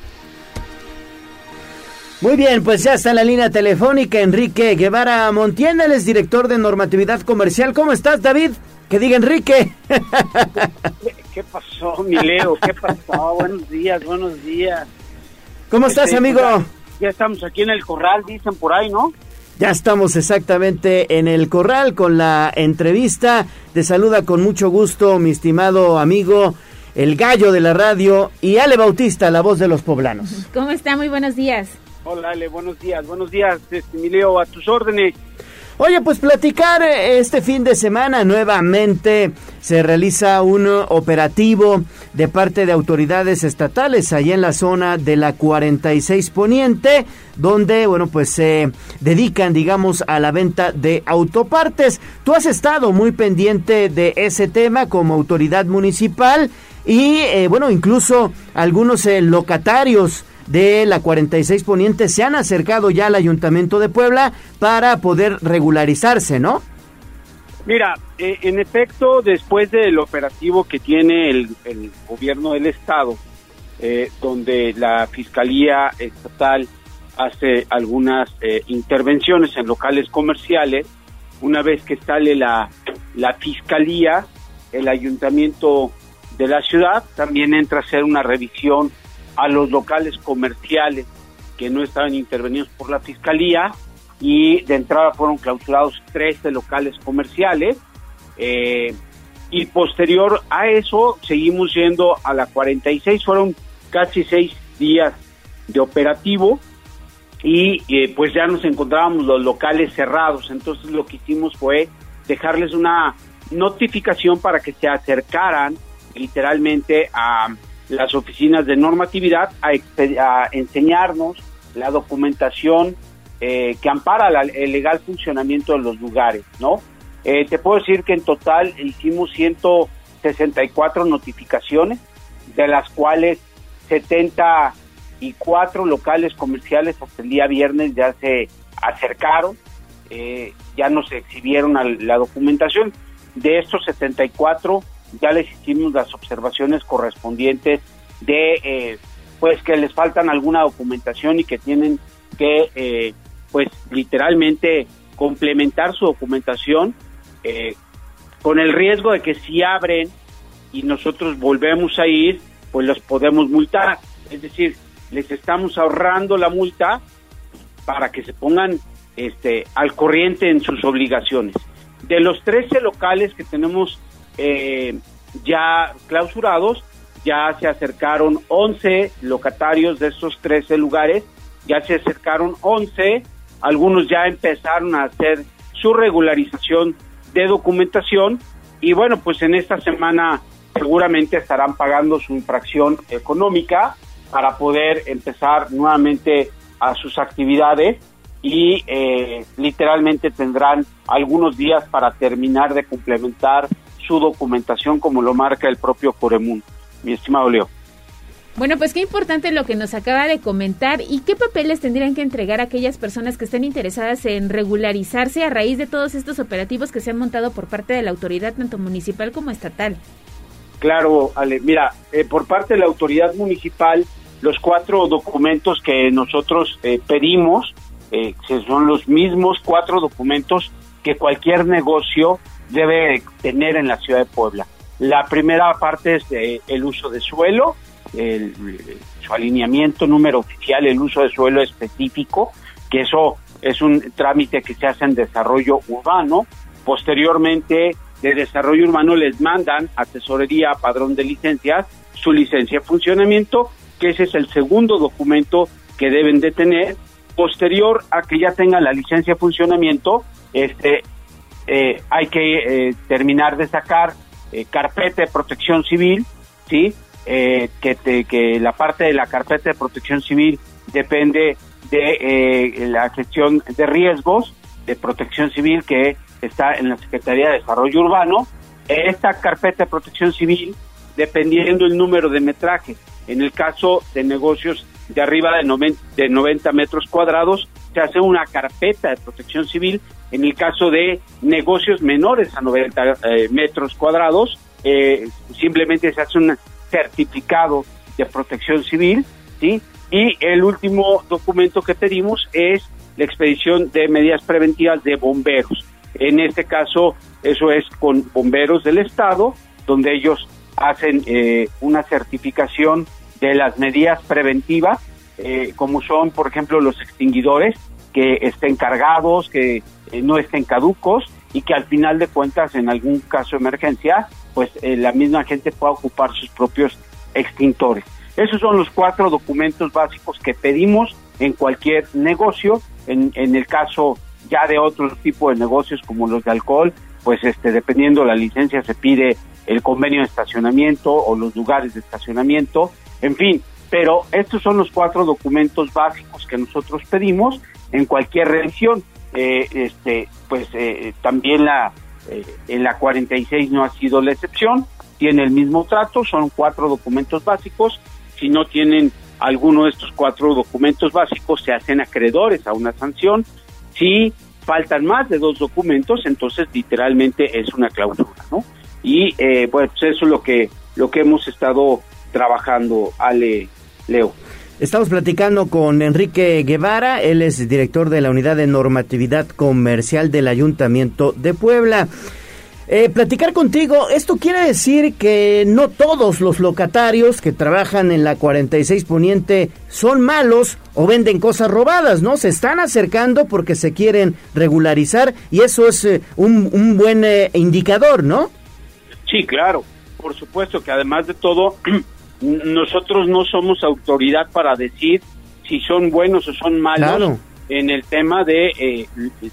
Muy bien, pues ya está en la línea telefónica Enrique Guevara Montiel, él es director de normatividad comercial. ¿Cómo estás, David? Que diga Enrique. ¿Qué pasó, mi Leo? ¿Qué pasó? buenos días, buenos días. ¿Cómo estás, Este, amigo? pues, Ya, ya estamos aquí en el corral, dicen por ahí, ¿no? Ya estamos exactamente en el corral con la entrevista. Te saluda con mucho gusto mi estimado amigo, el gallo de la radio, y Ale Bautista, la voz de los poblanos. ¿Cómo está? Muy buenos días. Hola, Ale, buenos días, buenos días, este, mi Leo, a tus órdenes. Oye, pues platicar eh, este fin de semana nuevamente se realiza un operativo de parte de autoridades estatales allá en la zona de la 46 Poniente, donde, bueno, pues se dedican, digamos, a la venta de autopartes. Tú has estado muy pendiente de ese tema como autoridad municipal y, eh, bueno, incluso algunos eh, locatarios de la 46 Poniente se han acercado ya al Ayuntamiento de Puebla para poder regularizarse, ¿no? Mira, eh, en efecto, después del operativo que tiene el, gobierno del Estado, eh, donde la Fiscalía Estatal hace algunas eh, intervenciones en locales comerciales, una vez que sale la, la Fiscalía, el Ayuntamiento de la ciudad también entra a hacer una revisión a los locales comerciales que no estaban intervenidos por la Fiscalía y de entrada fueron clausurados 13 locales comerciales eh, y posterior a eso seguimos yendo a la 46, fueron casi seis días de operativo y eh, pues ya nos encontrábamos los locales cerrados, entonces lo que hicimos fue dejarles una notificación para que se acercaran literalmente a las oficinas de normatividad a, a enseñarnos la documentación eh, que ampara la- el legal funcionamiento de los lugares, ¿no? Eh, te puedo decir que en total hicimos 164 notificaciones, de las cuales 74 locales comerciales hasta el día viernes ya se acercaron, eh, ya nos exhibieron al- la documentación. De estos 74 ya les hicimos las observaciones correspondientes de eh, pues que les faltan alguna documentación y que tienen que eh, pues literalmente complementar su documentación eh, con el riesgo de que si abren y nosotros volvemos a ir pues los podemos multar. Es decir les estamos ahorrando la multa para que se pongan este al corriente en sus obligaciones. De los 13 locales que tenemos eh, ya clausurados, ya se acercaron 11 locatarios de estos 13 lugares, ya se acercaron 11, algunos ya empezaron a hacer su regularización de documentación y bueno, pues en esta semana seguramente estarán pagando su infracción económica para poder empezar nuevamente a sus actividades y eh, literalmente tendrán algunos días para terminar de complementar su documentación como lo marca el propio Coremun, mi estimado Leo. Bueno, pues qué importante lo que nos acaba de comentar y qué papeles tendrían que entregar aquellas personas que estén interesadas en regularizarse a raíz de todos estos operativos que se han montado por parte de la autoridad tanto municipal como estatal. Claro, Ale, mira, eh, por parte de la autoridad municipal, los cuatro documentos que nosotros eh, pedimos eh, que son los mismos cuatro documentos que cualquier negocio debe tener en la ciudad de Puebla. La primera parte es eh, el uso de suelo, el- su alineamiento número oficial, el uso de suelo específico, que eso es un trámite que se hace en desarrollo urbano. Posteriormente, de desarrollo urbano les mandan a padrón de licencias, su licencia de funcionamiento, que ese es el segundo documento que deben de tener. Posterior a que ya tengan la licencia de funcionamiento, este, eh, hay que eh, terminar de sacar eh, carpeta de protección civil, ¿sí? Eh, que, te- que la parte de la carpeta de protección civil depende de eh, la gestión de riesgos de protección civil que está en la Secretaría de Desarrollo Urbano. Esta carpeta de protección civil, dependiendo el número de metraje, en el caso de negocios de arriba de 90, de 90 metros cuadrados, se hace una carpeta de protección civil. En el caso de negocios menores a 90 eh, metros cuadrados, eh, simplemente se hace un certificado de protección civil, ¿sí? Y el último documento que pedimos es la expedición de medidas preventivas de bomberos. En este caso, eso es con bomberos del Estado, donde ellos hacen eh, una certificación de las medidas preventivas, eh, como son, por ejemplo, los extinguidores, que estén cargados, que eh, no estén caducos y que al final de cuentas, en algún caso de emergencia, pues eh, la misma gente pueda ocupar sus propios extintores. Esos son los cuatro documentos básicos que pedimos en cualquier negocio. En, en el caso ya de otro tipo de negocios como los de alcohol, pues este dependiendo la licencia se pide el convenio de estacionamiento o los lugares de estacionamiento, en fin, pero estos son los cuatro documentos básicos que nosotros pedimos en cualquier revisión. Eh, este, pues eh, también la eh, en la 46 no ha sido la excepción, tiene el mismo trato, son cuatro documentos básicos. Si no tienen alguno de estos cuatro documentos básicos, se hacen acreedores a una sanción. Si faltan más de dos documentos, entonces literalmente es una clausura, ¿no? Y eh, pues eso es lo que lo que hemos estado trabajando, Ale, Leo. Estamos platicando con Enrique Guevara, él es director de la Unidad de Normatividad Comercial del Ayuntamiento de Puebla. Eh, platicar contigo, esto quiere decir que no todos los locatarios que trabajan en la 46 Poniente son malos o venden cosas robadas, ¿no? Se están acercando porque se quieren regularizar y eso es eh, un, un buen eh, indicador, ¿no? Sí, claro, por supuesto que además de todo, nosotros no somos autoridad para decir si son buenos o son malos Claro. en el tema de eh,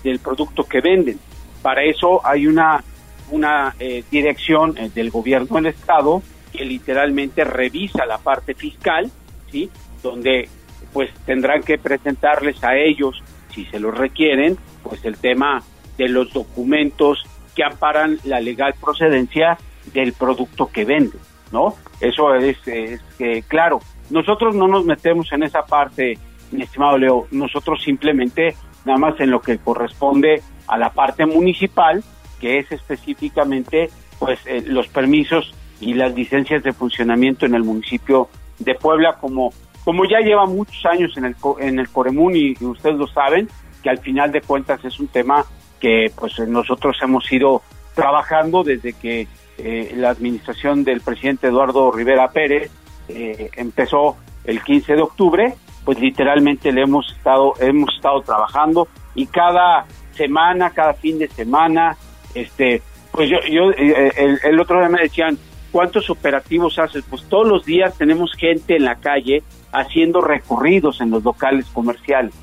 del producto que venden. Para eso hay una una eh, dirección eh, del gobierno del estado que literalmente revisa la parte fiscal, sí, donde pues tendrán que presentarles a ellos si se los requieren, pues el tema de los documentos que amparan la legal procedencia del producto que venden, ¿no? Eso es, es que, claro, nosotros no nos metemos en esa parte, mi estimado Leo, nosotros simplemente nada más en lo que corresponde a la parte municipal, que es específicamente pues eh, los permisos y las licencias de funcionamiento en el municipio de Puebla como como ya lleva muchos años en el en el Coremún y, y ustedes lo saben que al final de cuentas es un tema que pues nosotros hemos ido trabajando desde que eh, la administración del presidente Eduardo Rivera Pérez eh, empezó el 15 de octubre, pues literalmente le hemos estado hemos estado trabajando y cada semana, cada fin de semana, este, pues yo, yo eh, el, el otro día me decían cuántos operativos haces, pues todos los días tenemos gente en la calle haciendo recorridos en los locales comerciales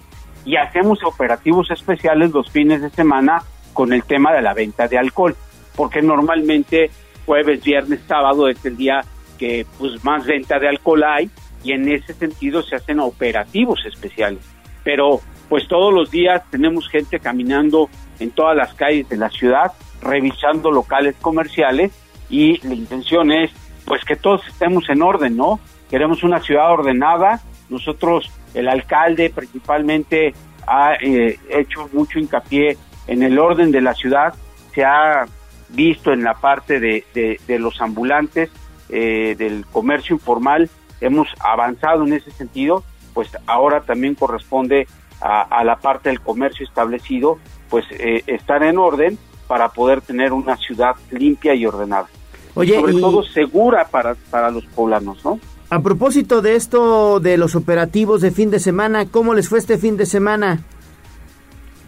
y hacemos operativos especiales los fines de semana con el tema de la venta de alcohol, porque normalmente jueves, viernes, sábado es el día que pues más venta de alcohol hay y en ese sentido se hacen operativos especiales. Pero pues todos los días tenemos gente caminando en todas las calles de la ciudad, revisando locales comerciales y la intención es pues que todos estemos en orden, ¿no? Queremos una ciudad ordenada. Nosotros, el alcalde principalmente ha eh, hecho mucho hincapié en el orden de la ciudad. Se ha visto en la parte de, de- de los ambulantes, eh, del comercio informal, hemos avanzado en ese sentido, pues ahora también corresponde a, a la parte del comercio establecido, pues eh, estar en orden para poder tener una ciudad limpia y ordenada. Oye, sobre y- todo segura para, para los poblanos, ¿no? A propósito de esto de los operativos de fin de semana, ¿cómo les fue este fin de semana?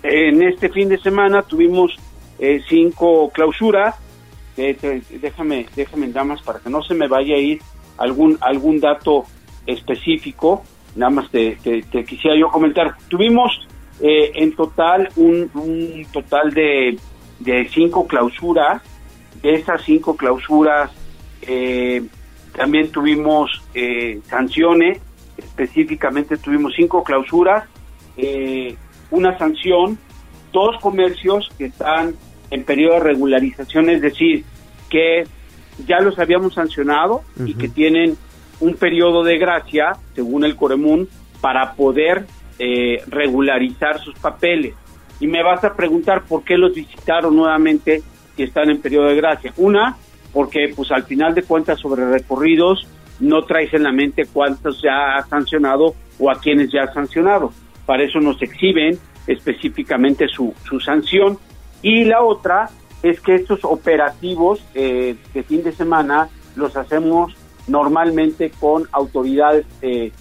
En este fin de semana tuvimos eh, cinco clausuras. Eh, déjame, déjame nada más para que no se me vaya a ir algún algún dato específico. Nada más te quisiera yo comentar. Tuvimos eh, en total un, un total de, de cinco clausuras. De esas cinco clausuras eh, también tuvimos eh, sanciones. Específicamente tuvimos cinco clausuras. eh, una sanción, dos comercios que están en periodo de regularización, es decir, que ya los habíamos sancionado y que tienen un periodo de gracia, según el Coremún, para poder eh, regularizar sus papeles. Y me vas a preguntar por qué los visitaron nuevamente si están en periodo de gracia. Una, porque pues al final de cuentas sobre recorridos no traes en la mente cuántos ya ha sancionado o a quienes ya ha sancionado. Para eso nos exhiben específicamente su, su sanción. Y la otra es que estos operativos eh, de fin de semana los hacemos normalmente con autoridades eh,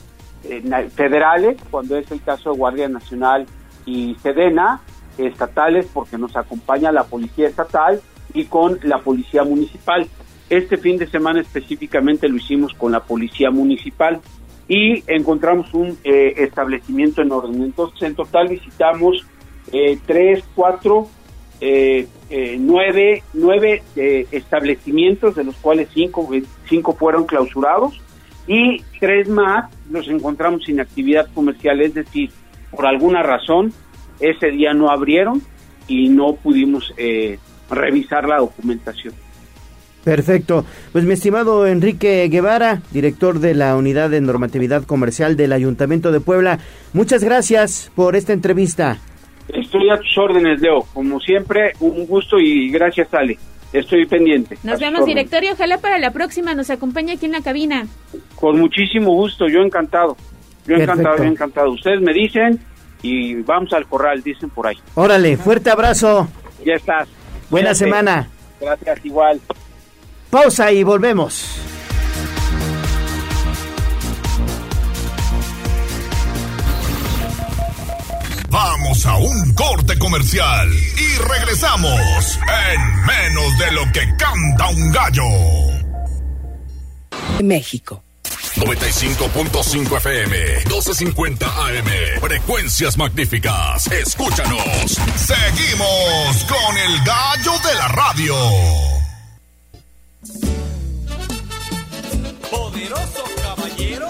eh, federales, cuando es el caso de Guardia Nacional y Sedena, estatales, porque nos acompaña la Policía Estatal y con la Policía Municipal. Este fin de semana específicamente lo hicimos con la Policía Municipal y encontramos un eh, establecimiento en orden. Entonces, en total visitamos eh, tres, cuatro, eh, nueve, nueve establecimientos, de los cuales cinco, cinco fueron clausurados y tres más los encontramos sin actividad comercial, es decir, por alguna razón ese día no abrieron y no pudimos revisar la documentación. Perfecto. Pues mi estimado Enrique Guevara, director de la Unidad de Normatividad Comercial del Ayuntamiento de Puebla, muchas gracias por esta entrevista. Estoy a tus órdenes, Leo. Como siempre, un gusto y gracias, Ale. Estoy pendiente. Nos vemos, órdenes. director, y ojalá para la próxima nos acompañe aquí en la cabina. Con muchísimo gusto, yo encantado. Yo encantado, yo encantado. Ustedes me dicen y vamos al corral, dicen por ahí. Órale, fuerte abrazo. Ya estás. Buena semana. Gracias, igual. Pausa y volvemos. Vamos a un corte comercial y regresamos en menos de lo que canta un gallo. México. 95.5 FM, 1250 AM, frecuencias magníficas. Escúchanos. Seguimos con el gallo de la radio. Poderoso caballero.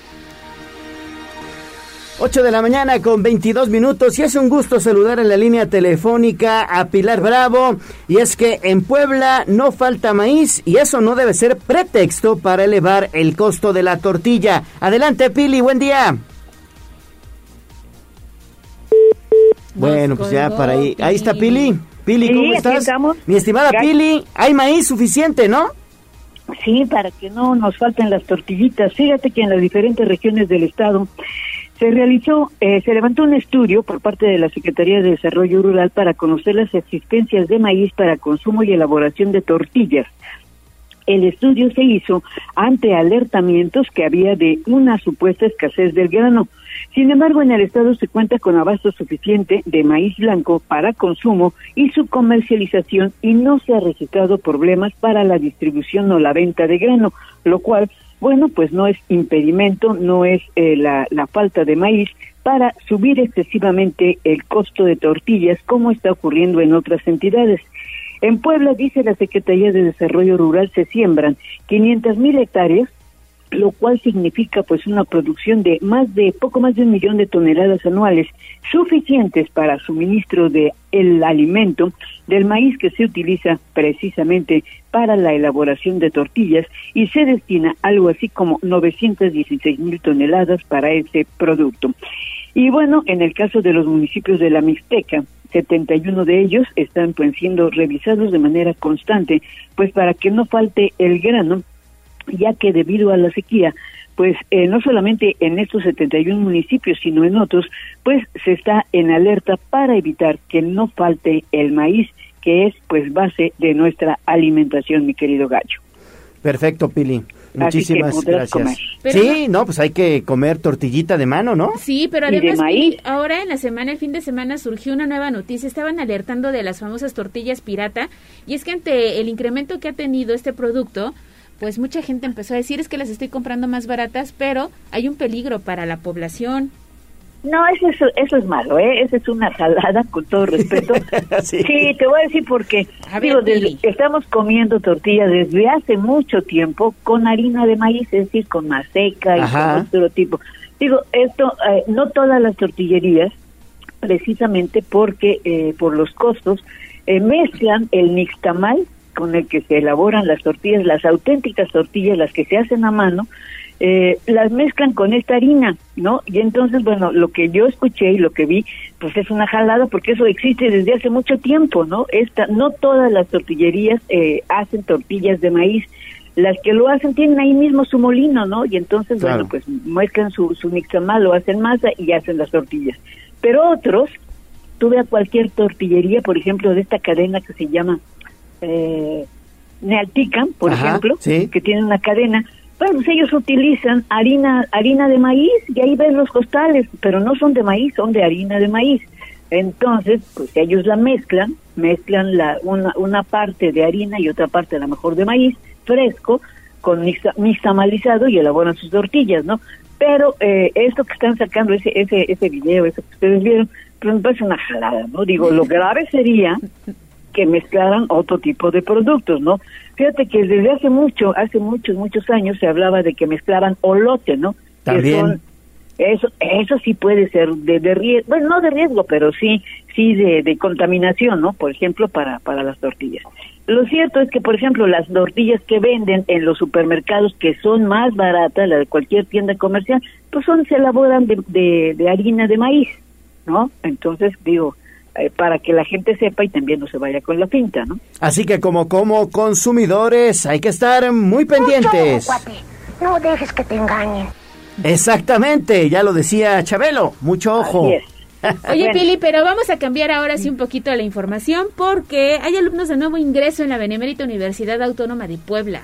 8 de la mañana con 22 minutos y es un gusto saludar en la línea telefónica a Pilar Bravo y es que en Puebla no falta maíz y eso no debe ser pretexto para elevar el costo de la tortilla. Adelante Pili, buen día. Bueno, pues ya para ahí. Ahí está Pili. Pili, ¿cómo estás? estamos. Mi estimada Gracias. Pili, hay maíz suficiente, ¿no? Sí, para que no nos falten las tortillitas. Fíjate que en las diferentes regiones del estado se realizó, eh, se levantó un estudio por parte de la Secretaría de Desarrollo Rural para conocer las existencias de maíz para consumo y elaboración de tortillas. El estudio se hizo ante alertamientos que había de una supuesta escasez del grano. Sin embargo, en el estado se cuenta con abasto suficiente de maíz blanco para consumo y su comercialización y no se ha registrado problemas para la distribución o la venta de grano, lo cual, bueno, pues no es impedimento, no es eh, la, la falta de maíz para subir excesivamente el costo de tortillas como está ocurriendo en otras entidades. En Puebla, dice la Secretaría de Desarrollo Rural, se siembran 500 mil hectáreas lo cual significa pues una producción de más de poco más de un millón de toneladas anuales suficientes para suministro de el alimento del maíz que se utiliza precisamente para la elaboración de tortillas y se destina algo así como 916 mil toneladas para ese producto. Y bueno, en el caso de los municipios de la Mixteca, 71 de ellos están pues siendo revisados de manera constante, pues para que no falte el grano ya que debido a la sequía, pues eh, no solamente en estos 71 municipios, sino en otros, pues se está en alerta para evitar que no falte el maíz, que es pues base de nuestra alimentación, mi querido gallo. Perfecto, Pili. Muchísimas gracias. Sí, no, pues hay que comer tortillita de mano, ¿no? Sí, pero además maíz. Ahora en la semana, el fin de semana surgió una nueva noticia. Estaban alertando de las famosas tortillas pirata y es que ante el incremento que ha tenido este producto, pues mucha gente empezó a decir es que las estoy comprando más baratas, pero hay un peligro para la población. No, eso es, eso es malo, ¿eh? Esa es una jalada, con todo respeto. sí. te voy a decir porque digo, desde- estamos comiendo tortillas desde hace mucho tiempo con harina de maíz, es decir, con maseca y con otro tipo. Digo, esto, eh, no todas las tortillerías, precisamente porque eh, por los costos, eh, mezclan el nixtamal con el que se elaboran las tortillas, las auténticas tortillas, las que se hacen a mano, eh, las mezclan con esta harina, ¿no? Y entonces, bueno, lo que yo escuché y lo que vi, pues es una jalada porque eso existe desde hace mucho tiempo, ¿no? Esta, no todas las tortillerías eh, hacen tortillas de maíz. Las que lo hacen tienen ahí mismo su molino, ¿no? Y entonces, Claro. bueno, pues mezclan su, su nixtamal, lo hacen masa y hacen las tortillas. Pero otros, tú ve a cualquier tortillería, por ejemplo, de esta cadena que se llama eh, Nealtican, por Ajá, ejemplo, sí. que tiene una cadena, bueno, pues ellos utilizan harina, harina de maíz y ahí ven los costales, pero no son de maíz, son de harina de maíz. Entonces, pues ellos la mezclan, mezclan la, una, una parte de harina y otra parte a lo mejor de maíz fresco con nixta- nixtamalizado y elaboran sus tortillas, ¿no? Pero eh, esto que están sacando, ese, ese, ese video, eso que ustedes vieron, pues me parece una jalada, ¿no? Digo, lo grave sería que mezclaran otro tipo de productos, ¿no? Fíjate que desde hace mucho, hace muchos, muchos años se hablaba de que mezclaban olote, ¿no? Que También. son- eso, eso sí puede ser de, de riesgo, bueno, no de riesgo, pero sí, sí de, de contaminación, ¿no? Por ejemplo, para, para las tortillas. Lo cierto es que, por ejemplo, las tortillas que venden en los supermercados, que son más baratas, la de cualquier tienda comercial, pues son, se elaboran de, de, de harina de maíz, ¿no? Entonces, digo, eh, para que la gente sepa y también no se vaya con la finta, ¿no? Así que como como consumidores hay que estar muy pendientes. No dejes que te engañen. Exactamente, ya lo decía Chabelo, mucho ojo. Oye, Pili, pero vamos a cambiar ahora sí un poquito la información porque hay alumnos de nuevo ingreso en la Benemérita Universidad Autónoma de Puebla.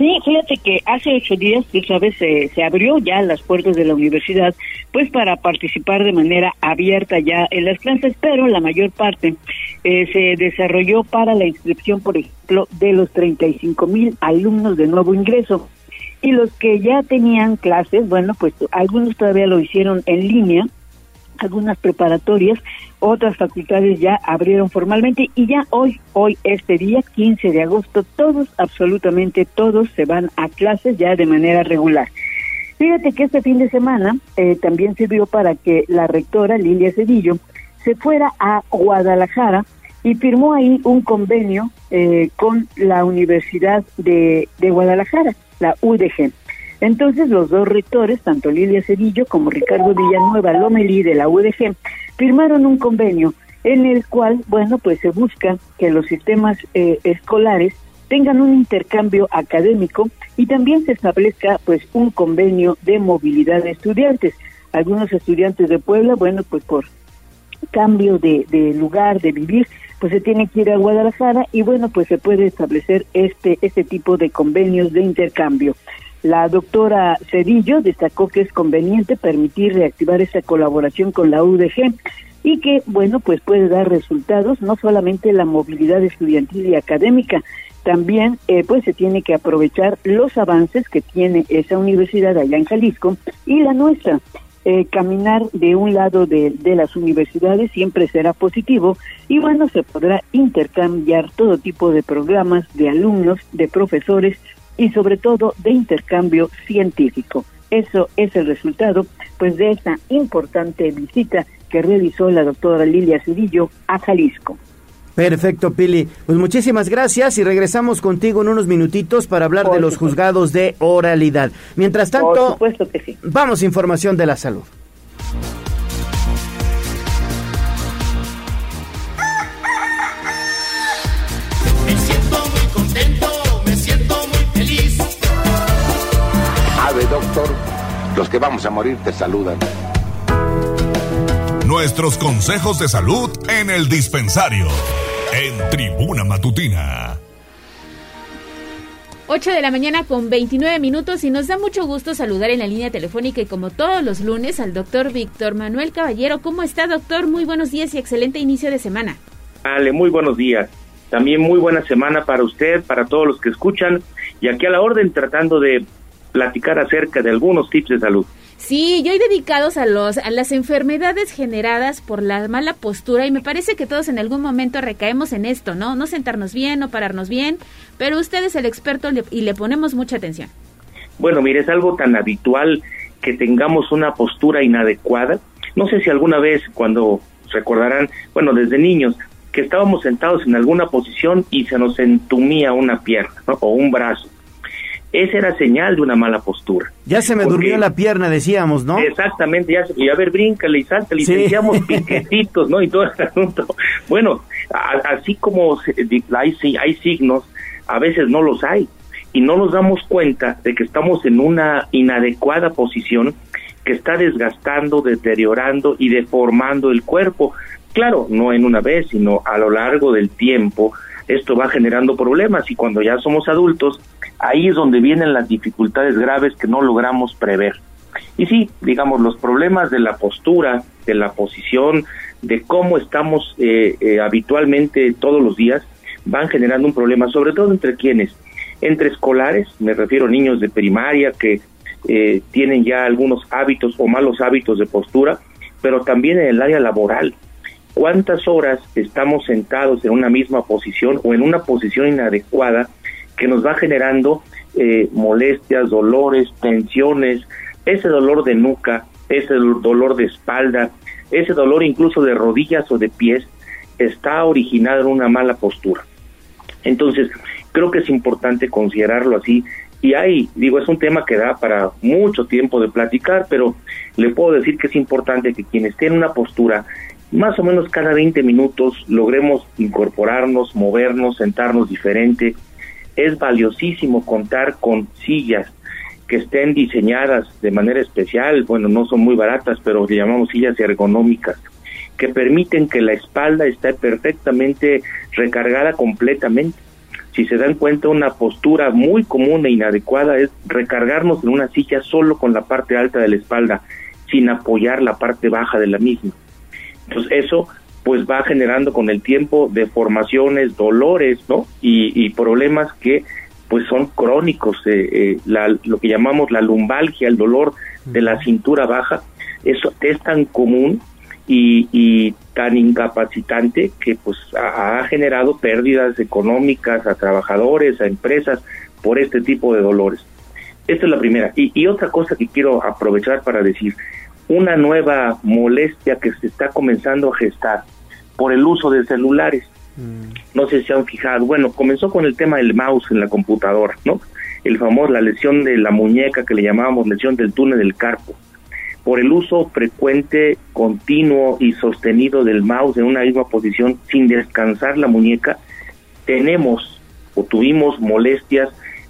Sí, fíjate que hace ocho días, tú sabes, se se abrió ya las puertas de la universidad, pues para participar de manera abierta ya en las clases, pero la mayor parte eh, se desarrolló para la inscripción, por ejemplo, de los 35 mil alumnos de nuevo ingreso. Y los que ya tenían clases, bueno, pues algunos todavía lo hicieron en línea, algunas preparatorias, otras facultades ya abrieron formalmente y ya hoy, hoy, este día, 15 de agosto, todos, absolutamente todos se van a clases ya de manera regular. Fíjate que este fin de semana eh, también sirvió para que la rectora Lilia Cedillo se fuera a Guadalajara y firmó ahí un convenio eh, con la Universidad de, de Guadalajara, la UDG. Entonces los dos rectores, tanto Lilia Cedillo como Ricardo Villanueva Lomelí de la UDG, firmaron un convenio en el cual, bueno, pues se busca que los sistemas eh, escolares tengan un intercambio académico y también se establezca pues un convenio de movilidad de estudiantes. Algunos estudiantes de Puebla, bueno, pues por cambio de, de lugar de vivir, pues se tiene que ir a Guadalajara y bueno, pues se puede establecer este, este tipo de convenios de intercambio. La doctora Cedillo destacó que es conveniente permitir reactivar esa colaboración con la UDG y que, bueno, pues puede dar resultados, no solamente la movilidad estudiantil y académica, también eh, pues se tiene que aprovechar los avances que tiene esa universidad allá en Jalisco y la nuestra. Eh, caminar de un lado de, de las universidades siempre será positivo y bueno, se podrá intercambiar todo tipo de programas de alumnos, de profesores y sobre todo de intercambio científico. Eso es el resultado pues de esta importante visita que realizó la doctora Lilia Cedillo a Jalisco. Perfecto, Pili. Pues muchísimas gracias y regresamos contigo en unos minutitos para hablar de los juzgados de oralidad. Mientras tanto, vamos a información de la salud. Doctor, los que vamos a morir te saludan. Nuestros consejos de salud en el dispensario. En Tribuna Matutina. 8 de la mañana con 29 minutos y nos da mucho gusto saludar en la línea telefónica y como todos los lunes al doctor Víctor Manuel Caballero. ¿Cómo está doctor? Muy buenos días y excelente inicio de semana. Ale, muy buenos días. También muy buena semana para usted, para todos los que escuchan y aquí a la orden tratando de platicar acerca de algunos tips de salud. Sí, y hoy dedicados a, los, a las enfermedades generadas por la mala postura y me parece que todos en algún momento recaemos en esto, ¿no? No sentarnos bien, no pararnos bien, pero usted es el experto le- y le ponemos mucha atención. Bueno, mire, es algo tan habitual que tengamos una postura inadecuada. No sé si alguna vez, cuando recordarán, bueno, desde niños, que estábamos sentados en alguna posición y se nos entumía una pierna ¿no? o un brazo. Esa era señal de una mala postura. Ya se me Porque- durmió la pierna, decíamos, ¿no? Exactamente, ya, se- y a ver, bríncale y sáltale, y Sí. sentíamos piquetitos, ¿no? Y todo el asunto. Bueno, a- así como se- hay, hay signos, a veces no los hay. Y no nos damos cuenta de que estamos en una inadecuada posición que está desgastando, deteriorando y deformando el cuerpo. Claro, no en una vez, sino a lo largo del tiempo, esto va generando problemas y cuando ya somos adultos, ahí es donde vienen las dificultades graves que no logramos prever. Y sí, digamos, los problemas de la postura, de la posición, de cómo estamos eh, eh, habitualmente todos los días, van generando un problema, sobre todo entre quienes, entre escolares, me refiero a niños de primaria que eh, tienen ya algunos hábitos o malos hábitos de postura, pero también en el área laboral. ¿Cuántas horas estamos sentados en una misma posición o en una posición inadecuada que nos va generando eh, molestias, dolores, tensiones, ese dolor de nuca, ese do- dolor de espalda, ese dolor incluso de rodillas o de pies, está originado en una mala postura. Entonces, creo que es importante considerarlo así. Y ahí, digo, es un tema que da para mucho tiempo de platicar, pero le puedo decir que es importante que quienes tienen una postura, más o menos cada 20 minutos, logremos incorporarnos, movernos, sentarnos diferente. Es valiosísimo contar con sillas que estén diseñadas de manera especial, bueno, no son muy baratas, pero le llamamos sillas ergonómicas, que permiten que la espalda esté perfectamente recargada completamente. Si se dan cuenta, una postura muy común e inadecuada es recargarnos en una silla solo con la parte alta de la espalda, sin apoyar la parte baja de la misma. Entonces eso pues va generando con el tiempo deformaciones, dolores, ¿no? Y, y problemas que pues son crónicos, eh, eh, la- lo que llamamos la lumbalgia, el dolor de la cintura baja, eso es tan común y, y tan incapacitante que pues ha, ha generado pérdidas económicas a trabajadores, a empresas por este tipo de dolores. Esta es la primera. Y, y otra cosa que quiero aprovechar para decir, una nueva molestia que se está comenzando a gestar por el uso de celulares. No sé si han fijado. Bueno, comenzó con el tema del mouse en la computadora, ¿no? El famoso, la lesión de la muñeca que le llamábamos lesión del túnel del carpo. Por el uso frecuente, continuo y sostenido del mouse en una misma posición sin descansar la muñeca, tenemos o tuvimos molestias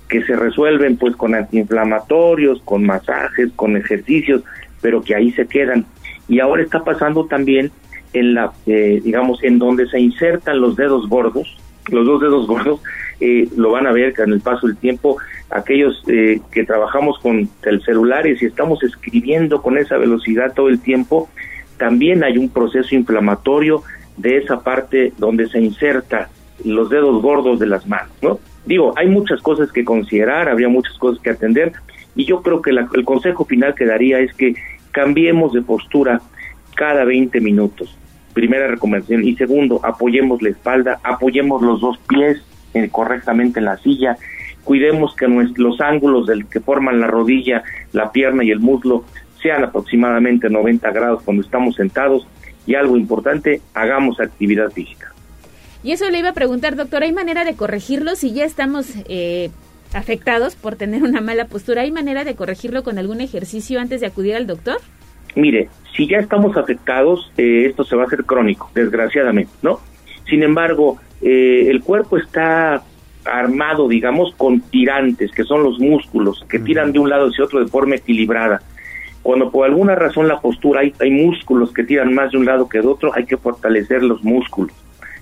que se resuelven pues con antiinflamatorios, con masajes, con ejercicios, pero que ahí se quedan. Y ahora está pasando también en la, eh, digamos, en donde se insertan los dedos gordos, los dos dedos gordos, eh, lo van a ver que en el paso del tiempo, aquellos eh, que trabajamos con el celulares y estamos escribiendo con esa velocidad todo el tiempo, también hay un proceso inflamatorio de esa parte donde se inserta los dedos gordos de las manos, ¿no? Digo, hay muchas cosas que considerar, habría muchas cosas que atender y yo creo que la- el consejo final que daría es que cambiemos de postura cada 20 minutos. Primera recomendación. Y segundo, apoyemos la espalda, apoyemos los dos pies correctamente en la silla cuidemos que los ángulos del que forman la rodilla, la pierna y el muslo sean aproximadamente 90 grados cuando estamos sentados y algo importante, hagamos actividad física. Y eso le iba a preguntar, doctor, ¿hay manera de corregirlo si ya estamos eh, afectados por tener una mala postura? ¿Hay manera de corregirlo con algún ejercicio antes de acudir al doctor? Mire, si ya estamos afectados, eh, esto se va a hacer crónico, desgraciadamente, ¿no? Sin embargo, eh, el cuerpo está armado, digamos, con tirantes, que son los músculos, que tiran de un lado hacia otro de forma equilibrada. Cuando por alguna razón la postura hay, hay músculos que tiran más de un lado que de otro, hay que fortalecer los músculos.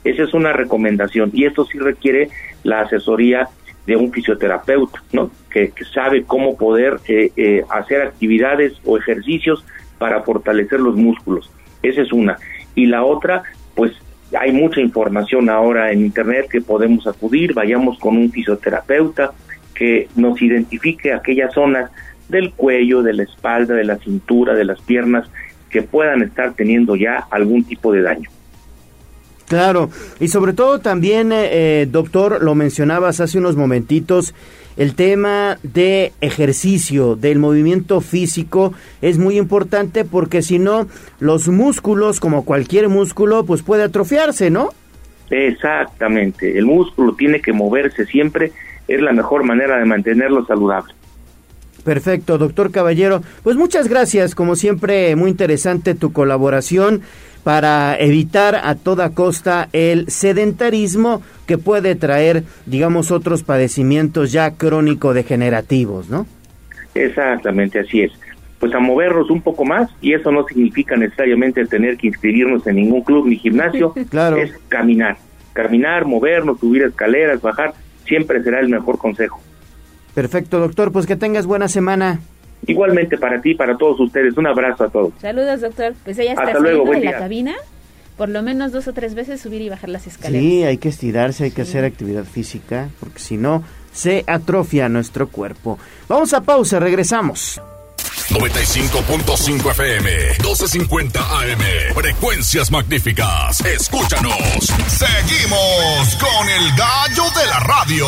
Esa es una recomendación y esto sí requiere la asesoría de un fisioterapeuta, ¿no? Que, sabe cómo poder eh, eh, hacer actividades o ejercicios para fortalecer los músculos. Esa es una. Y la otra, pues hay mucha información ahora en Internet que podemos acudir, vayamos con un fisioterapeuta que nos identifique aquellas zonas del cuello, de la espalda, de la cintura, de las piernas que puedan estar teniendo ya algún tipo de daño. Claro, y sobre todo también, eh, eh, doctor, lo mencionabas hace unos momentitos, el tema de ejercicio, del movimiento físico, es muy importante porque si no, los músculos, como cualquier músculo, pues puede atrofiarse, ¿no? Exactamente, el músculo tiene que moverse siempre, es la mejor manera de mantenerlo saludable. Perfecto, doctor Caballero. Pues muchas gracias, como siempre, muy interesante tu colaboración para evitar a toda costa el sedentarismo que puede traer, digamos, otros padecimientos ya crónico-degenerativos, ¿no? Exactamente, así es. Pues a movernos un poco más, y eso no significa necesariamente tener que inscribirnos en ningún club ni gimnasio, claro. es caminar. Caminar, movernos, subir escaleras, bajar, siempre será el mejor consejo. Perfecto, doctor, pues que tengas buena semana. Igualmente para ti, para todos ustedes. Un abrazo a todos. Saludos, doctor. Pues ella está Hasta luego, en la cabina. Por lo menos dos o tres veces subir y bajar las escaleras. Sí, hay que estirarse, hay que hacer actividad física, porque si no, se atrofia nuestro cuerpo. Vamos a pausa, regresamos. 95.5 FM, 1250 AM, frecuencias magníficas. Escúchanos. Seguimos con el gallo de la radio.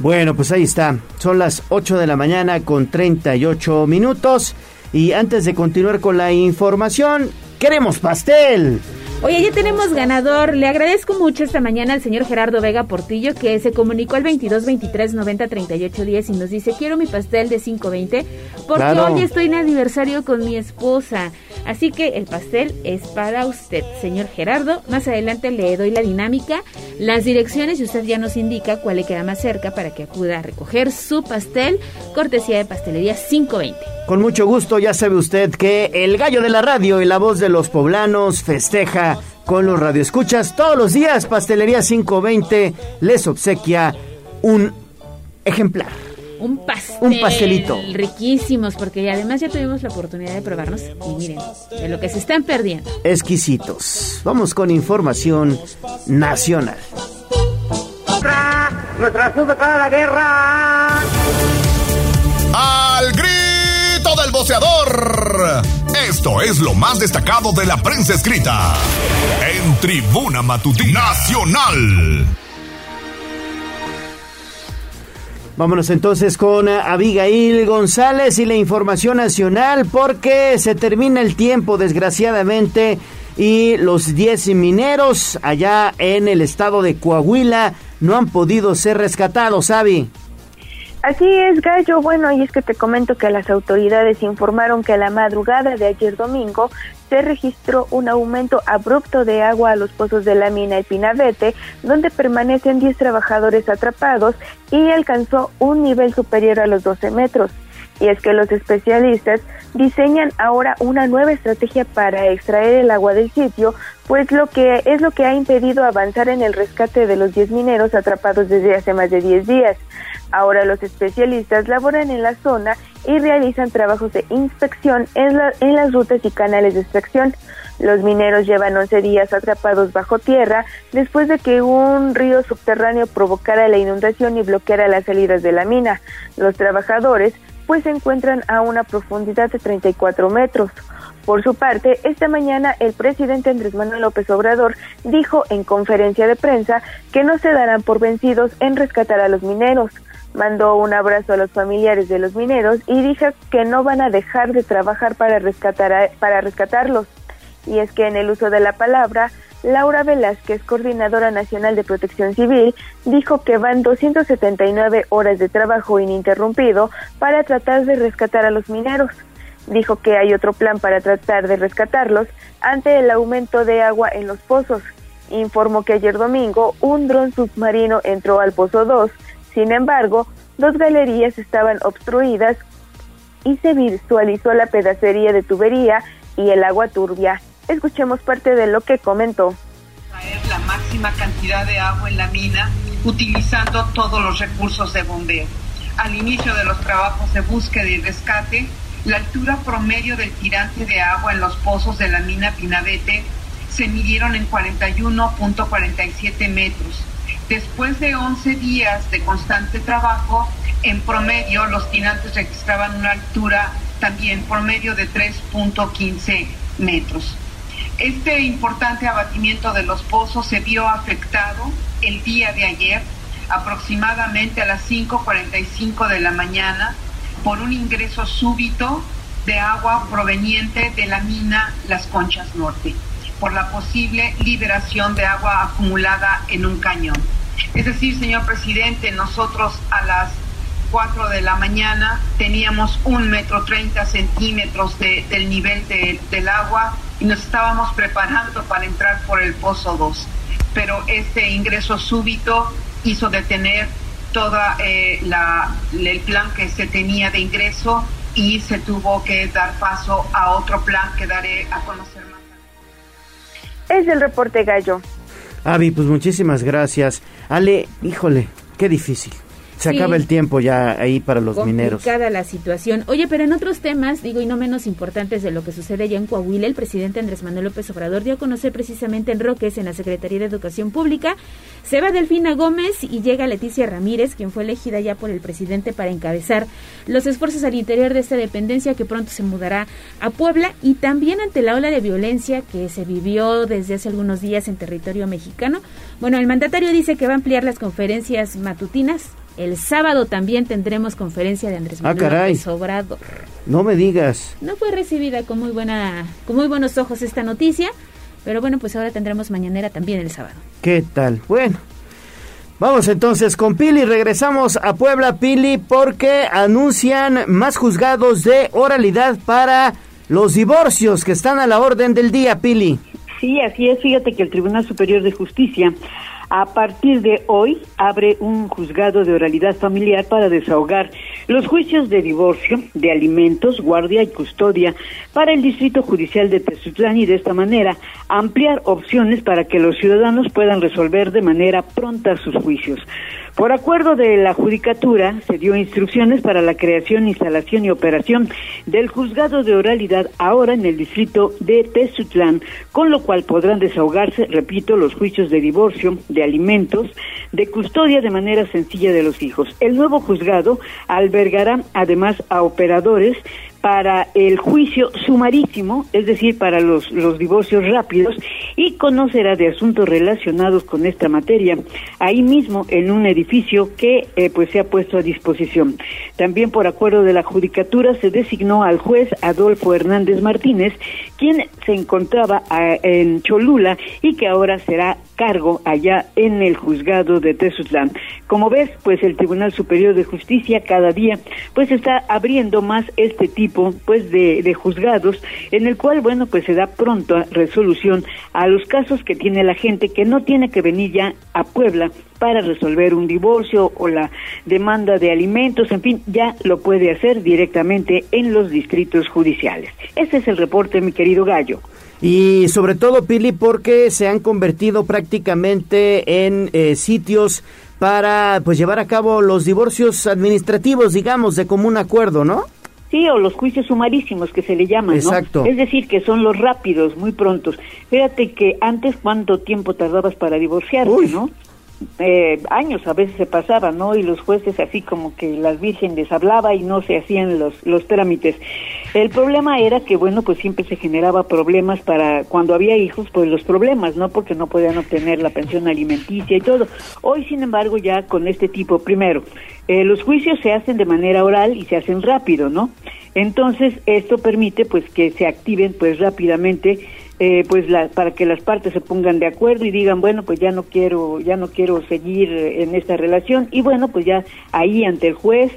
Bueno, pues ahí está. Son las 8 de la mañana con 38 minutos. Y antes de continuar con la información, queremos pastel. Oye, ya tenemos ganador. Le agradezco mucho esta mañana al señor Gerardo Vega Portillo que se comunicó al 22 23 90 38 10 y nos dice, quiero mi pastel de 520 porque hoy estoy en aniversario con mi esposa. Así que el pastel es para usted, señor Gerardo. Más adelante le doy la dinámica, las direcciones y usted ya nos indica cuál le queda más cerca para que acuda a recoger su pastel, cortesía de pastelería 520. Con mucho gusto, ya sabe usted que el gallo de la radio y la voz de los poblanos festeja con los radioescuchas todos los días. Pastelería 520 les obsequia un ejemplar. Un pastel. Un pastelito. Riquísimos, porque además ya tuvimos la oportunidad de probarnos. Y miren, de lo que se están perdiendo. Exquisitos. Vamos con información nacional. Nuestra para la guerra. Al grito del boceador. Esto es lo más destacado de la prensa escrita en Tribuna Matutina Nacional. Vámonos entonces con Abigail González y la información nacional porque se termina el tiempo desgraciadamente y los 10 mineros allá en el estado de Coahuila no han podido ser rescatados, Avi. Así es, Gallo. Bueno, y es que te comento que las autoridades informaron que a la madrugada de ayer domingo se registró un aumento abrupto de agua a los pozos de la mina Epinavete, donde permanecen 10 trabajadores atrapados y alcanzó un nivel superior a los 12 metros. Y es que los especialistas diseñan ahora una nueva estrategia para extraer el agua del sitio, pues lo que es lo que ha impedido avanzar en el rescate de los 10 mineros atrapados desde hace más de 10 días. Ahora los especialistas laboran en la zona y realizan trabajos de inspección en, en las rutas y canales de extracción. Los mineros llevan 11 días atrapados bajo tierra después de que un río subterráneo provocara la inundación y bloqueara las salidas de la mina. Los trabajadores pues se encuentran a una profundidad de 34 metros. Por su parte, esta mañana el presidente Andrés Manuel López Obrador dijo en conferencia de prensa que no se darán por vencidos en rescatar a los mineros. Mandó un abrazo a los familiares de los mineros y dijo que no van a dejar de trabajar para, rescatar a- para rescatarlos. Y es que en el uso de la palabra, Laura Velázquez, coordinadora nacional de protección civil, dijo que van 279 horas de trabajo ininterrumpido para tratar de rescatar a los mineros. Dijo que hay otro plan para tratar de rescatarlos ante el aumento de agua en los pozos. Informó que ayer domingo un dron submarino entró al pozo 2. Sin embargo, dos galerías estaban obstruidas y se visualizó la pedacería de tubería y el agua turbia. Escuchemos parte de lo que comentó. traer la máxima cantidad de agua en la mina utilizando todos los recursos de bombeo. Al inicio de los trabajos de búsqueda y rescate, la altura promedio del tirante de agua en los pozos de la mina Pinabete se midieron en 41.47 metros. Después de 11 días de constante trabajo, en promedio los tirantes registraban una altura también promedio de 3.15 metros. Este importante abatimiento de los pozos se vio afectado el día de ayer, aproximadamente a las 5.45 de la mañana, por un ingreso súbito de agua proveniente de la mina Las Conchas Norte, por la posible liberación de agua acumulada en un cañón. Es decir, señor presidente, nosotros a las 4 de la mañana teníamos un metro 30 centímetros de- del nivel de- del agua y nos estábamos preparando para entrar por el pozo 2. Pero este ingreso súbito hizo detener toda eh, el plan que se tenía de ingreso y se tuvo que dar paso a otro plan que daré a conocer. Es el reporte gallo. Avi, pues muchísimas gracias. Ale, híjole, qué difícil. Se Sí. acaba el tiempo ya ahí para los mineros. complicada la situación. Oye, pero en otros temas, digo, y no menos importantes de lo que sucede ya en Coahuila, el presidente Andrés Manuel López Obrador dio a conocer precisamente en Roques, en la Secretaría de Educación Pública, se va Delfina Gómez y llega Leticia Ramírez, quien fue elegida ya por el presidente para encabezar los esfuerzos al interior de esta dependencia que pronto se mudará a Puebla y también ante la ola de violencia que se vivió desde hace algunos días en territorio mexicano. Bueno, el mandatario dice que va a ampliar las conferencias matutinas. El sábado también tendremos conferencia de Andrés Ah, Manuel caray. López Obrador. No me digas. No fue recibida con muy buena, con muy buenos ojos esta noticia, pero bueno, pues ahora tendremos mañanera también el sábado. ¿Qué tal? Bueno. Vamos entonces con Pili, regresamos a Puebla, Pili, porque anuncian más juzgados de oralidad para los divorcios que están a la orden del día, Pili. Sí, así es. Fíjate que el Tribunal Superior de Justicia, a partir de hoy, abre un juzgado de oralidad familiar para desahogar los juicios de divorcio, de alimentos, guardia y custodia para el Distrito Judicial de Tezutlán y de esta manera ampliar opciones para que los ciudadanos puedan resolver de manera pronta sus juicios. Por acuerdo de la Judicatura, se dio instrucciones para la creación, instalación y operación del juzgado de oralidad ahora en el distrito de Tezutlán, con lo cual podrán desahogarse, repito, los juicios de divorcio, de alimentos, de custodia de manera sencilla de los hijos. El nuevo juzgado albergará además a operadores para el juicio sumarísimo, es decir, para los, los divorcios rápidos, y conocerá de asuntos relacionados con esta materia, ahí mismo en un edificio que eh, pues se ha puesto a disposición. También por acuerdo de la Judicatura se designó al juez Adolfo Hernández Martínez, quien se encontraba ah, en Cholula y que ahora será cargo allá en el juzgado de Tezutlán. Como ves, pues el Tribunal Superior de Justicia cada día pues está abriendo más este tipo pues de, de juzgados en el cual bueno pues se da pronto resolución a los casos que tiene la gente que no tiene que venir ya a Puebla para resolver un divorcio o la demanda de alimentos, en fin, ya lo puede hacer directamente en los distritos judiciales. Ese es el reporte, mi querido Gallo. Y sobre todo, Pili, porque se han convertido prácticamente en eh, sitios para pues llevar a cabo los divorcios administrativos, digamos, de común acuerdo, ¿no? Sí, o los juicios sumarísimos que se le llaman, ¿no? Exacto. Es decir, que son los rápidos, muy prontos. Fíjate que antes, ¿cuánto tiempo tardabas para divorciarte, no? eh, años a veces se pasaban, ¿no? Y los jueces así como que las virgen les hablaba y no se hacían los, los trámites. El problema era que, bueno, pues siempre se generaba problemas para cuando había hijos, pues los problemas, ¿no? Porque no podían obtener la pensión alimenticia y todo. Hoy, sin embargo, ya con este tipo, primero, eh, los juicios se hacen de manera oral y se hacen rápido, ¿no? Entonces, esto permite, pues, que se activen, pues, rápidamente eh, pues la, para que las partes se pongan de acuerdo y digan bueno pues ya no quiero ya no quiero seguir en esta relación y bueno pues ya ahí ante el juez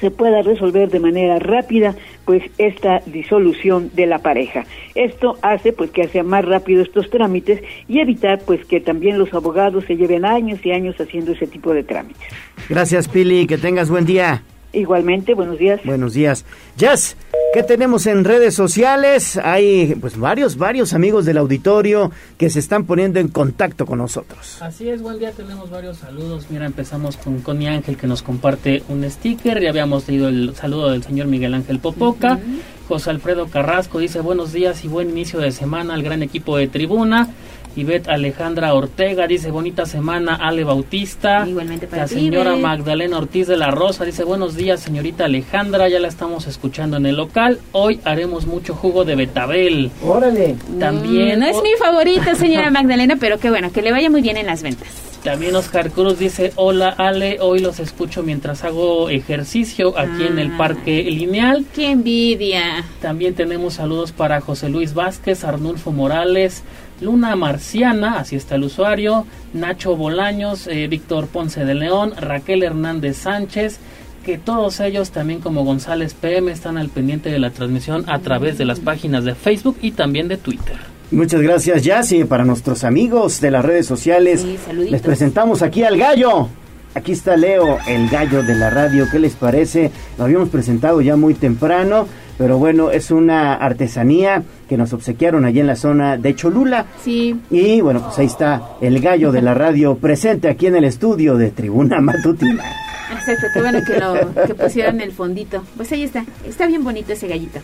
se pueda resolver de manera rápida pues esta disolución de la pareja. Esto hace pues que sea más rápido estos trámites y evitar pues que también los abogados se lleven años y años haciendo ese tipo de trámites. Gracias Pili, que tengas buen día. Igualmente, buenos días. Buenos días. Jazz, ¿qué tenemos en redes sociales? Hay pues varios, varios amigos del auditorio que se están poniendo en contacto con nosotros. Así es, buen día, tenemos varios saludos. Mira, empezamos con Connie Ángel que nos comparte un sticker. Ya habíamos leído el saludo del señor Miguel Ángel Popoca. José Alfredo Carrasco dice buenos días y buen inicio de semana al gran equipo de tribuna. Ivette Alejandra Ortega dice bonita semana, Ale Bautista. Igualmente para La ti, señora Ivette. Magdalena Ortiz de la Rosa dice buenos días señorita Alejandra, ya la estamos escuchando en el local. Hoy haremos mucho jugo de betabel. Órale. También, Mm, no es mi favorita, señora Magdalena, pero qué bueno, que le vaya muy bien en las ventas. también Oscar Cruz dice hola Ale, hoy los escucho mientras hago ejercicio aquí en el Ah. Parque Lineal. ¡Qué envidia! También tenemos saludos para José Luis Vázquez, Arnulfo Morales, Luna Marciana, así está el usuario, Nacho Bolaños, eh, Víctor Ponce de León, Raquel Hernández Sánchez, que todos ellos también como González PM están al pendiente de la transmisión a través de las páginas de Facebook y también de Twitter. Muchas gracias, Jazz, y para nuestros amigos de las redes sociales, Sí, les presentamos aquí al gallo. Aquí está Leo, el gallo de la radio. ¿Qué les parece? Lo habíamos presentado ya muy temprano, pero bueno, es una artesanía que nos obsequiaron allí en la zona de Cholula. Sí. Y bueno, pues ahí está el gallo de la radio presente aquí en el estudio de Tribuna Matutina. Exacto, qué bueno que lo que pusieron el fondito. Pues ahí está, está bien bonito ese gallito.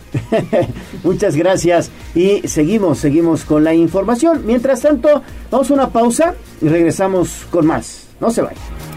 Muchas gracias y seguimos, seguimos con la información. Mientras tanto, vamos a una pausa y regresamos con más. No se vayan.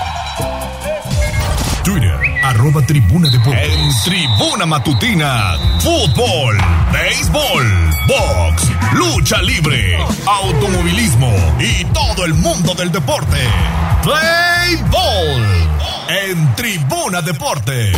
Twitter, arroba Tribuna Deportes. En Tribuna Matutina, fútbol, béisbol, box, lucha libre, automovilismo y todo el mundo del deporte. Play Ball en Tribuna Deportes.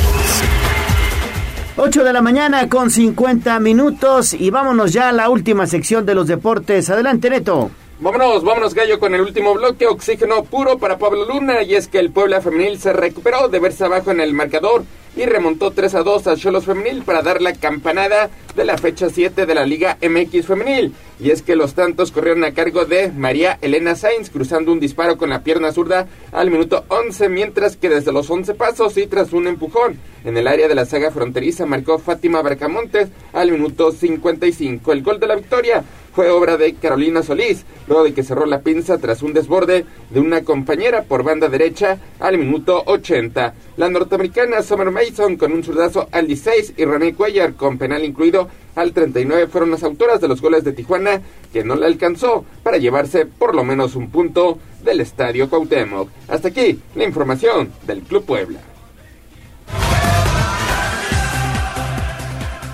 8 de la mañana con 50 minutos y vámonos ya a la última sección de los deportes. Adelante, Neto. Vámonos, vámonos Gallo con el último bloque, oxígeno puro para Pablo Luna y es que el Puebla femenil se recuperó de verse abajo en el marcador y remontó 3 a 2 a Cholos femenil para dar la campanada de la fecha 7 de la Liga MX femenil. Y es que los tantos corrieron a cargo de María Elena Sainz cruzando un disparo con la pierna zurda al minuto 11, mientras que desde los 11 pasos y tras un empujón en el área de la saga fronteriza marcó Fátima Barcamontes al minuto 55. El gol de la victoria fue obra de Carolina Solís, luego de que cerró la pinza tras un desborde de una compañera por banda derecha al minuto 80. La norteamericana Summer Mason con un zurdazo al 16 y René Cuellar con penal incluido al 39 fueron las autoras de los goles de Tijuana que no le alcanzó para llevarse por lo menos un punto del Estadio Cuauhtémoc. Hasta aquí la información del Club Puebla.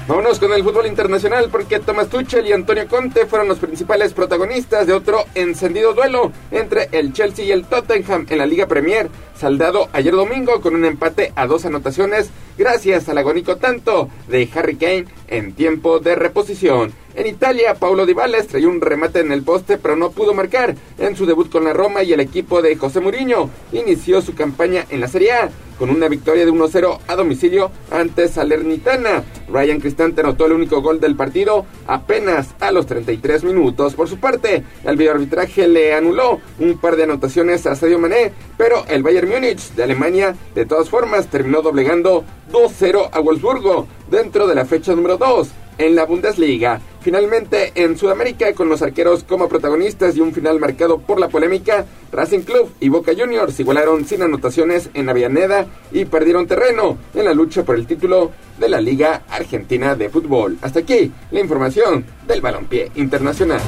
Vámonos con el fútbol internacional porque Tomás Tuchel y Antonio Conte fueron los principales protagonistas de otro encendido duelo entre el Chelsea y el Tottenham en la Liga Premier, saldado ayer domingo con un empate a dos anotaciones gracias al agónico tanto de Harry Kane en tiempo de reposición. En Italia, Paulo Dybala estrelló un remate en el poste, pero no pudo marcar en su debut con la Roma y el equipo de José Mourinho inició su campaña en la Serie A con una victoria de 1-0 a domicilio ante Salernitana. Ryan Cristante anotó el único gol del partido apenas a los 33 minutos. Por su parte, el videoarbitraje le anuló un par de anotaciones a Sadio Mané, pero el Bayern Múnich de Alemania de todas formas terminó doblegando 2-0 a Wolfsburgo dentro de la fecha número 2 en la Bundesliga. Finalmente, en Sudamérica, con los arqueros como protagonistas y un final marcado por la polémica, Racing Club y Boca Juniors igualaron sin anotaciones en Avellaneda y perdieron terreno en la lucha por el título de la Liga Argentina de Fútbol. Hasta aquí la información del balompié internacional.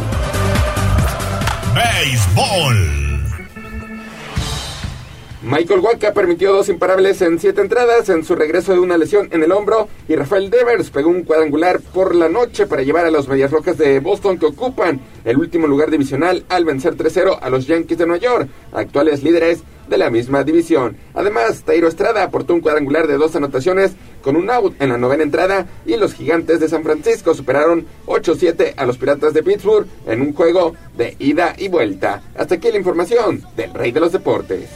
Béisbol. Michael Waka permitió dos imparables en siete entradas en su regreso de una lesión en el hombro y Rafael Devers pegó un cuadrangular por la noche para llevar a los Medias Rojas de Boston que ocupan el último lugar divisional al vencer 3-0 a los Yankees de Nueva York, actuales líderes de la misma división. Además, Tairo Estrada aportó un cuadrangular de dos anotaciones con un out en la novena entrada y los Gigantes de San Francisco superaron 8-7 a los Piratas de Pittsburgh en un juego de ida y vuelta. Hasta aquí la información del Rey de los Deportes.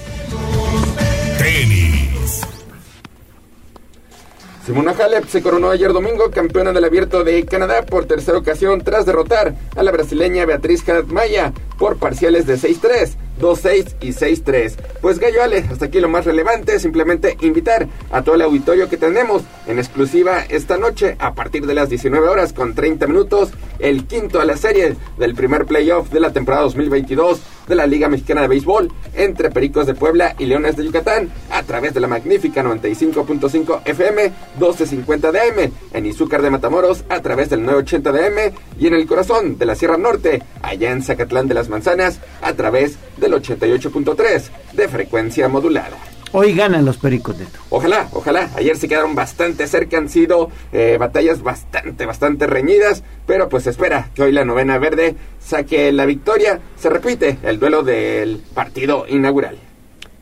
Simona Halep se coronó ayer domingo campeona del Abierto de Canadá por tercera ocasión tras derrotar a la brasileña Beatriz Haddad Maya por parciales de 6-3, 2-6 y 6-3. Pues Gallo Ale, hasta aquí lo más relevante, simplemente invitar a todo el auditorio que tenemos en exclusiva esta noche a partir de las 19 horas con 30 minutos, el quinto a la serie del primer playoff de la temporada 2022 de la Liga Mexicana de Béisbol entre Pericos de Puebla y Leones de Yucatán a través de la magnífica 95.5 FM 1250 DM en Izúcar de Matamoros a través del 980 DM y en el corazón de la Sierra Norte allá en Zacatlán de las Manzanas a través del 88.3 de frecuencia modulada. Hoy ganan los Pericos de Ojalá, ojalá. Ayer se quedaron bastante cerca, han sido eh, batallas bastante, bastante reñidas, pero pues espera que hoy la novena verde saque la victoria. Se repite el duelo del partido inaugural.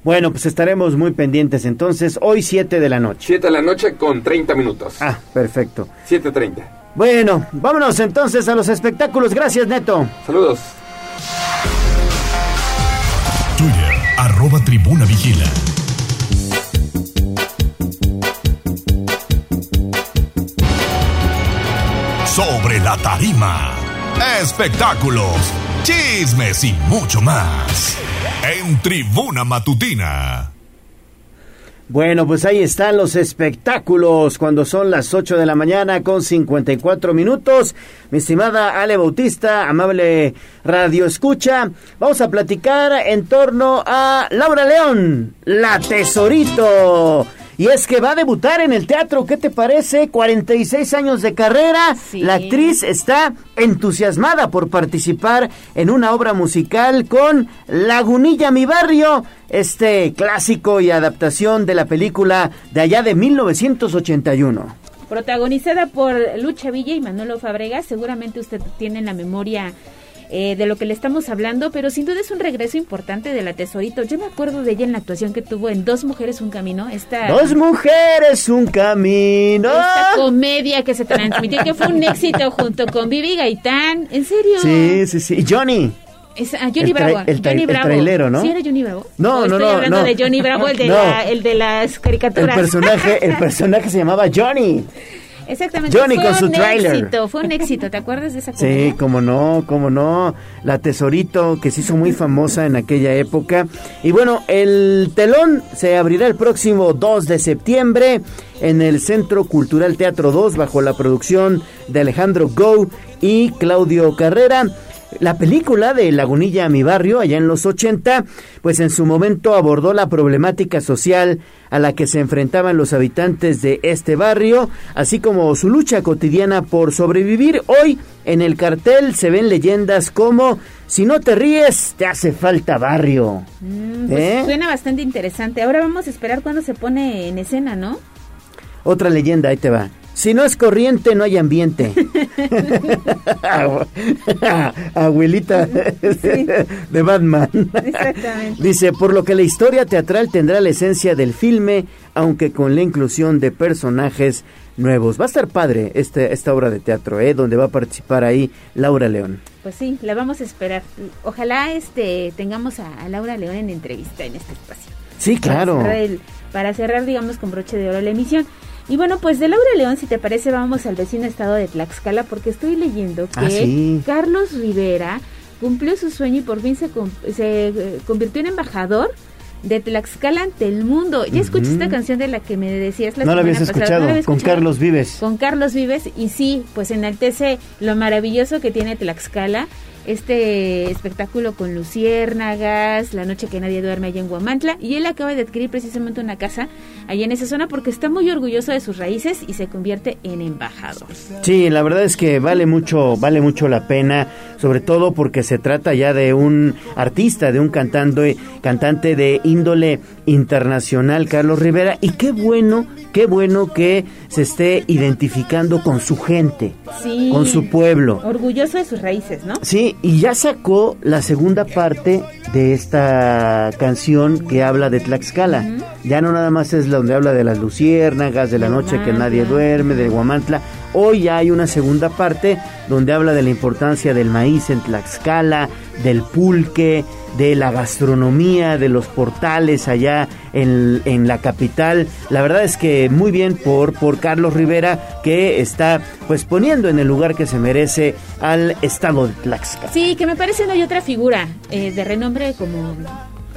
Bueno, pues estaremos muy pendientes entonces. Hoy 7 de la noche. 7 de la noche con 30 minutos. Ah, perfecto. 7.30. Bueno, vámonos entonces a los espectáculos. Gracias, Neto. Saludos. Arroba tribuna vigila. Sobre la tarima. Espectáculos, chismes y mucho más. En Tribuna Matutina. Bueno, pues ahí están los espectáculos cuando son las 8 de la mañana con 54 minutos. Mi estimada Ale Bautista, amable radio escucha, vamos a platicar en torno a Laura León, la tesorito. Y es que va a debutar en el teatro, ¿qué te parece? 46 años de carrera. La actriz está entusiasmada por participar en una obra musical con Lagunilla, mi barrio, este clásico y adaptación de la película de allá de 1981. Protagonizada por Lucha Villa y Manolo Fabregas, seguramente usted tiene en la memoria eh, de lo que le estamos hablando, pero sin duda es un regreso importante de la Tesorito. Yo me acuerdo de ella en la actuación que tuvo en Dos Mujeres, Un Camino. Esta, Dos Mujeres, Un Camino. Esta comedia que se transmitió, que fue un éxito junto con Vivi Gaitán. ¿En serio? Sí, sí, sí. Johnny. Es, ah, Johnny El Bravo. el Johnny el Bravo. trailero, ¿no? ¿Sí era Johnny Bravo? No, ¿O no, estoy no, hablando no. de Johnny Bravo, el de, No. la- el de las caricaturas. El personaje, el personaje se llamaba Johnny. Exactamente. Johnny fue con su un éxito, fue un éxito. ¿Te acuerdas de esa comedia? Sí, como no, como no. La Tesorito, que se hizo muy famosa en aquella época. Y bueno, el telón se abrirá el próximo 2 de septiembre en el Centro Cultural Teatro 2 bajo la producción de Alejandro Go y Claudio Carrera. La película de Lagunilla Mi Barrio, allá en los 80, pues en su momento abordó la problemática social a la que se enfrentaban los habitantes de este barrio, así como su lucha cotidiana por sobrevivir. Hoy en el cartel se ven leyendas como Si no te ríes, te hace falta barrio. Mm, pues ¿Eh? Suena bastante interesante. Ahora vamos a esperar cuándo se pone en escena, ¿no? Otra leyenda, ahí te va. Si no es corriente, no hay ambiente. Abuelita de Batman. Exactamente. Dice, por lo que la historia teatral tendrá la esencia del filme, aunque con la inclusión de personajes nuevos. Va a estar padre este, esta obra de teatro, ¿eh? Donde va a participar ahí Laura León. Pues sí, la vamos a esperar. Ojalá este tengamos a, a Laura León en entrevista en este espacio. Sí, claro. Para cerrar, el- para cerrar, digamos, con broche de oro la emisión. Y bueno, pues de Laura León, si te parece, vamos al vecino estado de Tlaxcala, porque estoy leyendo que Ah, sí. Carlos Rivera cumplió su sueño y por fin se, se eh, convirtió en embajador de Tlaxcala ante el mundo. Ya escuché esta canción de la que me decías la No la semana habías pasada, escuchado, ¿no la habías con escuchado? Carlos Vives. Con Carlos Vives, y sí, pues enaltece lo maravilloso que tiene Tlaxcala, este espectáculo con luciérnagas, la noche que nadie duerme allá en Guamantla, y él acaba de adquirir precisamente una casa allá en esa zona porque está muy orgulloso de sus raíces y se convierte en embajador. Sí, la verdad es que vale mucho, vale mucho la pena, sobre todo porque se trata ya de un artista, de un cantante, cantante de índole internacional, Carlos Rivera, y qué bueno, qué bueno que se esté identificando con su gente, Sí. con su pueblo. Orgulloso de sus raíces, ¿no? Sí, y ya sacó la segunda parte de esta canción que habla de Tlaxcala. Ya no nada más es donde habla de las luciérnagas, de la noche que nadie duerme, de Guamantla. Hoy ya hay una segunda parte donde habla de la importancia del maíz en Tlaxcala, del pulque, de la gastronomía, de los portales allá en, en la capital. La verdad es que muy bien por, por Carlos Rivera que está pues poniendo en el lugar que se merece al estado de Tlaxcala. Sí, que me parece no hay otra figura eh, de renombre como,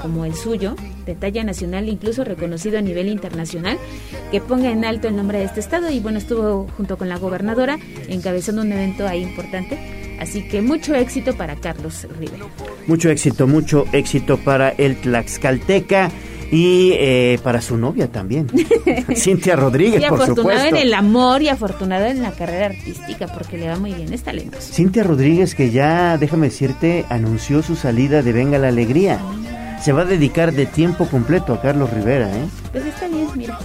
como el suyo, de talla nacional, incluso reconocido a nivel internacional, que ponga en alto el nombre de este estado. Y bueno, estuvo junto con la gobernadora encabezando un evento ahí importante. Así que mucho éxito para Carlos Rivera. Mucho éxito, mucho éxito para el Tlaxcalteca y eh, para su novia también, Cintia Rodríguez, y por afortunado supuesto. en el amor y afortunado en la carrera artística, porque le va muy bien, es talentoso. Cintia Rodríguez que ya, déjame decirte, anunció su salida de Venga la Alegría. Se va a dedicar de tiempo completo a Carlos Rivera, ¿eh? Pues está bien, mira.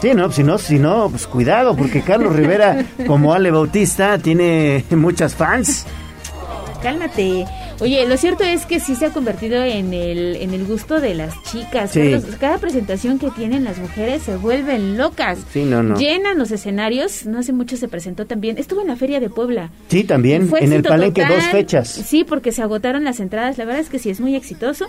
Sí, no, si no, si no, pues cuidado, porque Carlos Rivera, como Ale Bautista, tiene muchas fans. Cálmate. Oye, lo cierto es que sí se ha convertido en el, en el gusto de las chicas. Sí. Carlos, cada presentación que tienen las mujeres se vuelven locas. Sí, no, no. Llenan los escenarios. No hace mucho se presentó también. Estuvo en la Feria de Puebla. Sí, también, Fue en el palenque total. dos fechas. Sí, porque se agotaron las entradas. La verdad es que sí es muy exitoso.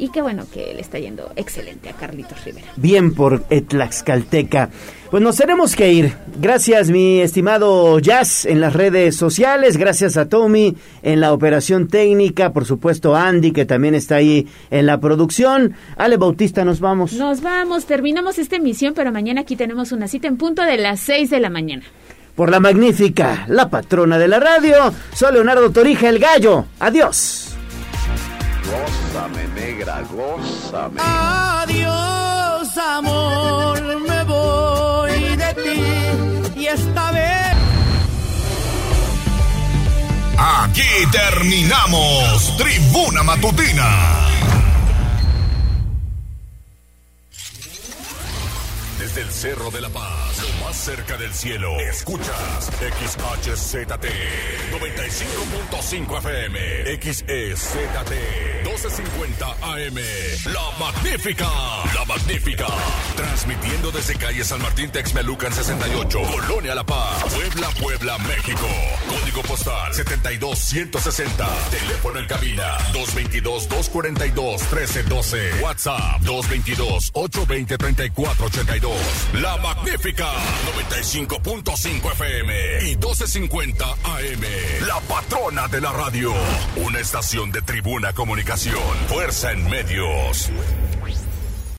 Y qué bueno que le está yendo excelente a Carlitos Rivera. Bien por Tlaxcalteca. Pues nos tenemos que ir. Gracias, mi estimado Jazz, en las redes sociales. Gracias a Tommy en la operación técnica. Por supuesto, Andy, que también está ahí en la producción. Ale Bautista, nos vamos. Nos vamos, terminamos esta emisión, pero mañana aquí tenemos una cita en punto de las 6 de la mañana. Por la magnífica, la patrona de la radio. Soy Leonardo Torija, el gallo. Adiós. Gózame, negra, gózame. Adiós, amor, me voy de ti y esta vez. Aquí terminamos Tribuna Matutina. Desde el Cerro de la Paz, cerca del cielo, escuchas XHZT 95.5 FM, XEZT 1250 AM. La Magnífica, La Magnífica. Transmitiendo desde calle San Martín Texmelucan 68, Colonia La Paz, Puebla, Puebla, México. Código postal 72160. Teléfono en cabina 222-242-1312. WhatsApp 222-820-3482. La Magnífica 95.5 FM y 1250 AM. La patrona de la radio. Una estación de tribuna comunicación. Fuerza en medios.